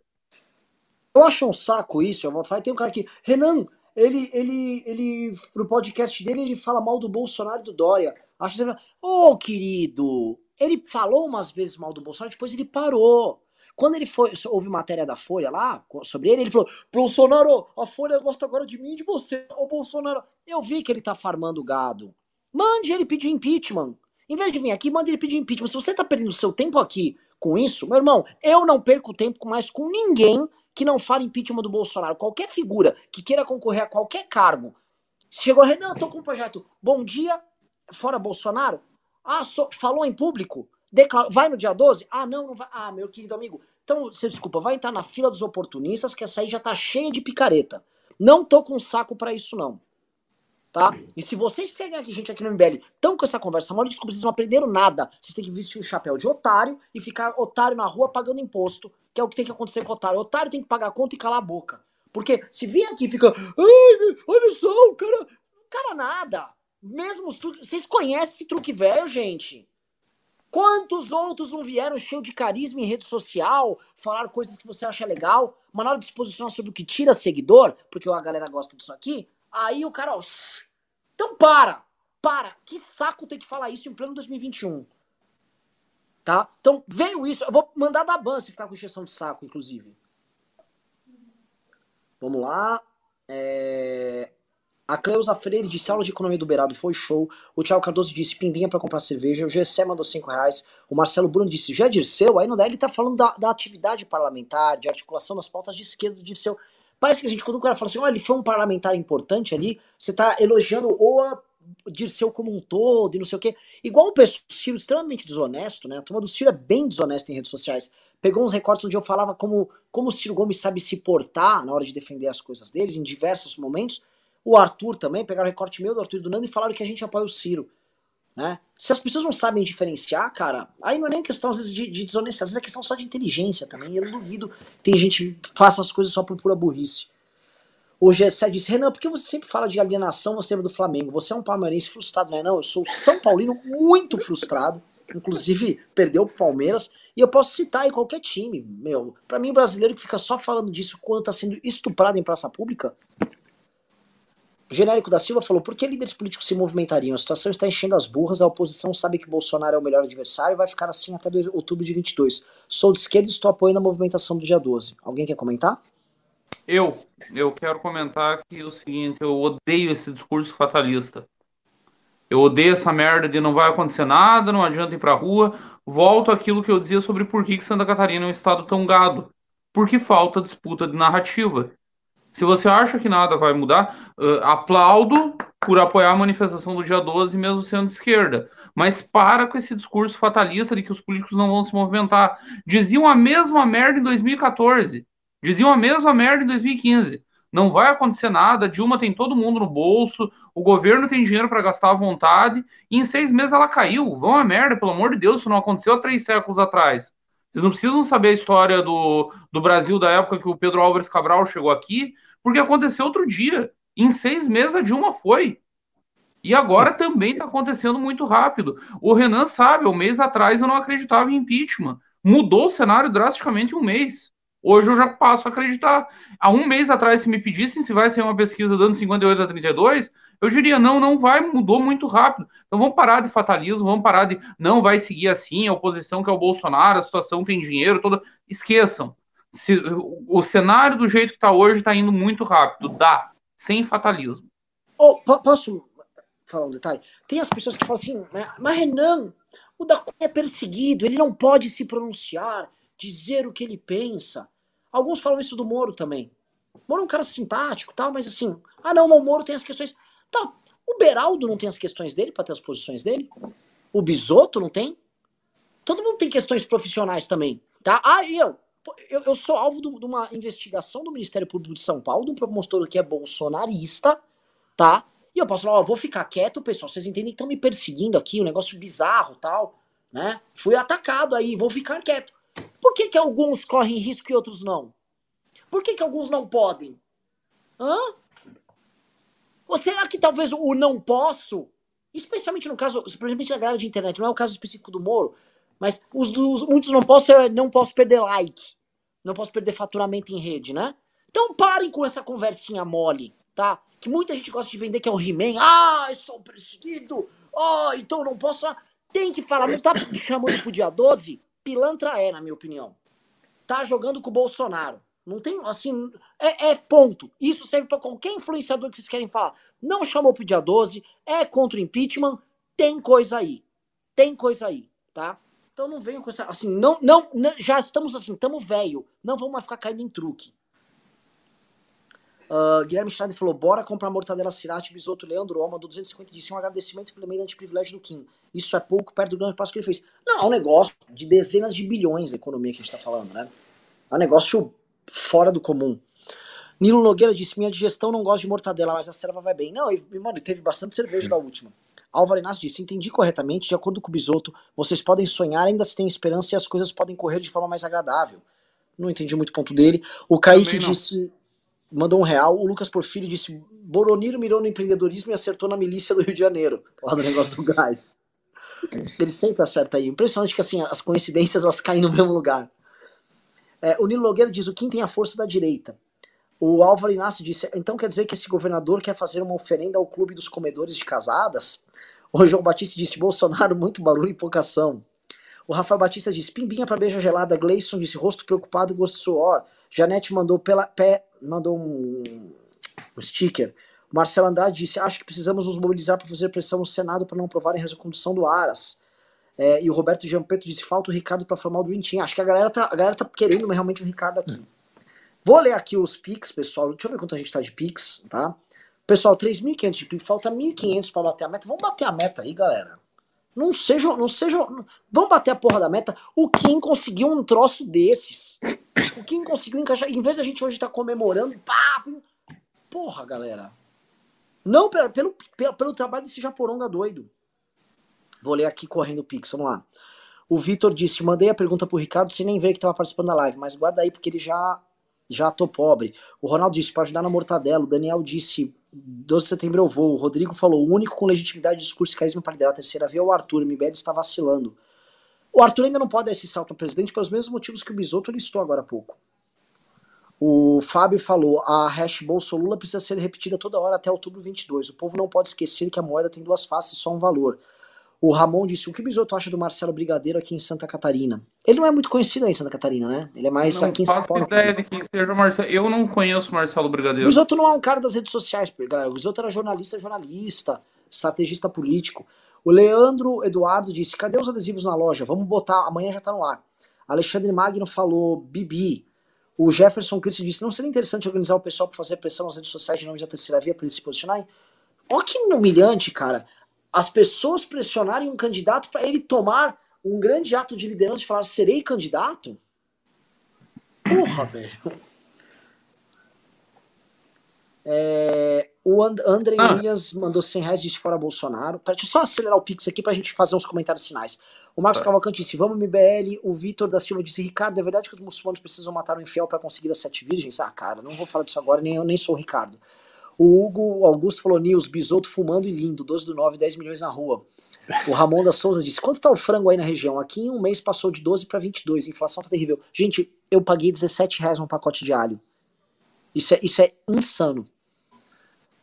Eu acho um saco isso, eu volto falar. Tem um cara aqui, Renan, ele, ele, ele, no podcast dele, ele fala mal do Bolsonaro e do Dória. Acho que ô oh, querido, ele falou umas vezes mal do Bolsonaro, depois ele parou. Quando ele foi, houve matéria da Folha lá sobre ele, ele falou: Bolsonaro, a Folha gosta agora de mim e de você. Ô Bolsonaro, eu vi que ele tá farmando gado. Mande ele pedir impeachment. Em vez de vir aqui, mande ele pedir impeachment. Se você tá perdendo seu tempo aqui com isso, meu irmão, eu não perco tempo mais com ninguém que não fale impeachment do Bolsonaro, qualquer figura que queira concorrer a qualquer cargo, chegou, Renan, tô com um projeto, bom dia, fora Bolsonaro, ah, so, falou em público, vai no dia 12? Ah, não, não vai, ah, meu querido amigo, então, você desculpa, vai entrar na fila dos oportunistas, que essa aí já tá cheia de picareta. Não tô com saco para isso, não tá? E se vocês seguem aqui, gente, aqui no MBL, estão com essa conversa mole, desculpa, vocês não aprenderam nada. Vocês têm que vestir um chapéu de otário e ficar otário na rua pagando imposto, que é o que tem que acontecer com o otário. O otário tem que pagar a conta e calar a boca. Porque se vir aqui e fica, olha só, o cara, o cara nada. Mesmo os truques, vocês conhecem esse truque velho, gente? Quantos outros não vieram cheio de carisma em rede social, falar coisas que você acha legal, mas na hora de se posicionar sobre o que tira seguidor, porque a galera gosta disso aqui, aí o cara, ó, então para, para, que saco ter que falar isso em pleno 2021. Tá? Então veio isso, eu vou mandar da ban se ficar com injeção de saco, inclusive. Vamos lá. É... A Cleusa Freire disse aula de economia do Beirado foi show. O Thiago Cardoso disse pimbinha para comprar cerveja. O Gessé mandou 5 reais. O Marcelo Bruno disse já Dirceu. Aí no daí ele tá falando da, da, atividade parlamentar, de articulação das pautas de esquerda do Dirceu. Parece que a gente, quando o cara fala assim, olha, ele foi um parlamentar importante ali, você tá elogiando o Dirceu como um todo e não sei o quê. Igual o do Ciro, extremamente desonesto, né? A turma do Ciro é bem desonesta em redes sociais. Pegou uns recortes onde eu falava como, como o Ciro Gomes sabe se portar na hora de defender as coisas deles, em diversos momentos o Arthur também, pegaram o recorte meu do Arthur e do Nando e falaram que a gente apoia o Ciro. Né? Se as pessoas não sabem diferenciar, cara, aí não é nem questão às vezes de, de desonestidade, às vezes é questão só de inteligência também. Eu duvido tem gente que faça as coisas só por pura burrice. O Gessé disse, Renan, por que você sempre fala de alienação, você é do Flamengo? Você é um palmeirense frustrado, não é não? Eu sou São Paulino muito frustrado, inclusive perdeu pro Palmeiras, e eu posso citar aí qualquer time, meu. Para mim, brasileiro que fica só falando disso quando tá sendo estuprado em praça pública, Genérico da Silva falou: por que líderes políticos se movimentariam? A situação está enchendo as burras, a oposição sabe que Bolsonaro é o melhor adversário e vai ficar assim até outubro de 22. Sou de esquerda e estou apoiando a movimentação do dia 12. Alguém quer comentar? Eu, eu quero comentar que o seguinte: eu odeio esse discurso fatalista. Eu odeio essa merda de não vai acontecer nada, não adianta ir pra rua. Volto àquilo que eu dizia sobre por que Santa Catarina é um estado tão gado. Porque falta disputa de narrativa. Se você acha que nada vai mudar, uh, aplaudo por apoiar a manifestação do dia 12, mesmo sendo de esquerda. Mas para com esse discurso fatalista de que os políticos não vão se movimentar. Diziam a mesma merda em 2014. Diziam a mesma merda em 2015. Não vai acontecer nada, Dilma tem todo mundo no bolso, o governo tem dinheiro para gastar à vontade, e em seis meses ela caiu. Vão a merda, pelo amor de Deus, isso não aconteceu há três séculos atrás. Vocês não precisam saber a história do, do Brasil da época que o Pedro Álvares Cabral chegou aqui, porque aconteceu outro dia. Em seis meses a Dilma foi. E agora também está acontecendo muito rápido. O Renan sabe, um mês atrás eu não acreditava em impeachment. Mudou o cenário drasticamente em um mês. Hoje eu já passo a acreditar. Há um mês atrás, se me pedissem se vai ser uma pesquisa dando 58 a 32, eu diria, não, não vai, mudou muito rápido. Então vamos parar de fatalismo, vamos parar de não vai seguir assim, a oposição que é o Bolsonaro, a situação tem dinheiro, toda. Esqueçam. Se, o cenário do jeito que está hoje está indo muito rápido. Dá, sem fatalismo. Oh, posso falar um detalhe? Tem as pessoas que falam assim, mas Renan, o da Cunha é perseguido, ele não pode se pronunciar, dizer o que ele pensa. Alguns falam isso do Moro também. Moro é um cara simpático, tal, mas assim, ah não, o Moro tem as questões. Tá, o Beraldo não tem as questões dele para ter as posições dele? O Bisoto não tem? Todo mundo tem questões profissionais também, tá? Ah, e eu? Eu, eu sou alvo de uma investigação do Ministério Público de São Paulo, de um promotor que é bolsonarista, tá? E eu posso falar, ó, vou ficar quieto, pessoal, vocês entendem que estão me perseguindo aqui, um negócio bizarro tal, né? Fui atacado aí, vou ficar quieto. Por que, que alguns correm risco e outros não? Por que, que alguns não podem? Hã? Ou será que talvez o não posso, especialmente no caso, principalmente na galera de internet, não é o caso específico do Moro, mas os, os muitos não posso, não posso perder like, não posso perder faturamento em rede, né? Então parem com essa conversinha mole, tá? Que muita gente gosta de vender que é o He-Man. Ah, eu sou perseguido. Oh, então não posso. Tem que falar. Não tá chamando pro dia 12? Pilantra é, na minha opinião. Tá jogando com o Bolsonaro. Não tem, assim, é, é ponto. Isso serve para qualquer influenciador que vocês querem falar. Não chamou pro dia 12, é contra o impeachment, tem coisa aí. Tem coisa aí, tá? Então não venham com essa, assim, não, não, não já estamos assim, estamos velho, não vamos mais ficar caindo em truque. Uh, Guilherme Schneider falou: bora comprar mortadela Cirati, Bisoto, Leandro Oma, do 250 disse um agradecimento pelo meio de privilégio do Kim. Isso é pouco perto do grande passo que ele fez. Não, é um negócio de dezenas de bilhões da economia que a gente está falando, né? É um negócio fora do comum. Nilo Nogueira disse: Minha digestão não gosta de mortadela, mas a serva vai bem. Não, e, mano, teve bastante cerveja da última. Álvaro Inácio disse: Entendi corretamente, de acordo com o Bisoto, vocês podem sonhar, ainda se tem esperança e as coisas podem correr de forma mais agradável. Não entendi muito o ponto dele. O Kaique disse: Mandou um real. O Lucas Porfírio disse: Boroniro mirou no empreendedorismo e acertou na milícia do Rio de Janeiro, lá do negócio do gás. Ele sempre acerta aí. Impressionante que assim, as coincidências elas caem no mesmo lugar. É, o Nilo Nogueira diz: o Kim tem a força da direita. O Álvaro Inácio disse: então quer dizer que esse governador quer fazer uma oferenda ao clube dos comedores de casadas? O João Batista disse: Bolsonaro, muito barulho e pouca ação. O Rafael Batista disse: Pimbinha para beija gelada. Gleison disse: rosto preocupado, gosto de suor. Janete mandou pela pé, mandou um, um sticker. Marcelo Andrade disse: Acho que precisamos nos mobilizar para fazer pressão no Senado para não aprovarem a recondução do Aras. É, e o Roberto Giampeto disse: Falta o Ricardo para formar o Dream Team. Acho que a galera tá, a galera tá querendo realmente o Ricardo aqui. Vou ler aqui os Pix, pessoal. Deixa eu ver quanto a gente tá de Pix, tá? Pessoal, 3.500 de Pix. Falta 1.500 para bater a meta. Vamos bater a meta aí, galera. Não sejam, não sejam. Vamos bater a porra da meta. O Kim conseguiu um troço desses. O Kim conseguiu encaixar. Em vez da gente hoje estar tá comemorando, pá, porra, galera. Não pelo, pelo, pelo trabalho desse Japoronga doido. Vou ler aqui correndo o Pix, vamos lá. O Vitor disse: mandei a pergunta pro Ricardo sem nem ver que estava participando da live, mas guarda aí porque ele já já tô pobre. O Ronaldo disse para ajudar na mortadela. O Daniel disse 12 de setembro eu vou. O Rodrigo falou: o único com legitimidade, discurso e carisma para liderar a terceira via é o Arthur. O MBL está vacilando. O Arthur ainda não pode dar esse salto ao presidente pelos mesmos motivos que o Bisotto listou agora há pouco. O Fábio falou: a hash Bolsolula precisa ser repetida toda hora até outubro 22. O povo não pode esquecer que a moeda tem duas faces só um valor. O Ramon disse: o que o Bisotto acha do Marcelo Brigadeiro aqui em Santa Catarina? Ele não é muito conhecido aí em Santa Catarina, né? Ele é mais não aqui em São Paulo. Ideia de quem seja Marcelo. Eu não conheço Marcelo Brigadeiro. O Bisotto não é um cara das redes sociais, galera. O Bisotto era jornalista, jornalista, estrategista político. O Leandro Eduardo disse: cadê os adesivos na loja? Vamos botar, amanhã já tá no ar. Alexandre Magno falou: Bibi. O Jefferson Cristo disse: não seria interessante organizar o pessoal para fazer pressão nas redes sociais de nome da terceira via para eles se posicionarem? Olha que humilhante, cara as pessoas pressionarem um candidato para ele tomar um grande ato de liderança e falar serei candidato? Porra, velho. É, o And André ah. Williams mandou 100 reais disse fora Bolsonaro. Deixa eu só acelerar o Pix aqui pra gente fazer uns comentários finais. O Marcos ah. Cavalcante disse: Vamos MBL. O Vitor da Silva disse: Ricardo, é verdade que os muçulmanos precisam matar um infiel para conseguir as sete virgens? Ah, cara, não vou falar disso agora, nem eu nem sou o Ricardo. O Hugo Augusto falou news, bisoto fumando e lindo, 12 do 9, 10 milhões na rua. O Ramon da Souza disse: quanto tá o frango aí na região? Aqui em um mês passou de 12 para 22, a inflação tá terrível. Gente, eu paguei 17 reais um pacote de alho. Isso é, isso é insano.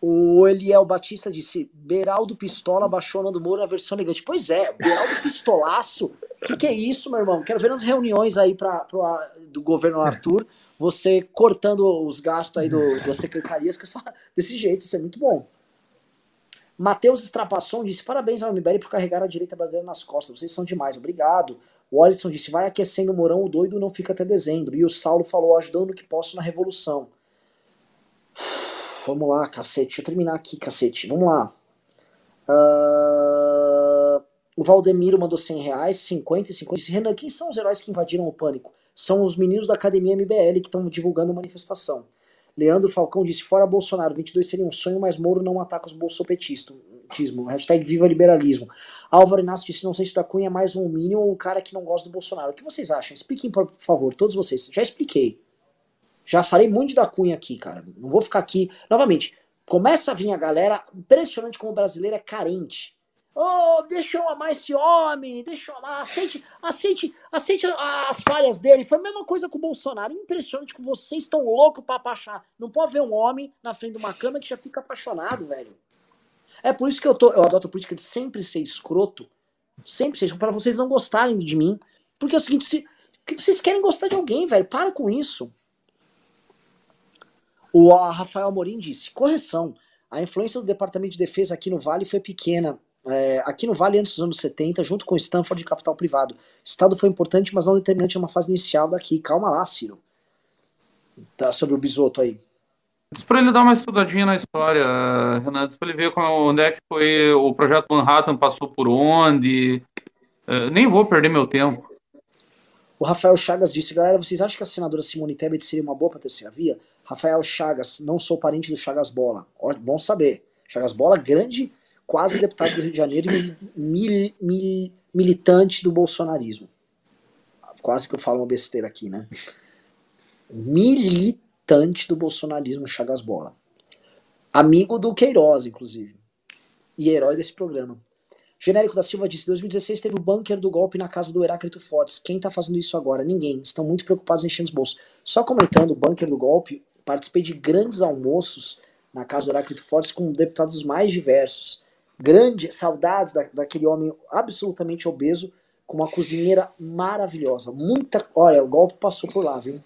O Eliel Batista disse: Beraldo Pistola baixou Nando Moura na versão elegante. Pois é, Beraldo Pistolaço. O que, que é isso, meu irmão? Quero ver nas reuniões aí pra, pra, do governo Arthur você cortando os gastos aí do, das secretarias desse jeito, isso é muito bom. Matheus Estrapasson disse: parabéns ao MBL por carregar a direita brasileira nas costas. Vocês são demais, obrigado. O Alisson disse: vai aquecendo o Morão, o doido não fica até dezembro. E o Saulo falou: ajudando o que posso na revolução. Vamos lá, cacete. Deixa eu terminar aqui, cacete. Vamos lá. Uh... O Valdemiro mandou 100 reais, 50 e 50. Disse: Renan, quem são os heróis que invadiram o pânico? São os meninos da Academia MBL que estão divulgando a manifestação. Leandro Falcão disse: fora Bolsonaro, 22 seria um sonho, mas Moro não ataca os bolsopetismo. Hashtag viva liberalismo. Álvaro Inácio disse: não sei se da Cunha é mais um mínimo ou um cara que não gosta do Bolsonaro. O que vocês acham? Expliquem, por favor, todos vocês. Já expliquei. Já falei muito da Cunha aqui, cara. Não vou ficar aqui. Novamente, começa a vir a galera. Impressionante como o brasileiro é carente. Oh, deixa eu amar esse homem, deixa eu amar, aceite, aceite, aceite as falhas dele. Foi a mesma coisa com o Bolsonaro. Impressionante que vocês estão loucos pra apaixonar. Não pode ver um homem na frente de uma cama que já fica apaixonado, velho. É por isso que eu, tô, eu adoto a política de sempre ser escroto. Sempre ser escroto, pra vocês não gostarem de mim. Porque é o seguinte, se, vocês querem gostar de alguém, velho. Para com isso. O Rafael Amorim disse: correção. A influência do Departamento de Defesa aqui no Vale foi pequena é, aqui no Vale, antes dos anos 70, junto com Stanford de capital privado. Estado foi importante, mas não determinante numa fase inicial daqui. Calma lá, Ciro. Tá sobre o bisoto aí. Diz para ele dar uma estudadinha na história, Renato, diz para ele ver onde é que foi o projeto Manhattan, passou por onde. Uh, nem vou perder meu tempo. O Rafael Chagas disse, galera, vocês acham que a senadora Simone Tebet seria uma boa para terceira via? Rafael Chagas, não sou parente do Chagas Bola. Ó, bom saber. Chagas Bola, grande quase deputado do Rio de Janeiro e mil, mil, militante do bolsonarismo. Quase que eu falo uma besteira aqui, né? Militante do bolsonarismo Chagas Bola. Amigo do Queiroz, inclusive. E herói desse programa. Genérico da Silva disse: 2016 teve o bunker do golpe na casa do Heráclito Fortes. Quem tá fazendo isso agora? Ninguém. Estão muito preocupados em enchendo os bolsos. Só comentando o bunker do golpe, participei de grandes almoços na casa do Heráclito Fortes com deputados mais diversos. Grande saudades da, daquele homem absolutamente obeso, com uma cozinheira maravilhosa. Muita. Olha, o golpe passou por lá, viu?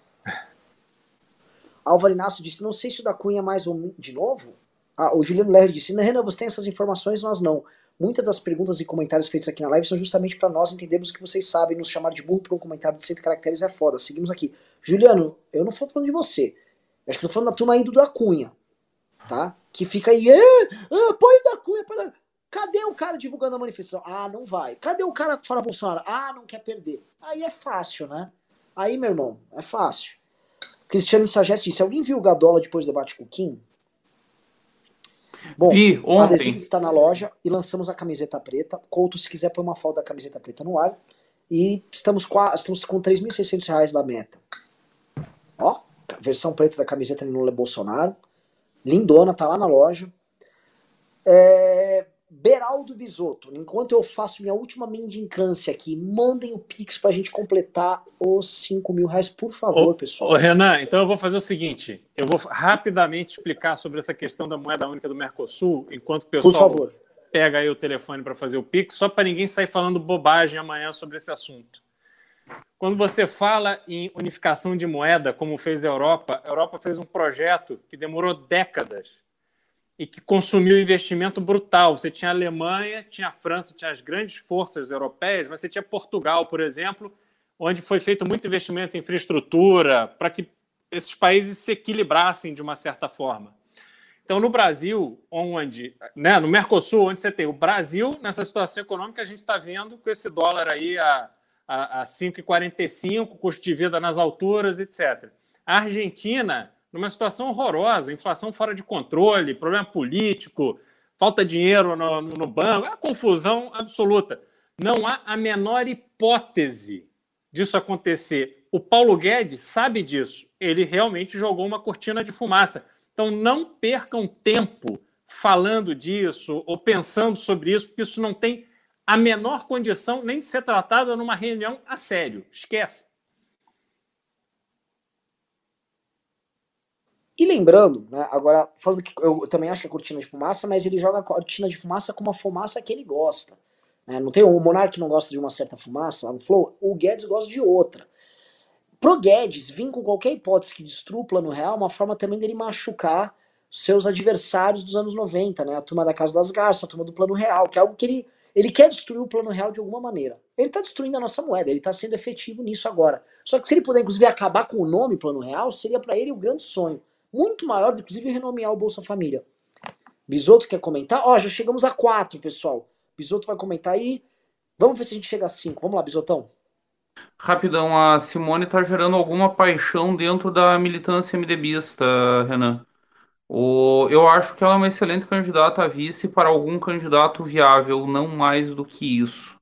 Álvaro Inácio disse: Não sei se o da Cunha é mais um. De novo? Ah, o Juliano Lerner disse: Renan, você tem essas informações, nós não. Muitas das perguntas e comentários feitos aqui na live são justamente para nós entendermos o que vocês sabem. Nos chamar de burro por um comentário de 100 caracteres é foda. Seguimos aqui. Juliano, eu não estou falando de você. Eu acho que eu tô falando da turma aí do da Cunha. Tá? Que fica aí. Ah, ah, da Cunha, põe da... Cadê o cara divulgando a manifestação? Ah, não vai. Cadê o cara que fala Bolsonaro? Ah, não quer perder. Aí é fácil, né? Aí, meu irmão, é fácil. Cristiano Sageste disse: Alguém viu o Gadola depois do debate com o Kim? Bom, Vi, o adesivo está na loja e lançamos a camiseta preta. Couto, se quiser, põe uma foto da camiseta preta no ar. E estamos com, estamos com 3.600 reais da meta. Ó, versão preta da camiseta Lula Bolsonaro. Lindona, tá lá na loja. É, Beraldo Bisotto, enquanto eu faço minha última mendicância aqui, mandem o Pix pra gente completar os 5 mil reais, por favor, ô, pessoal. Ô, Renan, então eu vou fazer o seguinte: eu vou rapidamente explicar sobre essa questão da moeda única do Mercosul, enquanto o pessoal pega aí o telefone para fazer o Pix, só para ninguém sair falando bobagem amanhã sobre esse assunto. Quando você fala em unificação de moeda, como fez a Europa, a Europa fez um projeto que demorou décadas e que consumiu investimento brutal. Você tinha a Alemanha, tinha a França, tinha as grandes forças europeias, mas você tinha Portugal, por exemplo, onde foi feito muito investimento em infraestrutura para que esses países se equilibrassem de uma certa forma. Então, no Brasil, onde, né, no Mercosul, onde você tem o Brasil, nessa situação econômica, a gente está vendo com esse dólar aí a, a, a 5,45, custo de vida nas alturas, etc. A Argentina numa situação horrorosa, inflação fora de controle, problema político, falta dinheiro no, no banco, é confusão absoluta. Não há a menor hipótese disso acontecer. O Paulo Guedes sabe disso. Ele realmente jogou uma cortina de fumaça. Então não percam tempo falando disso ou pensando sobre isso, porque isso não tem a menor condição nem de ser tratado numa reunião a sério. Esquece. E lembrando, né, agora, falando que eu também acho que é cortina de fumaça, mas ele joga a cortina de fumaça com uma fumaça que ele gosta. Né? Não tem o Monark não gosta de uma certa fumaça lá no Flow, o Guedes gosta de outra. Pro Guedes vir com qualquer hipótese que destrua o plano real, é uma forma também dele machucar seus adversários dos anos 90, né? A turma da Casa das Garças, a turma do plano real, que é algo que ele, ele quer destruir o plano real de alguma maneira. Ele está destruindo a nossa moeda, ele está sendo efetivo nisso agora. Só que se ele puder, inclusive, acabar com o nome plano real, seria para ele o grande sonho muito maior, inclusive renomear o Bolsa Família. Bisoto quer comentar? Ó, já chegamos a quatro, pessoal. Bisoto vai comentar aí. Vamos ver se a gente chega a cinco. Vamos lá, Bisotão. Rapidão, a Simone está gerando alguma paixão dentro da militância MDBista, Renan. O, eu acho que ela é uma excelente candidata a vice para algum candidato viável, não mais do que isso.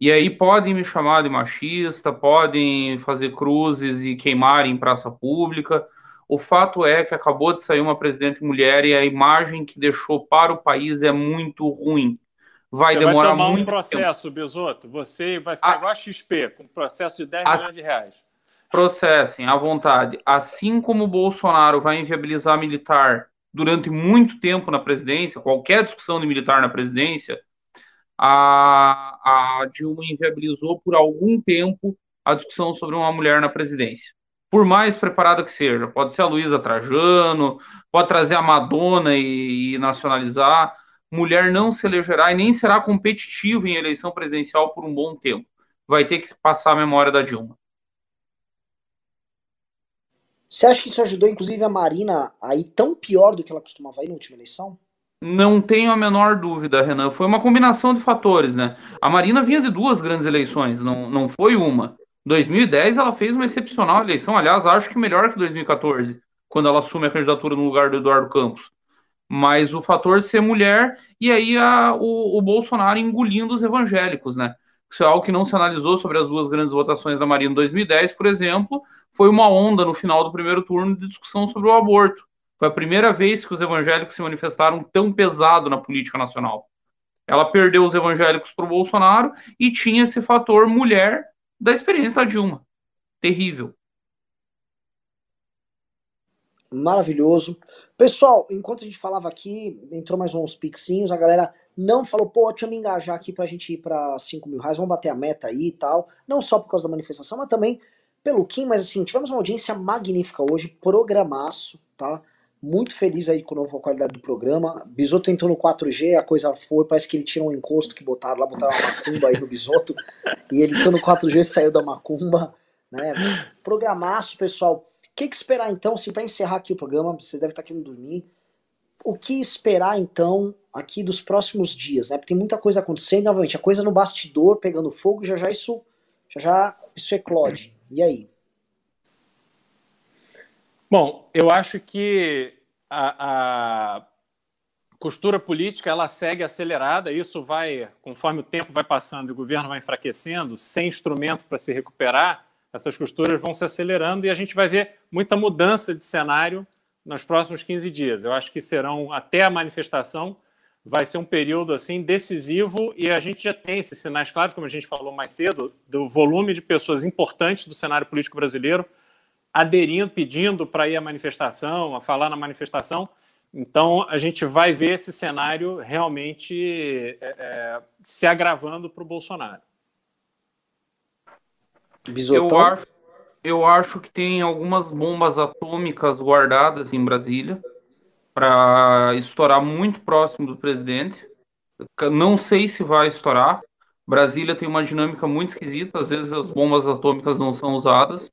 E aí podem me chamar de machista, podem fazer cruzes e queimar em praça pública, o fato é que acabou de sair uma presidente mulher e a imagem que deixou para o país é muito ruim. Vai Você demorar vai tomar muito um processo, tempo. Besoto. Você vai ficar a, igual a XP, com um processo de 10 a, milhões de reais. Processem à vontade. Assim como o Bolsonaro vai inviabilizar militar durante muito tempo na presidência, qualquer discussão de militar na presidência, a, a Dilma inviabilizou por algum tempo a discussão sobre uma mulher na presidência por mais preparada que seja. Pode ser a Luísa Trajano, pode trazer a Madonna e, e, nacionalizar. Mulher não se elegerá e nem será competitiva em eleição presidencial por um bom tempo. Vai ter que passar a memória da Dilma. Você acha que isso ajudou, inclusive, a Marina a ir tão pior do que ela costumava ir na última eleição? Não tenho a menor dúvida, Renan. Foi uma combinação de fatores, né? A Marina vinha de duas grandes eleições, não, não foi uma. 2010 ela fez uma excepcional eleição, aliás, acho que melhor que 2014, quando ela assume a candidatura no lugar do Eduardo Campos. Mas o fator ser mulher e aí a, o, o Bolsonaro engolindo os evangélicos, né? Isso é algo que não se analisou sobre as duas grandes votações da Marina em 2010, por exemplo, foi uma onda no final do primeiro turno de discussão sobre o aborto. Foi a primeira vez que os evangélicos se manifestaram tão pesado na política nacional. Ela perdeu os evangélicos para o Bolsonaro e tinha esse fator mulher da experiência da Dilma. Terrível. Maravilhoso. Pessoal, enquanto a gente falava aqui, entrou mais uns pixinhos, a galera não falou, pô, deixa eu me engajar aqui pra gente ir pra 5 mil reais, vamos bater a meta aí e tal. Não só por causa da manifestação, mas também pelo Kim, mas assim, tivemos uma audiência magnífica hoje, programaço, tá? Muito feliz aí com a nova qualidade do programa. Bisoto entrou no 4G, a coisa foi, parece que ele tirou um encosto que botaram lá, botaram uma macumba aí no Bisoto, e ele entrou no 4G e saiu da macumba, né? Programaço, pessoal. O que, que, esperar então, assim, para encerrar aqui o programa, você deve estar querendo dormir. O que esperar então aqui dos próximos dias, né? Porque tem muita coisa acontecendo, novamente, a coisa no bastidor pegando fogo, já já isso já já isso eclode. E aí? Bom, eu acho que a, a costura política ela segue acelerada, isso vai, conforme o tempo vai passando e o governo vai enfraquecendo, sem instrumento para se recuperar, essas costuras vão se acelerando e a gente vai ver muita mudança de cenário nos próximos 15 dias. Eu acho que serão até a manifestação vai ser um período assim decisivo e a gente já tem esses sinais claros, como a gente falou mais cedo, do volume de pessoas importantes do cenário político brasileiro aderindo, pedindo para ir à manifestação, a falar na manifestação. Então a gente vai ver esse cenário realmente é, é se agravando para o Bolsonaro. Eu acho, eu acho que tem algumas bombas atômicas guardadas em Brasília para estourar muito próximo do presidente. Não sei se vai estourar. Brasília tem uma dinâmica muito esquisita, às vezes as bombas atômicas não são usadas.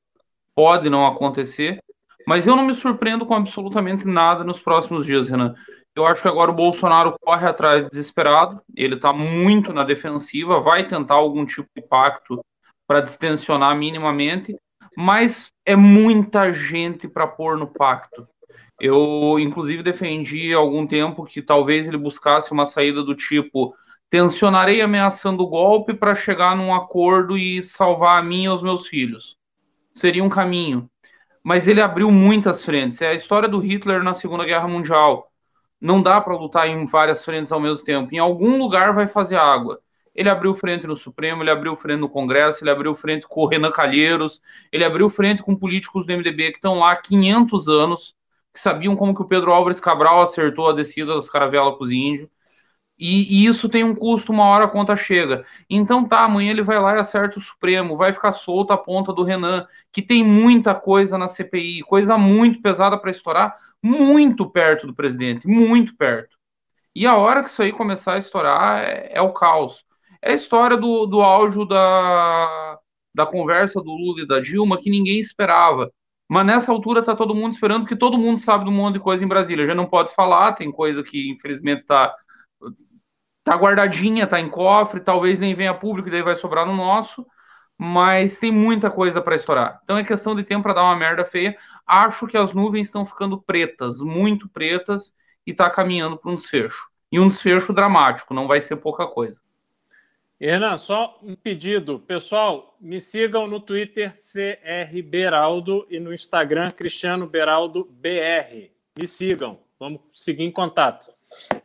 Pode não acontecer, mas eu não me surpreendo com absolutamente nada nos próximos dias, Renan. Eu acho que agora o Bolsonaro corre atrás desesperado, ele está muito na defensiva, vai tentar algum tipo de pacto para distensionar minimamente, mas é muita gente para pôr no pacto. Eu, inclusive, defendi há algum tempo que talvez ele buscasse uma saída do tipo: tensionarei ameaçando o golpe para chegar num acordo e salvar a mim e os meus filhos. Seria um caminho. Mas ele abriu muitas frentes. É a história do Hitler na Segunda Guerra Mundial. Não dá para lutar em várias frentes ao mesmo tempo. Em algum lugar vai fazer água. Ele abriu frente no Supremo, ele abriu frente no Congresso, ele abriu frente com o Renan Calheiros, ele abriu frente com políticos do MDB que estão lá há 500 anos que sabiam como que o Pedro Álvares Cabral acertou a descida das caravelas com os índios. E, e, isso tem um custo, uma hora a conta chega. Então tá, amanhã ele vai lá e acerta o Supremo, vai ficar solta a ponta do Renan, que tem muita coisa na CPI, coisa muito pesada para estourar, muito perto do presidente, muito perto. E a hora que isso aí começar a estourar é, é o caos. É a história do, do áudio da, da conversa do Lula e da Dilma que ninguém esperava. Mas nessa altura tá todo mundo esperando, que todo mundo sabe de um monte de coisa em Brasília. Já não pode falar, tem coisa que infelizmente tá, tá guardadinha, tá em cofre, talvez nem venha público, daí vai sobrar no nosso. Mas tem muita coisa para estourar. Então é questão de tempo para dar uma merda feia. Acho que as nuvens estão ficando pretas, muito pretas, e tá caminhando para um desfecho. E um desfecho dramático, não vai ser pouca coisa. Hernan, só um pedido. Pessoal, me sigam no Twitter CR Beraldo e no Instagram Cristiano Beraldo BR. Me sigam. Vamos seguir em contato.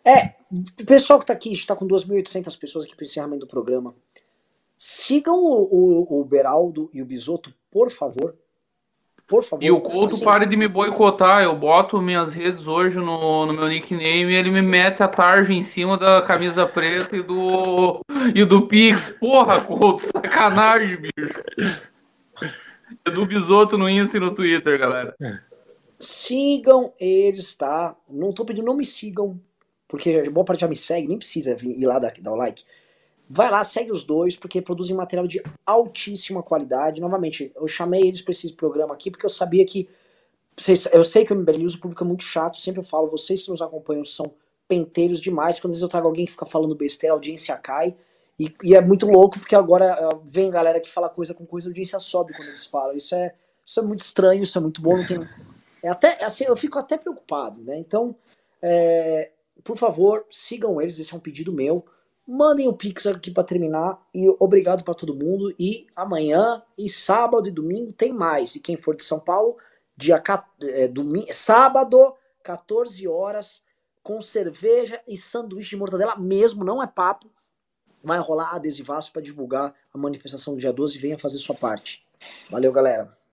É, o pessoal que está aqui, está com 2.800 pessoas aqui para encerramento do programa. Sigam o, o, o Beraldo e o Bisoto, por favor. Por favor. E o Couto assim, pare de me boicotar. Eu boto minhas redes hoje no, no meu nickname e ele me mete a tarja em cima da camisa preta e do, e do Pix. Porra, Couto, sacanagem, bicho. Do Bisoto no Insta e no Twitter, galera. Sigam eles, tá? Não tô pedindo, não me sigam, porque boa parte já me segue, nem precisa ir lá dar, dar o like. Vai lá, segue os dois, porque produzem material de altíssima qualidade. Novamente, eu chamei eles para esse programa aqui porque eu sabia que. Vocês, eu sei que o MBL News, o público é muito chato, sempre eu falo, vocês que nos acompanham são penteiros demais. Quando às vezes eu trago alguém que fica falando besteira, a audiência cai. E, e, é muito louco, porque agora eh, vem galera que fala coisa com coisa, a audiência sobe quando eles falam. Isso é, isso é muito estranho, isso é muito bom. Não tem, é até, assim, eu fico até preocupado, né? Então, é, por favor, sigam eles, esse é um pedido meu. Mandem o Pix aqui para terminar e obrigado para todo mundo. E amanhã e sábado e domingo tem mais. E quem for de São Paulo, dia é, domingo, sábado, 14 horas, com cerveja e sanduíche de mortadela mesmo, não é papo. Vai rolar adesivaço para divulgar a manifestação do dia 12 venha fazer sua parte. Valeu, galera.